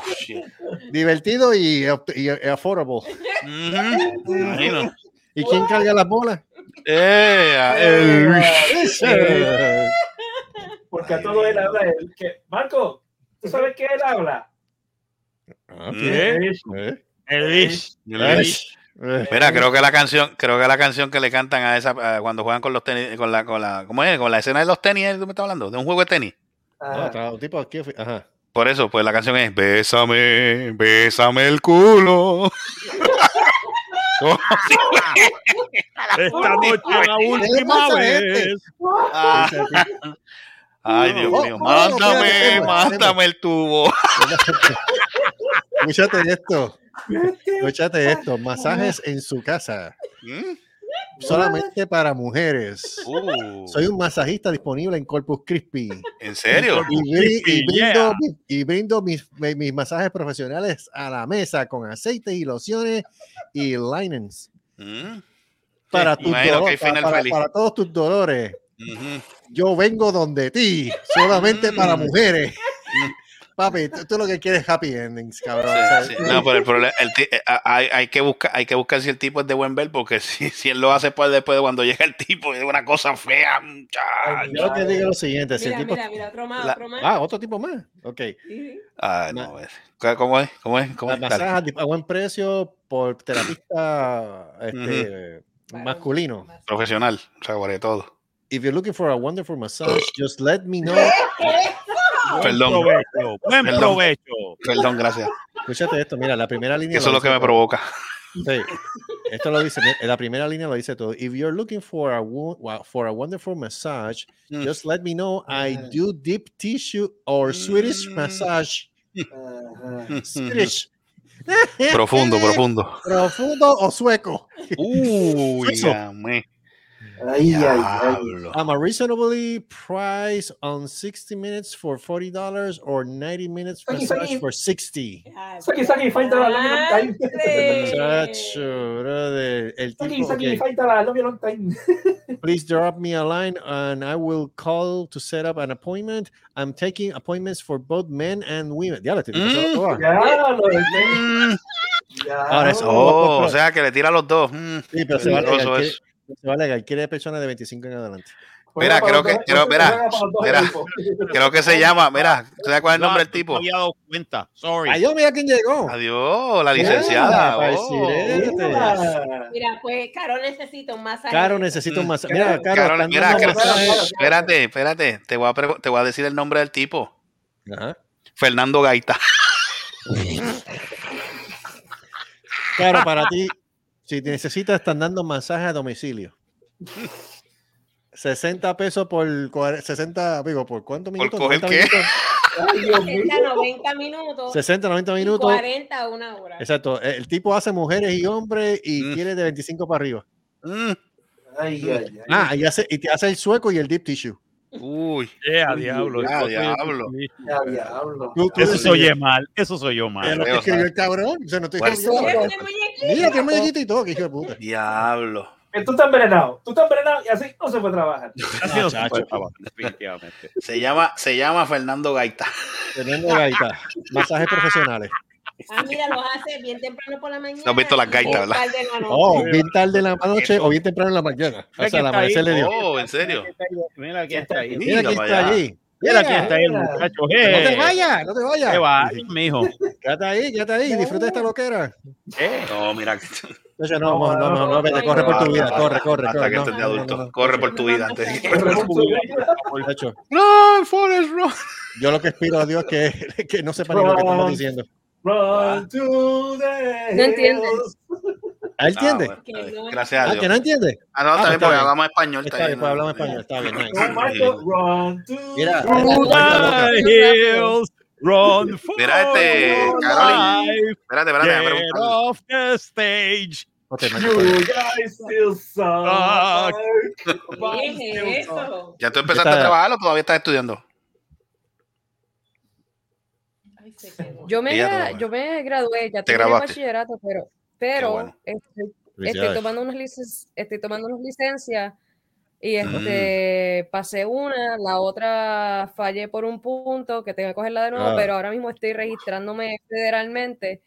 Divertido y, y affordable. Ujú, imagino. ¿Y quién carga las bolas? Eh, el- Eh, Porque a todo él habla él. Que, Marco, ¿tú sabes qué él habla? ah, ¿Qué? El bicho. Mira, creo que la canción, creo que la canción que le cantan a esa a cuando juegan con los tenis, con la, con la, ¿cómo es? Con la escena de los tenis. ¿tú me estás hablando? De un juego de tenis. No, Ah, estaba un tipo aquí. Ajá. Por eso, pues la canción es Bésame, bésame el culo. Como si- Esta noche la última vez. Ay, Dios Oh, mío, mándame, mándame el tubo. Escúchate esto. Escúchate esto. Masajes en su casa. ¿Mm? Solamente para mujeres. Uh, Soy un masajista disponible en Corpus Christi. ¿En serio? Y, y Crispy, brindo, yeah. y brindo mis, mi- mis masajes profesionales a la mesa con aceites y lociones y linens. ¿Mm? Tus dolor- para todos tus dolores. Yo vengo donde ti, solamente para Mm. mujeres. Papi, tú, tú lo que quieres es happy endings, cabrón. Sí, sí. No, pero el problema, el eh, hay, hay que buscar, hay que buscar si el tipo es de buen ver, porque si, si él lo hace pues después de cuando llega el tipo, es una cosa fea. Yo que digo lo siguiente, si el Mira, tipo... mira, mira, otro más, La- otro más. Ah, otro tipo más. Ok. Sí, Ma- no, es- ¿Cómo es? ¿Cómo es? ¿Cómo es? A buen precio por terapista este, masculino. Profesional, o sea, sobre todo. If you're looking for a wonderful massage, just let me know. Perdón. provecho. Buen Perdón. provecho. Perdón, gracias. Escúchate esto, mira, la primera línea. Eso es lo que me todo. provoca. Sí. Esto lo dice, la primera línea lo dice todo. If you're looking for a for a wonderful massage, Mm. just let me know. I do deep tissue or Swedish Mm. massage. Swedish. Profundo, profundo. Profundo o sueco. Uy. Ay, ay, ay. I'm a reasonably priced on 60 minutes for $40 or 90 minutes Aquí, massage aquí. for 60. Saki, Saki, falta la love long time. Muchacho, brother. El Saki, tipo, Saki, okay, falta la love long time. please drop me a line and I will call to set up an appointment. I'm taking appointments for both men and women. Diablo, este tipo se va a Mm. Ya, lo Mm, ya. Ahora eso- Oh, o sea que le tira a los dos. Mm. Sí, pero se va Se va a alegar. Quiere personas de 25 en adelante. Mira, creo que, creo, mira, mira, creo que se llama, mira, ¿tú sabes cuál es el nombre del tipo? No había dado cuenta. Sorry. Yo, mira quién llegó. Adiós, la licenciada. Mira, oh. Mira. Pues Caro necesita un masaje. Caro necesita un masaje. Mira, Caro, mira, espérate, espérate, te voy, a te voy a decir el nombre del tipo. Ajá. Fernando Gaita. Caro, para ti, si necesitas, están dando masaje a domicilio. 60 pesos por cuare- 60, digo, ¿por cuántos minutos? coger 90 qué? minutos. Ay, Dios mío. 60, 90 minutos. 60, 90 y minutos. 40 una hora. Exacto. El tipo hace mujeres y hombres y Mm. quiere de 25 para arriba. Mm, Ay, ay, ay. Ah, y, hace, y te hace el sueco y el deep tissue. Uy, Yeah, diablo. Ah, Eso- diablo. Ya, diablo. Tú- tú Eso se oye mal. Eso se oye Pero mal. no te Creo, escribió el cabrón. O sea, no estoy Pues-. Mira, tiene muñequito y todo, que hijo de puta. diablo. Eh, Tú estás envenenado. Tú estás envenenado y así no se puede trabajar. Así no se chacho. puede trabajar, definitivamente. Se llama, se llama Fernando Gaita. Teniendo gaita. Masajes profesionales. Ah, mira, los hace bien temprano por la mañana. No has visto las gaitas, ¿verdad? la. Oh, bien tarde en la noche o bien temprano en la mañana. O sea, está amanecer ahí. le dio. Oh, ¿en serio? Mira quién está ahí. Mira quién está allí. Mira quién está ahí, el muchacho. No te vayas, no te ¿Qué vayas. va, mijo? Quédate ahí, quédate ahí. Disfruta de esta loquera. Eh, No, mira. No, no, no, no, no, vete, corre por tu vida, corre, corre, Hasta corre. que No, estés de no, no, adulto. no, no. Corre por tu vida antes Chacho, Run, Forrest, run. Yo lo que espero a Dios es que, que no sepa ni lo que estamos diciendo. Run to the No entiendes. hills. ¿Ah, entiende? Ah, bueno, Gracias a Ah, Dios. que no entiende. Ah, no, Ah, bien, está porque hablamos español. Está bien, pues hablamos español, está bien. Run, to Mira, the hills, run for Mira, este, life, Espérate, espérate, Get off the stage. Ok, You Michael, guys still suck. Ah. ¿Qué es eso? ¿Ya tú empezaste a trabajar o todavía estás estudiando? Ay, se quedó. Yo me, gra- no, yo me gradué, ya Te terminé bachillerato, pero, pero bueno. estoy, estoy tomando unas licen- estoy tomando unas licencias y Mm. este pasé una, la otra fallé por un punto que tengo que cogerla de nuevo, Ah. pero ahora mismo estoy registrándome federalmente.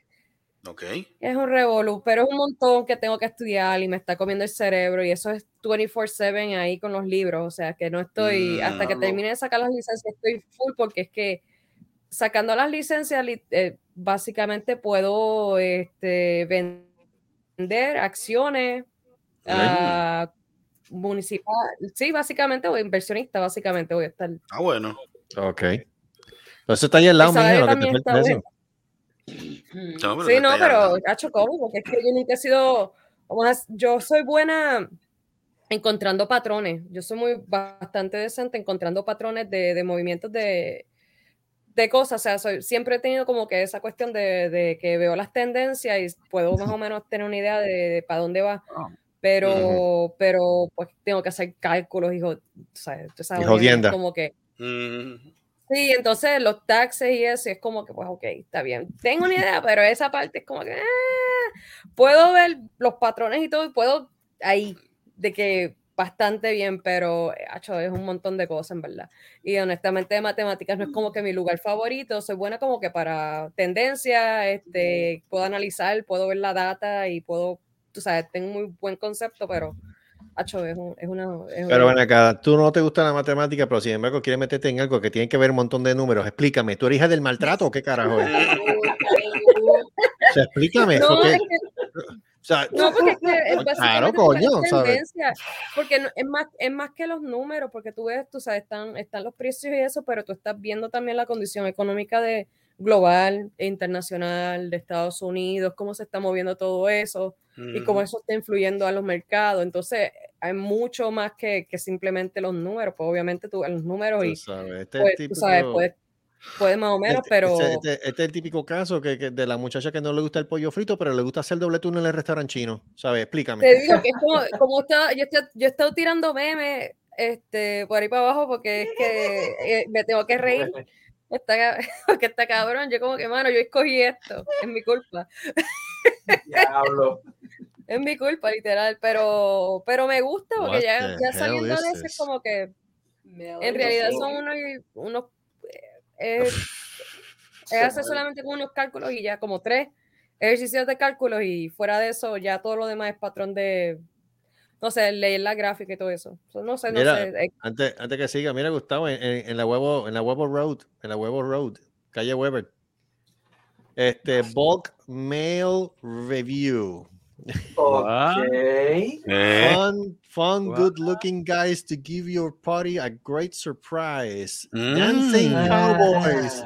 Ok. Es un revolú, pero es un montón que tengo que estudiar y me está comiendo el cerebro y eso es 24/7 ahí con los libros, o sea que no estoy, hasta que Mm. termine de sacar las licencias estoy full porque es que sacando las licencias li- eh, básicamente puedo este, vender acciones a municipal, sí, básicamente, o inversionista, básicamente voy a estar. Ah, bueno. Ok. Entonces está ahí al lado, mío, lo que te está eso. No, pero Sí, no, pero cacho, ¿cómo? Porque es que yo nunca he sido, a- yo soy buena encontrando patrones. Yo soy muy bastante decente encontrando patrones de, de movimientos de, de cosas. O sea, soy, siempre he tenido como que esa cuestión de, de que veo las tendencias y puedo más o menos tener una idea de, para dónde va. Ah. Pero, pero pues tengo que hacer cálculos, hijo, ¿sabes? Tú sabes, Y jodienda. Como que Mm, Sí, entonces los taxes y eso, y es como que, pues, ok, está bien. Tengo una idea, pero esa parte es como que, ah, puedo ver los patrones y todo, y puedo ahí, de que bastante bien, pero, hacho, es un montón de cosas, en verdad. Y honestamente, de matemáticas no es como que mi lugar favorito, soy buena como que para tendencia, este, puedo analizar, puedo ver la data y puedo, tú sabes, tengo muy buen concepto, pero, hacho, es, un- es una... es Pero ven acá, tú no te gusta la matemática, pero sin embargo quieres meterte en algo que tiene que ver un montón de números. Explícame, ¿tú eres hija del maltrato o qué carajo es? O sea, explícame. No, porque- es que o sea, No, porque es que es Claro, coño, ¿sabes? Porque no- es, más, es más que los números, porque tú ves, tú sabes, están, están los precios y eso, pero tú estás viendo también la condición económica de global e internacional de Estados Unidos, cómo se está moviendo todo eso y cómo eso está influyendo a los mercados. Entonces, hay mucho más que, que simplemente los números. Pues obviamente tú los números y tú sabes, este es pues, tú sabes, puedes, puedes más o menos, este- pero... Este, este- este es el típico caso que, que de la muchacha que no le gusta el pollo frito, pero le gusta hacer doble turno en el restaurante chino. ¿Sabes? Explícame. Te digo que es como, como está- yo, estoy, yo he estado tirando memes este, por ahí para abajo porque es que eh, me tengo que reír. Está, porque está cabrón. Yo como que, mano, yo escogí esto. Es mi culpa. Diablo. Es mi culpa, literal. Pero, pero me gusta porque What ya, ya saliendo de eso es como que en realidad son unos, unos eh, eh, hace solamente con unos cálculos y ya como tres ejercicios de cálculos y fuera de eso ya todo lo demás es patrón de no sé, leer la gráfica y todo eso. So, no sé, no Mira, sé. eh, Antes, antes que siga, mira Gustavo, en, en- en la huevo, en la huevo road, en la huevo road, calle Weber. Este bulk mail review. Ok. Eh, Fun, fun, Wow. good looking guys to give your party a great surprise. Mm. Dancing cowboys,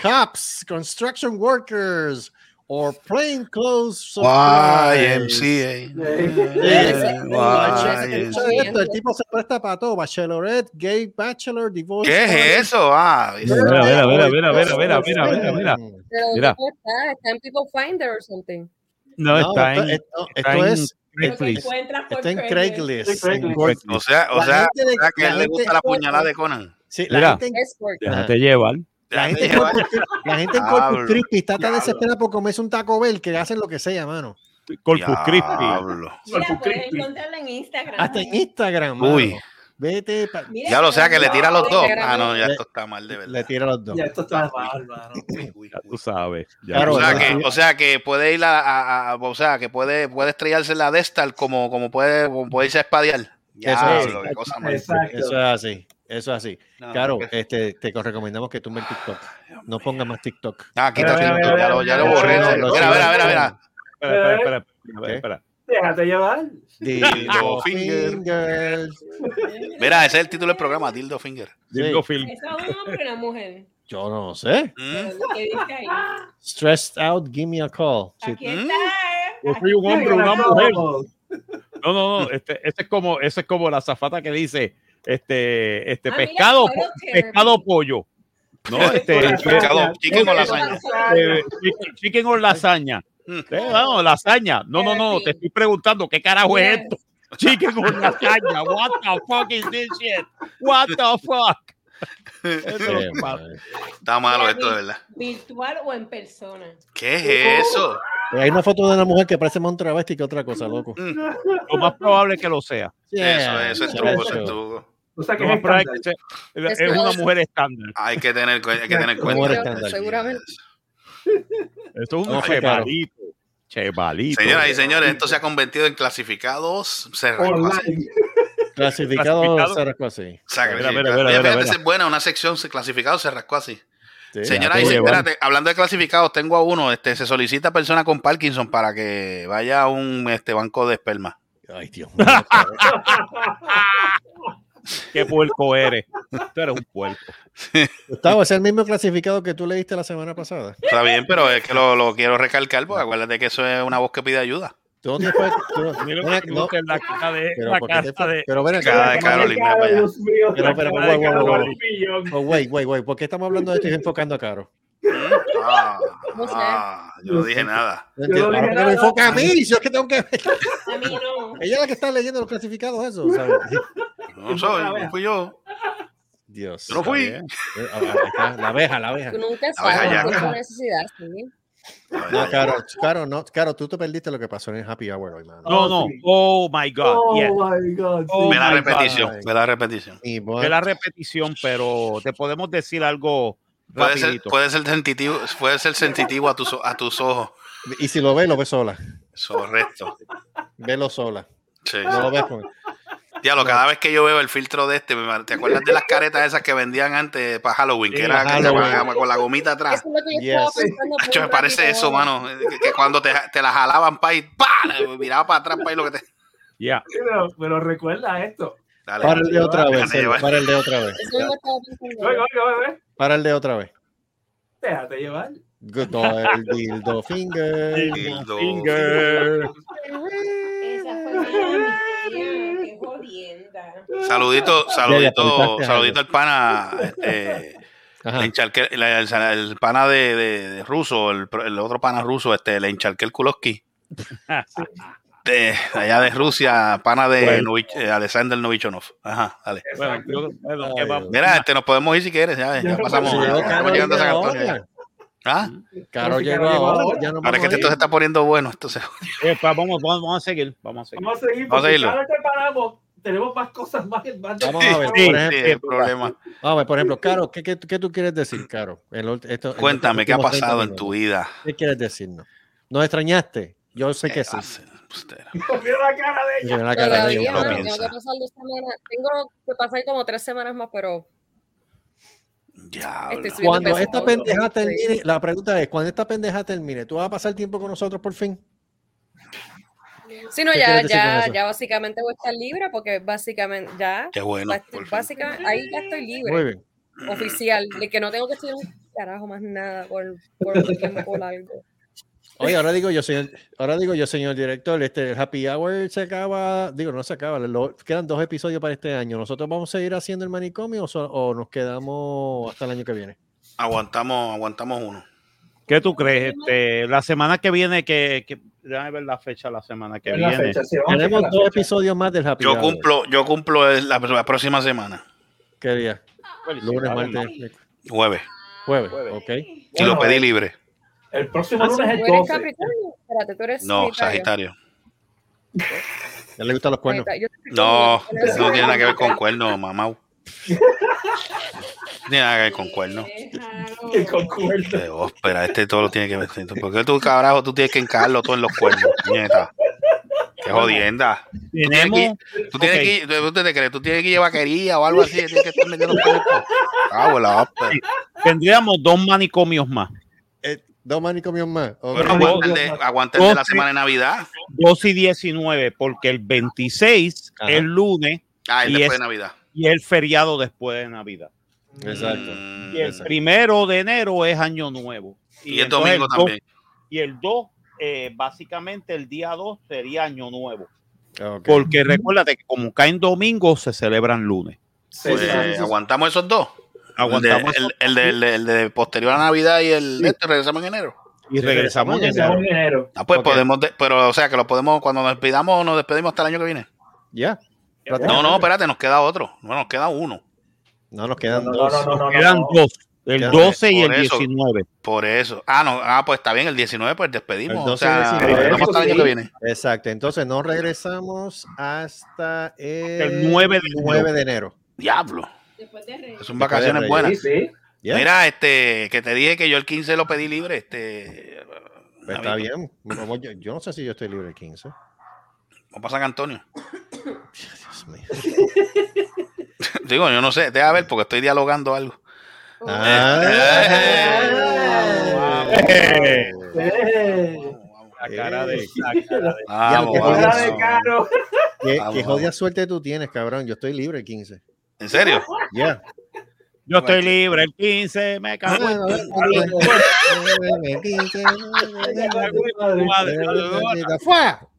cops, construction workers, or plain clothes. YMCA. YMCA. Eso es esto, el tipo se presta para todo. Bachelorette, gay bachelor, divorce. ¿Qué es eso? Ah, Mira, mira, mira, mira, mira, mira, mira, mira, mira. Pero ¿dónde Mira. puede? Está en People Finder or something. No, No, está en, esto- está esto en es, Craigslist. está en Craigslist. O sea, o sea, gente de- que a él le gusta la puñalada de Conan. Sí, la Mira. gente en-. Déjate llevar. La gente, en Corpus, la gente en Corpus. Christi está tan desesperada por comerse un Taco Bell que hacen lo que sea, mano. Corpus Christi. Mira, Corpus puedes encontrarla en Instagram. Hasta en Instagram, mano. Vete, pa- Mira, Ya lo sea que le tira a los dos. Ah, no, ya Le- esto está mal de le verdad. tira a los dos. Ya esto está mal, mano. Tú sabes. ya Claro, O sea, que, o sea que puede ir a, a- a- o sea que puede, puede estrellarse la Destal como, como puede, como puede irse a espadear. Ya, Eso lo es. que cosa más. Exacto. Eso es así. Eso es así. No, Claro, no, este, te recomendamos que tumben TikTok. No pongas más TikTok. Ah, quita TikTok, ya lo, borré. mira, Mira, mira. Espera, espera, espera, espera. Déjate llevar. Dildo finger. fingers. Mira, ese es el título del programa, Dildo Finger. Dildo. ¿Eso es un hombre o una mujer? Yo no sé. Mm. ¿Qué dice ahí? Stressed out, give me a call. Aquí Mm. está. Yo soy un hombre, una mujer. No, no, no. Este, ese es como, ese es como la zafata que dice, este, este Ah, mira, pescado, Photo pescado pollo. No, este, Pescado, chicken o lasaña. eh, chicken- chicken o lasaña. Eh, vamos, lasaña. No, no, no, te estoy preguntando qué carajo es esto. Chicken o lasaña. What the fuck is this shit? What the fuck? Eso es lo Eh, que pasa. madre. Está malo esto, de verdad. ¿Virtual o en persona? ¿Qué es eso? Hay una foto de una mujer que parece más un travesti que otra cosa, loco. Mm. Lo más probable que lo sea. Eso, eso es truco, eso es truco. O sea que es que Es es una mujer estándar. Hay que tener, hay que tener cuenta. Seguramente. Esto es un No, chevalito. Chevalito. Señoras y señores, esto se ha convertido en clasificados. Clasificado, Clasificado. se rascó así. Mira, mira, mira, Oye, mira, fíjate, mira. es buena, una sección se- clasificados se rascó así. Sí. Bueno. espérate, hablando de clasificados, tengo a uno, este, se solicita persona con Parkinson para que vaya a un este, banco de esperma. Ay, Dios mío. Qué puerco eres. Tú eres un puerco. Gustavo, es el mismo clasificado que tú leíste la semana pasada. Está bien, pero es que lo, lo quiero recalcar porque acuérdate que eso es una voz que pide ayuda. Tú te fue- tú no- no, en la casa de pero la ¿por qué te casa de pero ven acá, de. Dios mío. Pero, pero. Oh, wait, wait, wait. ¿Por qué estamos hablando de esto y enfocando a Caro? Ah, No sé. ah, yo no dije nada. No entiendo. no Ahora, dije ¿por qué me nada. enfoca a mí? Yo es que tengo que ver. A mí no. Ella es la que está leyendo los clasificados, eso, ¿sabes? No soy, no fui yo. Dios. Yo no fui. Ah, La abeja, la abeja. Tú nunca sabes no necesidad, sí. No, Caro, Caro, no, Caro, tú te perdiste lo que pasó en el Happy Hour hoy, mano. No, no. Oh my God. Oh yes. my God. Oh, Ve la repetición, God. ve la repetición. Vos- De la repetición, pero te podemos decir algo Puede ser, puede ser sensitivo, puede ser sensitivo a tus, a tus ojos. y si lo ves, lo ves sola. Correcto. Velo sola. Sí. No lo ves con. Diablo, cada vez que yo veo el filtro de este, me- ¿te acuerdas de las caretas esas que vendían antes para Halloween? Sí, que era Halloween. con la gomita atrás. Eso es lo que yo Yes. me parece eso, ahora. mano. Que, que cuando te, te la jalaban pa' y ¡pa! Le Miraba para atrás para ir lo que te. Ya. Pero, pero recuerda esto. Dale. Para el de otra vez, para el de otra vez. Para el de otra vez. Déjate llevar. Good, no, el dildo finger. Dildo. Finger. Saludito, saludito, saludito al pana. Este, Ajá. le encharqué- la- el, el pana de, de- de ruso, el, el otro pana ruso, este, le encharqué el Kulovsky. De allá de Rusia, pana de Bueno. Novich- eh, Alexander Novichonov. Ajá, dale. Bueno, yo- Ay, Mira, este, nos podemos ir si quieres, ya, ya pasamos. Sí, ya llegó estamos Caro llegando a San ahora. Antonio. ya. ¿Ah? Caro Sí, llegó ahora. ahora. Ya nos Ahora es que esto se está poniendo bueno. Entonces, Eh, pa- vamos, vamos, vamos a seguir. Vamos a seguir. Vamos a seguir. Vamos a seguirlo. Cada vez que paramos, tenemos más cosas más. más de- Vamos a ver, Sí, por sí, ejemplo, el problema. vamos a ver, por ejemplo, Caro, ¿qué, qué, qué tú quieres decir, Caro? En lo- esto- Cuéntame, ¿qué ha últimos 30 pasado en tu vida? ¿Qué quieres decirnos? ¿Nos extrañaste? Yo sé que sí. Hace- embustera. Mira la cara de ella. La cara de tengo que pasar dos semanas. Tengo que pasar como tres semanas más, pero. Estoy subiendo Cuando esta pendeja Sí. termine, la pregunta es, cuando esta pendeja termine, ¿tú vas a pasar tiempo con nosotros por fin? Sí, no, ¿Qué ya, ya, ya básicamente voy a estar libre porque básicamente ya, Qué bueno. básicamente ahí ya estoy libre, Muy bien. oficial, de que no tengo que estudiar un carajo más nada por, por un tiempo largo. Oye, ahora digo yo, señor, ahora digo yo, señor director, este el Happy Hour se acaba, digo, no se acaba, lo- quedan dos episodios para este año. ¿Nosotros vamos a seguir haciendo el manicomio o, so- o nos quedamos hasta el año que viene? Aguantamos, aguantamos uno. ¿Qué tú crees? Este, la semana que viene, que, que déjame ver la fecha la semana que viene. fecha, sí, Tenemos dos fecha. episodios más del Happy Yo Hour. cumplo, yo cumplo la, la próxima semana, ¿Qué día? Lunes, martes, jueves. jueves. Jueves. Ok. Y lo pedí libre. El próximo Ah, lunes es ¿Tú el eres 12. Capricornio? Espérate, tú eres No, Sagitario. Sagitario. Ya le gustan los cuernos. No, no tiene nada que ver con cuernos, mamá. No tiene nada que ver con cuernos. El concuerdo. Qué ópera, este todo lo tiene que ver. ¿Por qué tú, carajo, tú tienes que encarlo todo en los cuernos? Nieta. Qué jodienda. Tenemos, Tú tienes Ok. que, ¿tú te crees? Tú tienes que llevar vaquería o algo así. Tienes que estar metiendo cuernos. Ah, la ópera. tendríamos dos manicomios más, dos manicomios más. Ok. Pero aguanta el de, aguanta el de la semana de Navidad. 2 y 19, porque el 26 Ajá. es lunes Ah, el Y después es- de Navidad. y el feriado después de Navidad. Exacto. Mm, Y el primero de enero es Año Nuevo. y el entonces domingo dos- también. Y el 2, eh, básicamente el día 2 sería Año Nuevo. Ok. Porque recuérdate que como caen domingos, se celebran lunes. Sí, Pues, sí, sí, sí. aguantamos esos dos. Aguantamos el, de, el, el de, el de- posterior a Navidad y el de este, regresamos en enero. y regresamos en Empezamos enero. en enero. Ah, pues Ok. podemos, de- pero o sea que lo podemos, cuando nos despidamos, nos despedimos hasta el año que viene. Ya. No, no, espérate, nos queda otro. No, nos queda uno. No, nos quedan No, no, dos. no, no, no, Quedan no. dos, el Quedan 12 y el eso. 19. Por eso. Ah, no, ah, pues está bien, el 19, pues despedimos. El o 12 sea, y 19. despedimos hasta el año Sí. que viene. Exacto. Entonces no regresamos hasta el, El 9 de 9 de enero. Diablo. Después de Reyes. Son de vacaciones Reyes. buenas. Sí, sí. Ya. Mira, este, que te dije que yo el 15 lo pedí libre, este. Pues está bien. Yo, yo no sé si yo estoy libre el 15. Vamos para San Antonio. Dios mío. Digo, yo no sé, deja ver porque estoy dialogando algo. Ah. Eh, La cara de, la cara de- Vamos, qué vamos, cara joder. de caro. ¿Qué, Vamos, qué jodida suerte tú tienes, cabrón. Yo estoy libre el 15. ¿En serio? Ya. Yo estoy libre el 15, me cago en.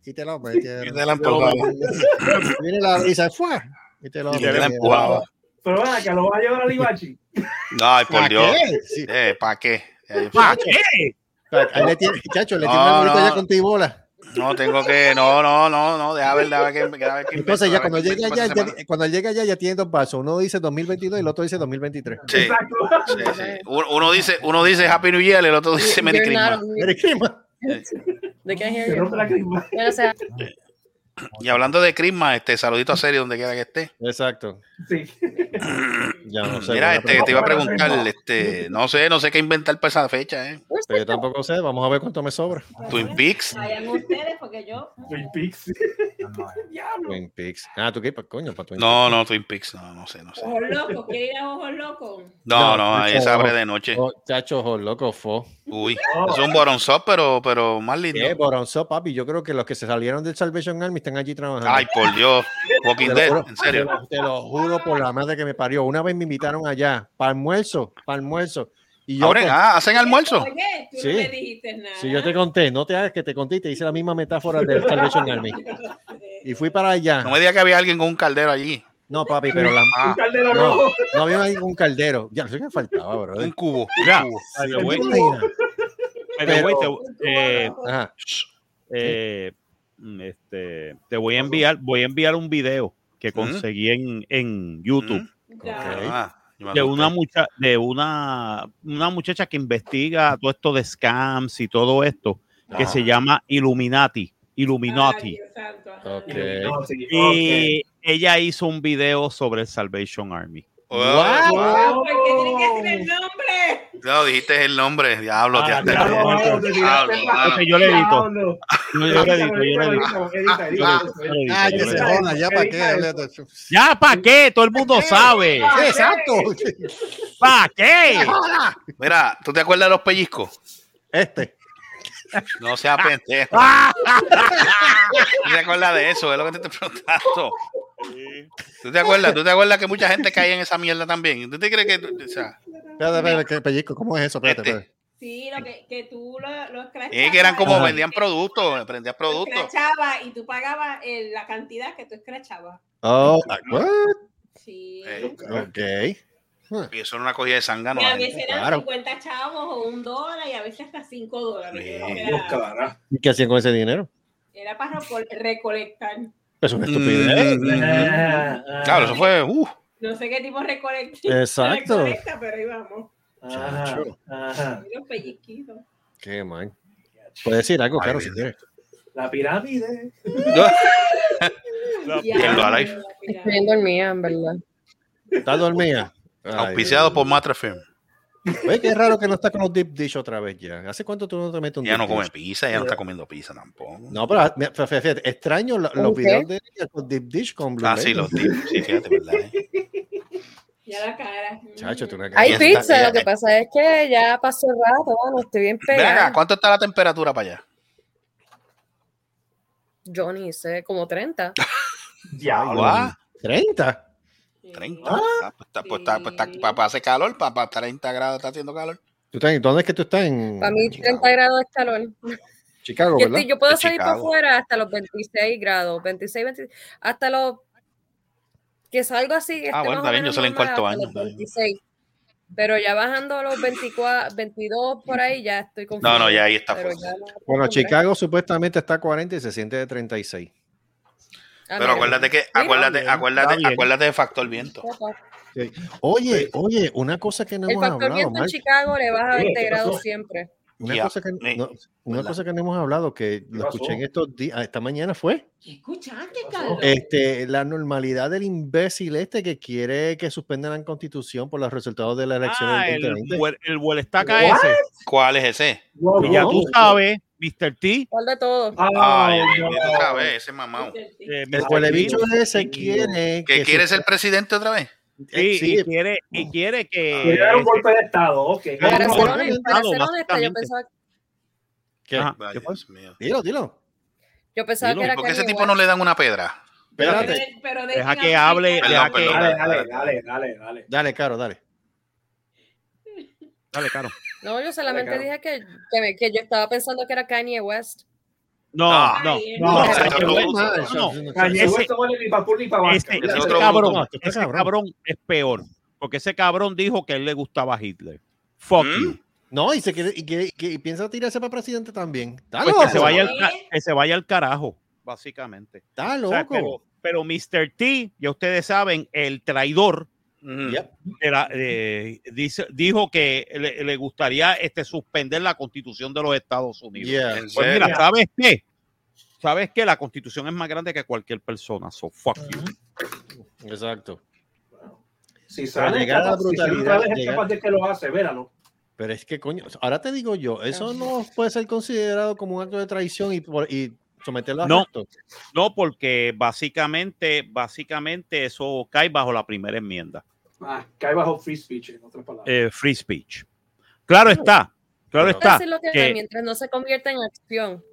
Y te lo metieron. Y te la empujaba. Viene la brisa, ¡fua! Y te lo Y te la metieron. empujaba. Pero ven acá, lo vas a llevar al Ibachi. Ay, por ¿Para Dios. Eh, ¿Para qué? Eh, ¿Para qué? Ahí le tiene, chacho, le tiene un bonito ya con tibola. No, tengo que. No, no, no, no. Deja ver, deja ver qué. deja ver qué Entonces invento, ya cuando llega allá, ya, cuando llega allá ya tiene dos vasos. Uno dice 2022 y el otro dice 2023. Sí, Exacto. sí, sí. Uno, dice, uno dice Happy New Year, el otro dice Merry Christmas. Merry Christmas. They hear you. Crisma. Y hablando de Christmas, este saludito a serio donde quiera que esté. Exacto. Sí. Ya no sé. Mira, este, te iba a preguntar, este, no sé, no sé qué inventar para esa fecha, ¿eh? Pero yo tampoco sé. Vamos a ver cuánto me sobra. Twin Peaks. Vayan ustedes porque yo. Twin Peaks. Twin Peaks. Ah, ¿tú qué? Pa- Coño, para Twin No, no, Twin Peaks, no, no sé, no sé. Ojos locos, ¿quiere ir a ojos locos? No, No, no, ahí no. se abre de noche. Peaks. Oh, chacho, ojo, loco, fo. Uy, es un boronzop, pero, pero más lindo. Eh, Boronzo, papi. Yo creo que los que se salieron del Salvation Army están allí trabajando. Ay, por Dios. Walking Te lo Dead, juro, en serio. Te lo, te lo juro por la madre que me parió. Una vez me invitaron allá para almuerzo, para almuerzo. Y yo, Ahora, pues, ah, ¿hacen almuerzo? Oye, tú Sí. no me dijiste nada. si yo te conté, no te hagas que te conté y te hice la misma metáfora del Salvation Army. Y fui para allá. No me digas que había alguien con un caldero allí. No, papi, pero la Un caldero no, rojo. no había ahí un caldero. Ya, eso que faltaba, bro. Un cubo. Eh, Ajá. eh, mm, este, te voy a enviar, voy a enviar un video que conseguí en, en YouTube Ah, yo me de una mucha, de una, una muchacha que investiga todo esto de scams y todo esto, que Ah. se llama Illuminati. Illuminati. Ay, Dios santo, ajá. Ok. No, sí, Y ella hizo un video sobre el Salvation Army. What? wow. Ah, ¿Por qué tiene que decir el nombre? No, dijiste el nombre, diablo. Ah, ya te- diablo, diablo, diablo. Ese yo le edito. Diablo. Yo, yo le edito, yo le edito. Ah, yo que le se edito. joda, ya para qué. Ya, ¿para qué? Todo el mundo sabe. Sí, exacto. ¿Para qué? Mira, ¿tú te acuerdas de los pellizcos? Este. No seas pendejo. Ah. ¿Tú te acuerdas de eso? Es lo que te estoy preguntando. ¿Tú te acuerdas? ¿Tú te acuerdas que mucha gente caía en esa mierda también? ¿Tú te crees que.? O sea, Espérate, espérate, que pellizco. ¿Cómo es eso? Espérate, Este. espérate. Sí, lo que, que tú lo, lo escrachabas. es que eran como vendían productos, vendían productos. escrachabas y tú pagabas eh, la cantidad que tú escrachabas. Oh, what? Sí. Eh, Ok. Y eso era una cogida de sangano. Y a veces eran Claro. 50 chavos o un dólar y a veces hasta 5 dólares. Era. ¿Y qué hacían con ese dinero? era para recol- recolectar. Es una estupidez. Mm, Ah, ah, Claro, eso fue. uh, No sé qué tipo de recolecta. Exacto. recolecta, pero ahí vamos. Ajá, ajá. Los pellizquitos. Qué mal. Puedes decir algo, Ay, claro, si quieres. La pirámide. Estoy dormida, en verdad. ¿Estás dormida? Ay, auspiciado Dios por Matrafilm. Oye, qué raro que no está con los deep dish otra vez ya. ¿Hace cuánto tú no te metes un Ya no deep come dish? pizza, ya no está comiendo pizza tampoco. No, pero ah, mira, fíjate, fíjate, extraño lo- los videos de ella con deep dish con Blue Ah, sí, los tips. Sí, fíjate, ¿verdad? eh? Ya la cara. Chacho, tú una Hay está- pizza, lo que pasa es que ya pasó el rato, mano, estoy bien Ven acá. ¿cuánto está la temperatura para allá? Yo ni sé, como 30. Diablo. Guau, 30. 30. Ah, pues está, pues está, pues está, para, para hacer calor, para, para 30 grados está haciendo calor. ¿Tú estás ¿Dónde es que tú estás? En Para mí, Chicago. 30 grados de calor. Chicago, Yo, ¿verdad? yo puedo salir para Chicago. afuera hasta los 26 grados, 26, 26, hasta los que salgo así. Ah, bueno, más o está bien, yo menos salí en cuarto año, los está bien. 26. Pero ya bajando a los 24, 22 por ahí, ya estoy con No, no, ya ahí está pero ya Bueno. Chicago supuestamente está a 40 y se siente de 36. Ah, Pero acuérdate que, acuérdate, bien, acuérdate, acuérdate de factor viento. Oye, oye, una cosa que no El hemos factor hablado, viento en Chicago le baja Oye, 20 ¿qué grados siempre. Una, cosa que, no, una cosa que no hemos hablado, que lo pasó? escuché en estos días, ah, esta mañana fue, ¿Qué escuchaste, pasó? Carlos? este, la normalidad del imbécil este que quiere que suspendan la constitución por los resultados de la elección Ah, del el, 2020. vuel- el vuelestaca What? ese. ¿Cuál es ese? Wow, Y ya wow. tú sabes, Mr. T. ¿Cuál de todos? Ay, Ay, bendito otra vez, ese mamado. eh, El huelebicho ese quiere ¿Que quiere ser presidente otra vez? Eh, sí, sí, y quiere, y quiere que. Quiere dar un golpe de estado, ok. Para no, ser no, honesta, para ser honesta, yo pensaba, ¿Qué? Ajá. Vaya, ¿Qué? Dios mío. Dilo, dilo. yo pensaba Dilo, que era ¿Por qué ese Kanye tipo no le dan una pedra? Espérate. Pero- pero Deja que hable, Perdón, deja que. perdón. Dale, dale, dale, dale, dale. Dale, Caro, dale. Dale, caro. No, yo solamente Claro. dije que, que, que yo estaba pensando que era Kanye West. No, no. No, ese cabrón. Este es peor. Porque ese cabrón dijo que a él le gustaba Hitler. Fuck ¿Mm? you. No, y, se quiere, y, quiere- y que- y piensa tirarse para presidente también. Pues que se, vaya al, que se vaya al carajo, básicamente. Está O loco. sea, pero, pero Mr. T, ya ustedes saben, el traidor. Yep. era, eh, dice, dijo que le, le gustaría este, suspender la constitución de los Estados Unidos. Yeah. ¿En Pues mira, ¿sabes qué? ¿Sabes qué? La constitución es más grande que cualquier persona. So fuck you. Exacto. Si sale llegar a la si brutalidad, llegar- capaz de que lo hace, véralo. Pero es que, coño, ahora te digo yo, eso no puede ser considerado como un acto de traición y, y someterlo a No. No, porque básicamente, básicamente eso cae bajo la primera enmienda. Ah, cae bajo free speech, en otras palabras. eh, free speech. Claro está, claro Pero- está. Decir lo que que- mientras no se convierta en acción.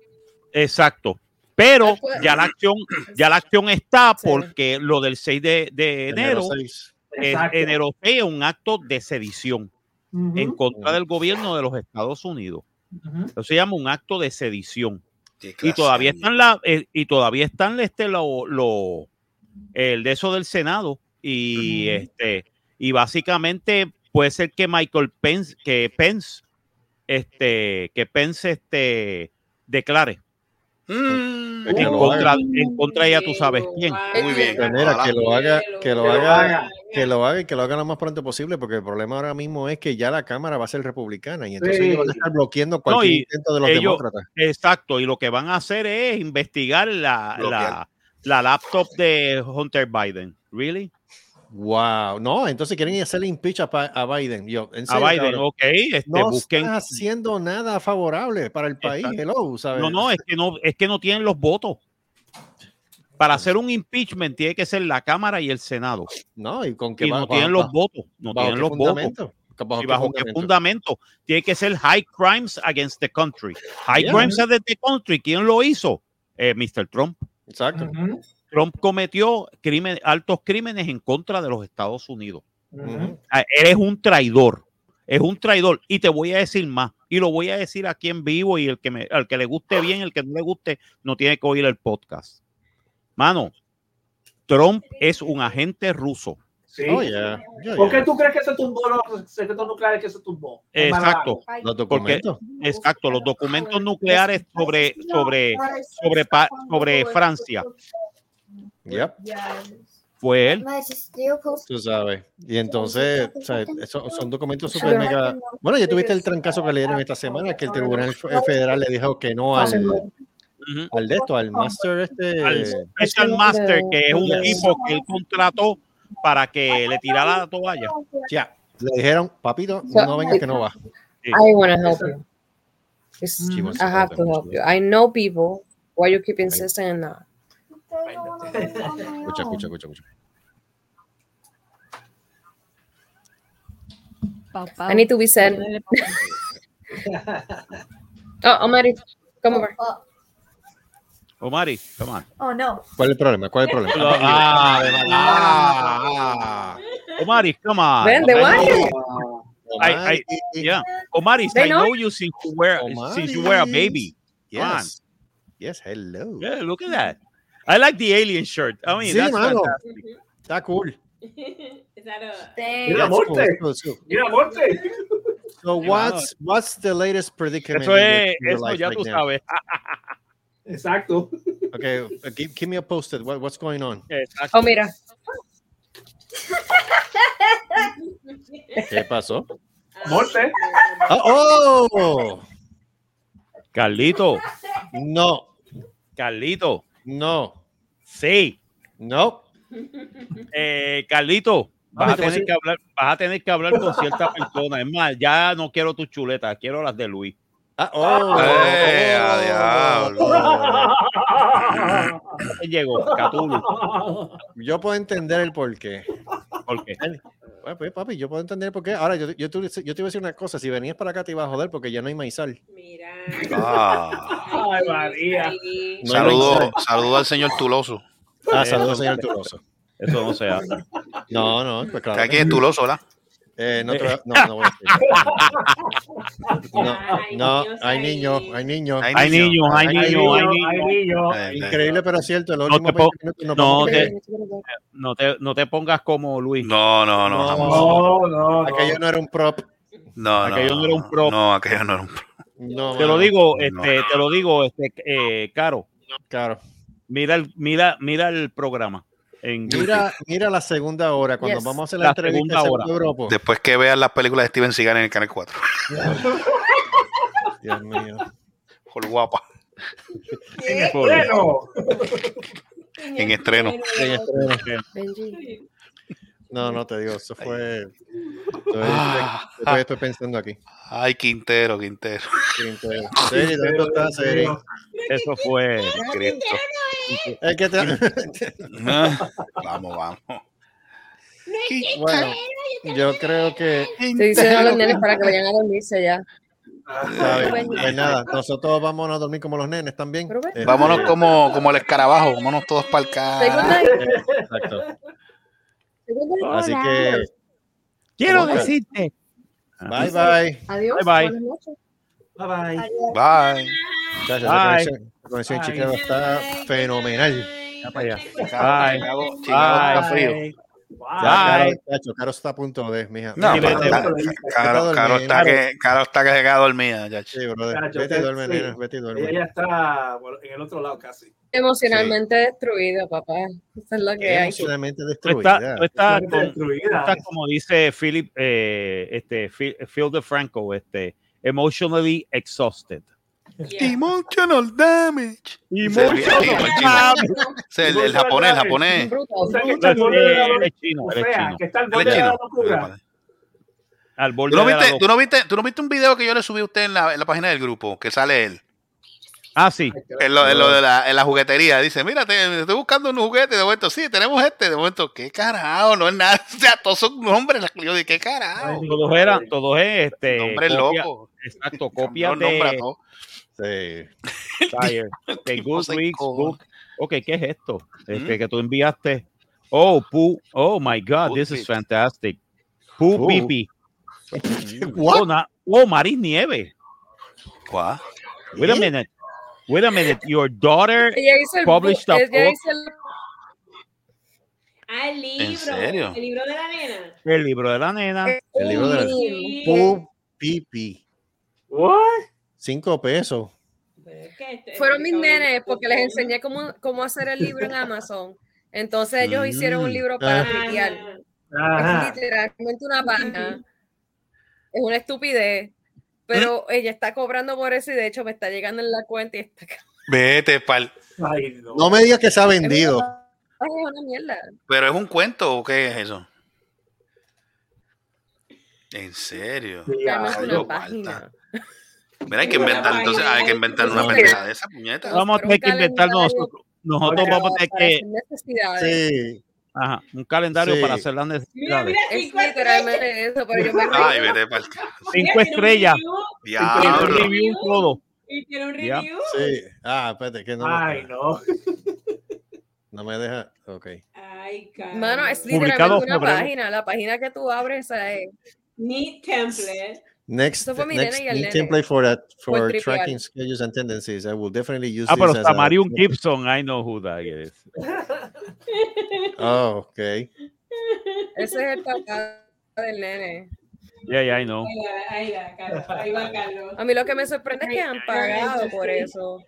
exacto. Pero Después- ya la acción, ya la acción está Sí. porque lo del 6 de, de enero, es, enero es un acto de sedición en contra del gobierno de los Estados Unidos. Eso se llama un acto de sedición. Y todavía están la, eh, y todavía están este lo, lo- el de eso del Senado y este y básicamente puede ser que Michael Pence que Pence este que Pence este declare Mm. En contra, en contra ya tú sabes quién. Muy bien. Que lo haga, que lo haga, que lo haga y que lo haga lo más pronto posible, porque el problema ahora mismo es que ya la Cámara va a ser republicana y entonces Sí. ellos van a estar bloqueando cualquier intento de los ellos- demócratas. Exacto, y lo que van a hacer es investigar la, la, la laptop de Hunter Biden. ¿Really? Wow, no, entonces quieren hacerle impeach a, a Biden. Yo, en A serio, Biden, cabrón, ok, este, no busquen. estás haciendo nada favorable para el país. Hello, ¿sabes? No, no, es que no, es que no tienen los votos. Para hacer un impeachment tiene que ser la Cámara y el Senado. No, y con que Y no va- tienen los votos. No ¿bajo tienen qué los votos. ¿Bajo ¿Y qué bajo qué fundamento? fundamento? Tiene que ser high crimes against the country. High Yeah. crimes against the country. ¿Quién lo hizo? Eh, Mr. Trump. Exacto. Ujú, Trump cometió crimen, altos crímenes en contra de los Estados Unidos. ujú. Ah, Eres un traidor. Es un traidor. Y te voy a decir más. Y lo voy a decir aquí en vivo. Y el que, me, al que le guste bien, el que no le guste, no tiene que oír el podcast. Mano, Trump es un agente ruso. Sí. Oh, yeah. Yeah, ¿Por yeah. qué tú crees que se tumbó los secretos nucleares que se tumbó? Exacto. Los documentos. Exacto. Los documentos nucleares sobre, sobre, sobre, sobre Francia. Yep, Fue él. tú sabes. Y entonces, o sea, eso- son documentos super mega. Bueno, ya tuviste el trancazo que le dieron esta semana, que el Tribunal Fe- Federal le dijo que no al, al de esto, al Master este. Al Special Master, que es un tipo que él contrató para que le tirara la toalla. Ya, le dijeron, papito, no vengas que no va. I want to help you. I have to help you. I know people. Why you keep insisting on that? Escucha, escucha, escucha, escucha. I need to be said. Oh, Omari, come over. Omari, come on. Oh no. ¿Cuál es el problema? ¿Cuál es el problema? Lo- Ah, de verdad. Ah, Omari, come on. Ven, de I guay. know- I, I, yeah. Omari, I know? know you since you were since you were a baby. Yes. Yes, hello. Yeah, look at that. I like the alien shirt. I mean, Sí, that's mano. fantastic. Está cool. Mira, That's a cool, cool, cool. Mira, Morte. So what's what's the latest predicament? Eso in your- es, eso life ya right tú now? sabes. Exacto. Okay, uh, keep, keep me a posted. What, what's going on? Exacto. Oh, mira. ¿Qué pasó? Morte. Ah, ¡Oh! Carlito, No, Carlito, no, sí. no. Eh, Carlito, vas a, a tener que hablar, vas a tener que hablar con cierta persona. Es más, ya no quiero tus chuletas, quiero las de Luis. Ah, oh, ¡Eh, a oh, diablo! ¿Quién llegó? Catulo. Yo puedo entender el porqué. ¿Por qué? Pues, papi, yo puedo entender por qué. Ahora, yo, yo, te- yo te iba a decir una cosa. Si venías para acá, te iba a joder porque ya no hay maizal. Mira. Ah, Ay, María. No saludo, saludo al señor Tuloso. Ah, saludos, señor Turoso. Eso no se hace. No, no, pues claro. Que aquí es Tuloso, ¿verdad? Eh, no, no, no voy a decir. No, no, hay niños, hay niños. Hay niños, hay Hay niños, hay Ay, niños. niño. Eh, eh. Increíble, pero cierto. El No te po- 20 minutos no te- No te, no te pongas como Luis. No, no, no. No. No. Aquello no era un prop. No, no, Aquello no era un pro. No, aquello no era un pro. No, Te lo digo, no. este, te lo digo, este, eh, Caro. Claro. Mira el, mira, mira el programa. En Mira, mira la segunda hora, cuando Yes. vamos a hacer la, La entrevista hora. Grupo. Después que vean las películas de Steven Seagal en el Canal 4. Dios mío. Por guapa. Bueno. En estreno. En estreno. Benji. No, no te digo, eso fue. Estoy, Ah. estoy- estoy pensando aquí. Ay, Quintero, Quintero. Seri, ¿dónde estás, Seri? Eso fue. Cristo. El que te- Ah, Vamos, vamos. Bueno, yo creo que. Estoy diciendo a los nenes para que vayan a dormirse ya. está bien. Pues nada, nosotros vamos a dormir como los nenes también. Este, Vámonos como, como el escarabajo, vámonos todos para el night. Exacto. Así que, Quiero decirte. bye bye. Adiós. Bye, bye. Bye bye. Bye. Muchachos, la Bye. conexión, la conexión Bye. chiquero está fenomenal. Ya para allá. Chicago, Chicago está frío. Ya, Bye. Caro, Caro está a punto de, mija. No. Caro, Caro está que, Caro está que se queda dormida, ya. Sí, brother. Vete y duerme, sí. nena. Vete y duerme. Ella ya está en el otro lado casi. Emocionalmente destruido, papá. Eso es lo que hay. Emocionalmente destruida. tú estás Está destruida. como dice Philip, eh, este, Phil, Phil DeFranco, este, emotionally exhausted. Emotional damage. Emotional Sí, sí, el chino. Sí, el, el japonés, el japonés. O sea, que está la al borde es de la chino. locura. Al borde ¿Tú no, de la viste, locura. tú, no viste, ¿Tú no viste un video que yo le subí a usted en la, en la página del grupo? Que sale él. Ah, sí. En lo, en lo de la, en la juguetería. Dice, mira, te- estoy buscando un juguete. De momento, sí, tenemos este. De momento, ¿qué carajo? No es nada. O sea, todos son nombres. Yo dije, ¿qué carajo? Todos eran, todos es este. Nombres copia- locos. Exacto, copias Los nombra de. Sí. Fire. De Goodreads cómo. Book. Ok, ¿qué es esto? Este ¿Mm? que tú enviaste. Oh, Poo. Oh my God, this is fantastic. Poo Poo. Pipi. What? Oh, na- oh, Maris Nieve. ¿Cuál? Wait a minute. Wait a minute. Your daughter. Published a book. Ah, el libro. serio? El libro de la nena. El libro de la nena. El libro de la- Sí. Pu- Pipi. What? Cinco pesos. Este- Fueron mis nenes porque les enseñé cómo, cómo hacer el libro en Amazon. Entonces ellos hicieron un Mm. libro para Ah. Ajá. Es literalmente una página. Es una estupidez. Pero ella está cobrando por eso y de hecho me está llegando en la cuenta y está. Vete, pal. Ay, no. No me digas que se ha vendido. Ay, es una mierda. ¿Pero es un cuento o qué es eso? ¿En serio? Diablo, una página. Mira, hay que inventar, entonces hay que inventar una pendejada de esa puñeta. Vamos a tener que inventar nosotros. Nosotros vamos a tener que. Sí. Ajá, un calendario Sí. para hacer las Mira, necesidades. mira, Es cinco estrellas. literalmente eso, pero yo me Ay, vete pa'l Mira, Cinco estrellas. Tiene un Diablo. review todo. Y tiene un review. Sí. Ah, espérate, que no, me- Ay, no. no me deja. Ok. Ay, cabrón. Mano, es Publicado literalmente una febrero. página. La página que tú abres es. Neat template. Next, Eso fue mi next nene y el new nene. template for that for tracking schedules and tendencies. I will definitely use Ah, pero this as está a- Marion Gibson. I know who that is. Oh, ok. Ese es el papá del nene. Yeah, yeah, I know. Ahí va, Carlos. A mí lo que me sorprende es que han pagado por eso.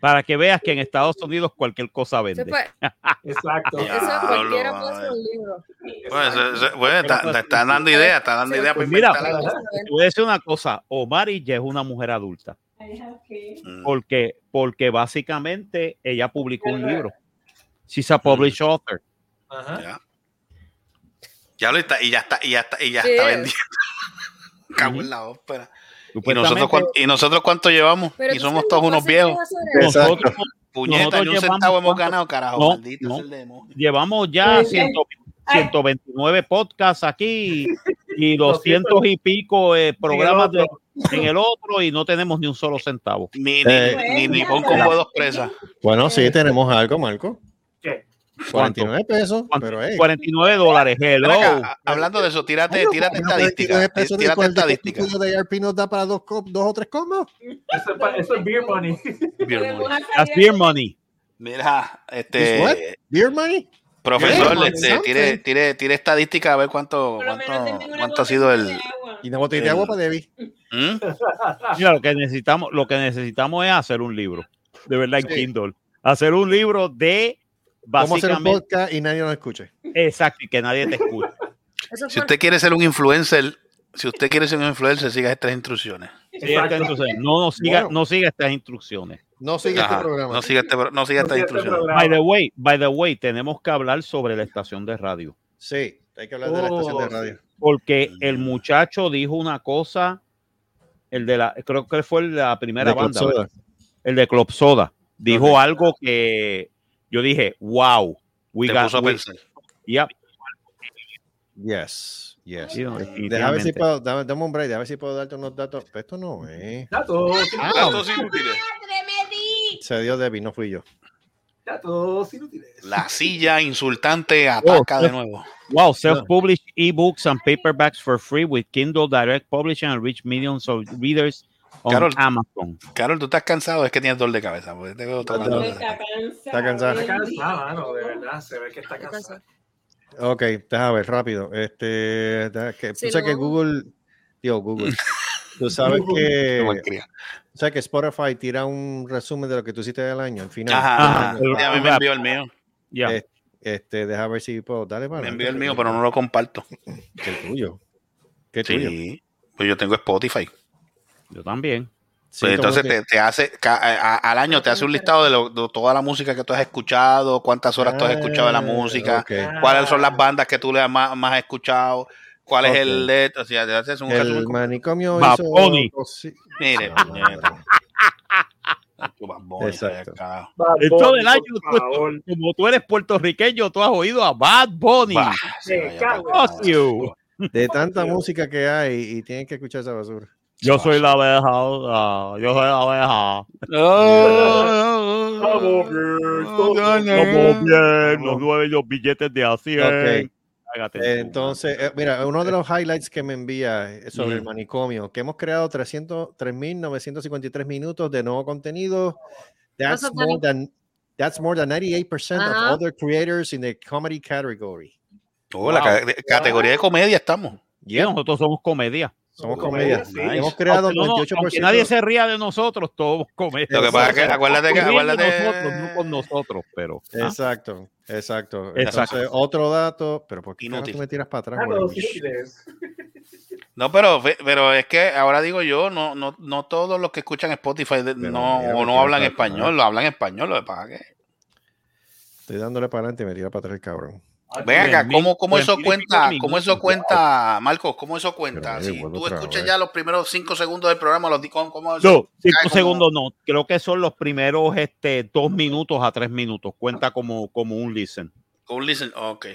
Para que veas que en Estados Unidos cualquier cosa vende. Exacto. Eso cualquiera puede hacer madre. un libro. Bueno, está, está- dando idea, está dando Sí, idea para pues mira. Te voy a decir una cosa. Omari ya es una mujer adulta. Mm. Porque, porque básicamente ella publicó un libro. She's a published author. Ajá. Ya. Ya lo está, y ya está, y ya está, y ya Sí está es. vendiendo. Cago en la ópera. ¿Y Supuestamente, nosotros, cuán- ¿Y nosotros cuánto llevamos? Pero y somos todos unos viejos. nosotros Puñeta, Nosotros ni un llevamos centavo hemos ganado, carajo. No, maldito no. es el demonio. llevamos ya Pues, 100 ay. 129 podcasts aquí y 200 y pico eh, programas de- en el otro y no tenemos ni un solo centavo. Ni, ni, Eh, ni, ni pon como dos presas. Bueno, sí, tenemos algo, Marco. ¿Qué? 49 pesos, pero hey. 49 dólares. Hello. Acá, hablando de eso, tírate, tírate estadística. eh, pesos Tírate estadística. de ARP nos da para dos, dos o tres combos. Eso, es pa- eso es beer money. Muy. hacer That's beer money. Mira, Is what? este Beer money? profesor, Yeah, este, tire, tire, tire estadística a ver cuánto, cuánto, cuánto ha sido el. botellita de agua. Y una botella de El- agua para Debbie. ¿Mm? Mira, lo que necesitamos, lo que necesitamos es hacer un libro. De verdad, en Sí. Kindle. Hacer un libro de Vamos a hacer un podcast y nadie nos escuche. Exacto, y que nadie te escuche. Si usted quiere ser un influencer, si usted quiere ser un influencer, siga estas instrucciones. Siga estas instrucciones. No, no, siga, Bueno. no siga estas instrucciones. No sigue Ajá, este programa. No siga, este, no siga No estas siga este instrucciones. programa. By the way, by the way, tenemos que hablar sobre la estación de radio. Sí, hay que hablar de la estación Oh, de radio. Porque el muchacho dijo una cosa, el de la, creo que fue el de la primera De Club banda, el de Club Soda. Dijo algo que yo dije, wow, we Te got, puso a we- pensar. yep, Yes, yes. sí, Deja ver si puedo, dame, dame un break, a ver si puedo darte unos datos. Pero esto no es. Datos, Ah, Datos inútiles. Se dio Debbie, no fui yo. datos inútiles. La silla insultante ataca Oh, de nuevo. Wow, self-published ebooks and paperbacks for free with Kindle Direct Publishing and reach millions of readers Carol. Amazon. Carol, tú estás cansado, es que tienes dolor de cabeza. porque te veo. Está cansado. Está cansado. Está de verdad. Se ve que está cansada. Ok, déjame ver rápido. Este, que, Sí, tú sabes que. Google, digo Google, tú sabes que, tú sabes que Spotify tira un resumen de lo que tú hiciste del año al final. Ajá. Sí, a mí me envió el mío. Yeah. Eh, Este, deja ver si puedo. Dale para. Me envió el mío, pero no lo comparto. ¿Qué tuyo? ¿Qué tuyo? Sí, pues yo tengo Spotify. Yo también. Sí, Pues entonces que- te, te hace, ca- a- a- al año te hace un listado de, lo- de toda la música que tú has escuchado, cuántas horas tú has escuchado de la Ah, música, cuáles son las bandas que tú le has más, más escuchado, cuál es el. LED, o sea, te haces un El manicomio Bad hizo Bunny. Mire, Ah, Exacto. carajo. Esto del año, favor. como tú eres puertorriqueño, tú has oído a Bad Bunny. Bah. De tanta música que hay y tienen que escuchar esa basura. Yo soy la abeja, ah, yo soy la abeja. Vamos, girls, Como bien, los nueve los billetes de a 100. Ok. Hágate Eh. Entonces, eh, mira, uno de los highlights que me envía eh, sobre el Mm. manicomio, que hemos creado 300 3.953 minutos de nuevo contenido. That's more than, that's more than 98% Ajá. of other creators in the comedy category. Oh, la categoría de comedia estamos. Sí, nosotros somos comedia. Somos Comedia, comedia. sí. Hemos creado Aunque no, no, 28%. aunque nadie se ría de nosotros, todos comedia. Lo que pasa es que acuérdate que acuérdate, nosotros, no con nosotros, pero. ¿ah? Exacto, exacto. Exacto. Entonces, otro dato, pero ¿por qué Inútil. tú me tiras para atrás? Ah, no, pero, pero es que ahora digo yo, no, no, no todos los que escuchan Spotify no, mira, o no hablan español, lo hablan español, lo que pasa es que. Estoy dándole para adelante y me tira para atrás el cabrón. Ven acá, Tres ¿cómo, cómo eso cuenta? ¿Cómo eso cuenta, Marcos? ¿Cómo eso cuenta? Eh, Si vuelvo tú escuchas ya los primeros cinco segundos del programa, los di- ¿cómo, cómo eso? No, cinco segundos no. Creo que son los primeros este, dos minutos a tres minutos. Cuenta como, como un listen. Un listen, ok.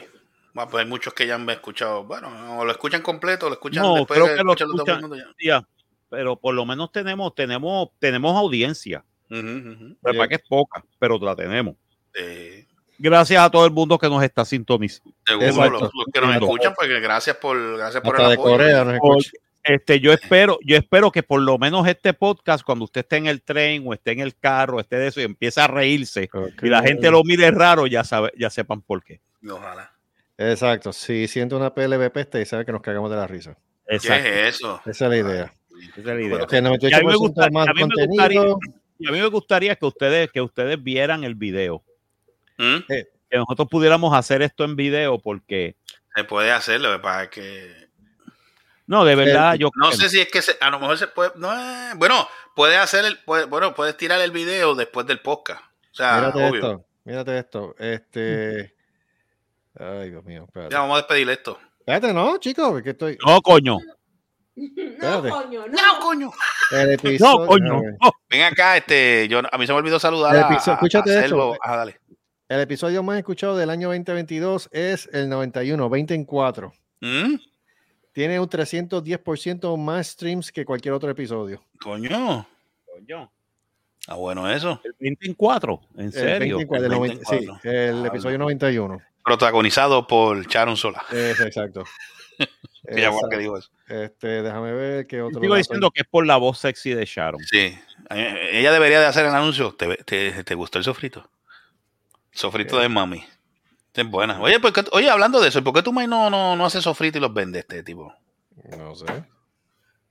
Bueno, pues hay muchos que ya han escuchado. Bueno, o lo escuchan completo, o lo escuchan No, después creo de que lo escuchar los dos escuchan. minutos ya. Ya, pero por lo menos tenemos, tenemos, tenemos audiencia. Ujú, ujú. Pero para que es poca, pero la tenemos. Eh, Gracias a todo el mundo que nos está sintonizando. seguro, los, los que nos Exacto. escuchan, porque gracias por, gracias por Hasta el de apoyo. Corea nos Por- escucha. Este, yo espero, yo espero que por lo menos este podcast, cuando usted esté en el tren o esté en el carro, esté de eso y empieza a reírse y la gente lo mire raro, ya sabe, ya sepan por qué. Ojalá. Exacto. Si siente una PLB peste y sabe que nos cagamos de la risa. ¿Qué es eso? Esa es la idea. Esa es la idea. Que 98% Y a mí me gusta- más a mí me contenido. Y a mí me gustaría que ustedes, que ustedes vieran el video, ¿Mm? que nosotros pudiéramos hacer esto en video, porque Se puede hacer, lo que no, de verdad, El- yo No creo- sé si es que se- a lo mejor se puede. No, eh, bueno, puede hacer el. puede- bueno, puedes tirar el video después del podcast. O sea, Mírate obvio. esto. Mírate esto. Este. Ay, Dios mío. Espérate. Ya vamos a despedir esto. Espérate, no, chicos, porque estoy. no, coño, Espérate. No, coño, no. No, coño. Episodio. no, coño, a no. Ven acá, este. Yo, a mí se me olvidó saludar El a, episodio- a- escúchate a esto. Selvo. Ah, dale. El episodio más escuchado del año 2022 es el 91, 20 en 4. ¿Mm? Tiene un 310% más streams que cualquier otro episodio. Coño. Coño, Ah, bueno, eso. el 20 en 4, en El serio. 20 en 4, El el 20 en 90 sí, el Ah, episodio no. 91. Protagonizado por Sharon Sola. Es, exacto. Ya que eso. Este, déjame ver qué otro. Sigo dato diciendo que es por la voz sexy de Sharon. Sí. Eh, Ella debería de hacer el anuncio. ¿Te, te, te gustó el sofrito? Sofrito de mami. Es buena. Oye, ¿por qué- oye, hablando de eso, ¿por qué tu maíz no, no, no hace sofrito y los vende este tipo? No sé.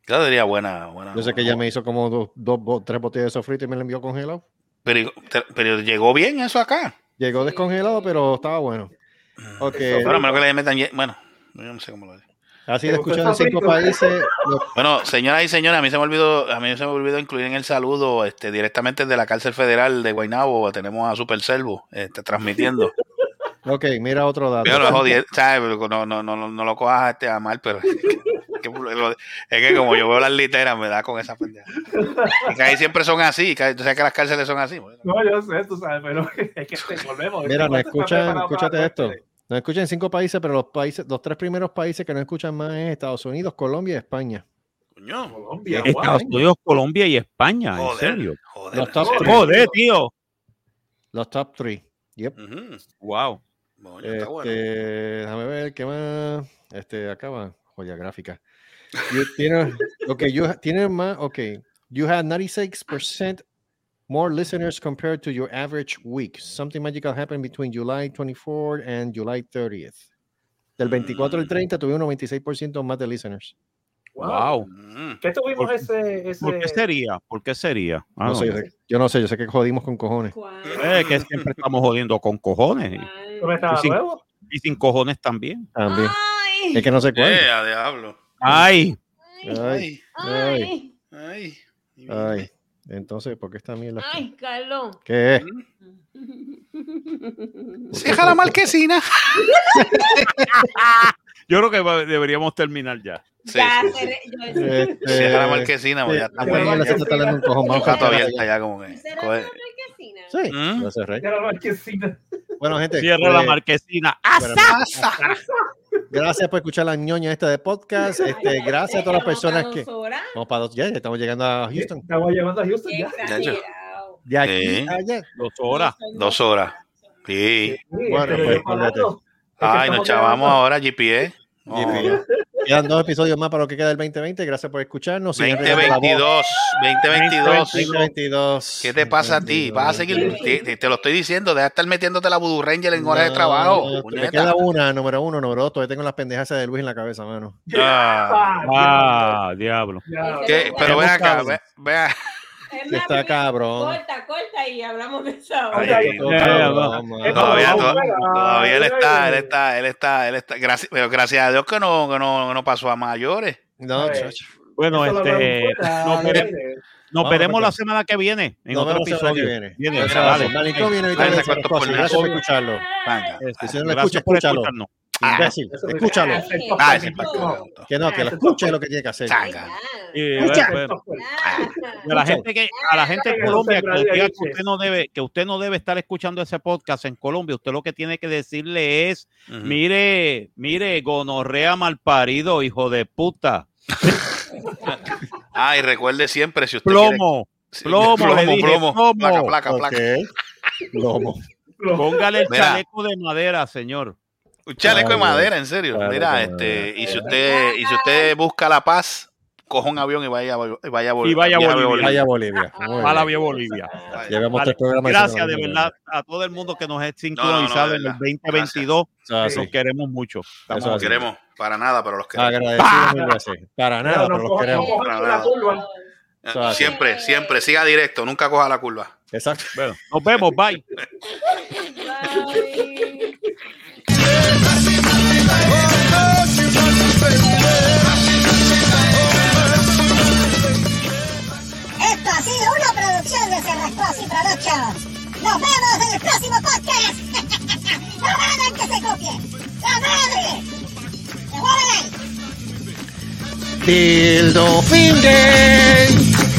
Claro, diría buena, buena. Yo sé que ella me hizo como dos, dos tres botellas de sofrito y me lo envió congelado. Pero, pero llegó bien eso acá. Llegó descongelado, pero estaba bueno. Ok. Bueno, a menos que le metan. ye- Bueno, yo no sé cómo lo digo. Ha sido ¿Te gustó escuchado en cinco países. Bueno, señoras y señores, a mí se me olvidó, a mí se me olvidó incluir en el saludo, este, directamente de la cárcel federal de Guaynabo, tenemos a Super Servo, este, transmitiendo. Ok, mira otro dato. Yo no jodí, ¿sabes? No, no, no, no, no lo cojas este a mal, pero es que, que- es que como yo veo las literas, me da con esa pendeja. Y que ahí siempre son así, que, tú sabes que las cárceles son así. bueno. No, yo sé, tú sabes, pero es que te volvemos. Mira, escúchate esto. Nos escuchan en cinco países, pero los países, los tres primeros países que nos escuchan más es Estados Unidos, Colombia y España. Coño, Colombia, Estados guau. Unidos, Colombia y España, en joder, serio. joder. Los top ¿en tres. serio? Joder, tío. Los top three. Yep. Wow. Coño, está bueno. Este, déjame ver qué más. Este, acá va. Joya gráfica. You, tiene, ok, you tiene más. Ok. You had 96% more listeners compared to your average week. Something magical happened between July 24th and July 30th. Del 24 al 30 tuvimos un 96% más de listeners. Wow. Mm. ¿Qué tuvimos ¿Por- ese, ese... ¿Por qué sería? ¿Por qué sería? Ah, No sé, yo, no. sé, yo no sé, yo sé que jodimos con cojones. Eh, que siempre estamos jodiendo con cojones. ¿No estaba Sí. nuevo? Y sin cojones también. También. Ay, Es que no sé cuál. Eh, a diablo. Ay, Ay, ay. Ay. Ay, entonces, ¿por qué está mierda? Ay, Carlos. ¿Qué es? Deja la marquesina. Yo creo que deberíamos terminar ya. Sí, ya, sí, sí. Este, Deja la marquesina, pues ya está sí, muy- Daniela se está tardando un cojón. Cerrar abierta ya. ya como que. ¿Será coge- la marquesina? Sí, ¿Mm? Ya la marquesina. Bueno, gente, Cierra la eh, marquesina. bueno, gracias por escuchar la ñoña esta de podcast. Este, gracias a todas las personas que. Vamos para dos, ya, ya estamos llegando a Houston. Estamos llevando a Houston ya. De aquí Sí. a allá. Dos horas. Dos horas. Sí. Bueno, pero pues, Ay, nos chavamos ahora, GPS. Oh. Quedan dos episodios más para lo que queda del 2020. Gracias por escucharnos. Sigan regando la voz. 2022. 2022. 2022. ¿Qué te pasa a ti? ¿Vas a seguir? Te, lo estoy diciendo, deja de estar metiéndote la Voodoo Ranger en horas de trabajo. No. Me queda una, número uno, número dos. Todavía tengo las pendejas de Luis en la cabeza, mano. Ah, Ah, diablo. Pero ven acá, está cabrón. Corta, corta y hablamos de eso. Ay, Ay, ay, Todo cabrón, no. mano. Todavía, él está, él está, él está, él está. Gracias, pero gracias a Dios que no, que no, no pasó a mayores. No. Bueno, este, nos, veremos la semana que viene en otro episodio. viene. Viene, pornazos. por escucharlo. Venga. Este, si no lo escucha, escúchalo. Escucharnos. Imbécil, Eso me- escúchalo. Ah. Que no, que lo escuche es lo que tiene que hacer. Changa. Y, Escucha. bueno, Ah. a la gente que a la gente de Colombia que usted no debe que usted no debe estar escuchando ese podcast en Colombia usted lo que tiene que decirle es mire mire gonorrea malparido hijo de puta Ah, y recuerde siempre si usted quiere- plomo Sí, plomo, le plomo, dije, plomo, plomo. placa, placa, placa. Lomo. póngale el Mira. chaleco de madera señor Un chaleco de madera, en serio. Mira, este, y si usted, y si usted busca la paz, coja un avión y vaya, a- vaya, a Bol- Y vaya a viaje Bolivia. Vaya a Bolivia. Muy a la bien. vía Bolivia Vaya. Llevemos Vale. este programa. gracias de verdad a todo el mundo que nos ha sincronizado en el verdad. 2022 Ah, sí. los queremos mucho Estamos Eso queremos, para nada, pero los queremos. Agradecido mil veces. Para nada, Pero los queremos. así. Siempre, siempre, siga directo, nunca coja la curva. Exacto. Bueno, nos vemos bye Bye. Esto ha sido una producción de Cerrascos y Productions. Nos vemos en el próximo podcast. ¡No hagan que se copien! ¡La madre! ¡Devuélvela! Tildo Finger.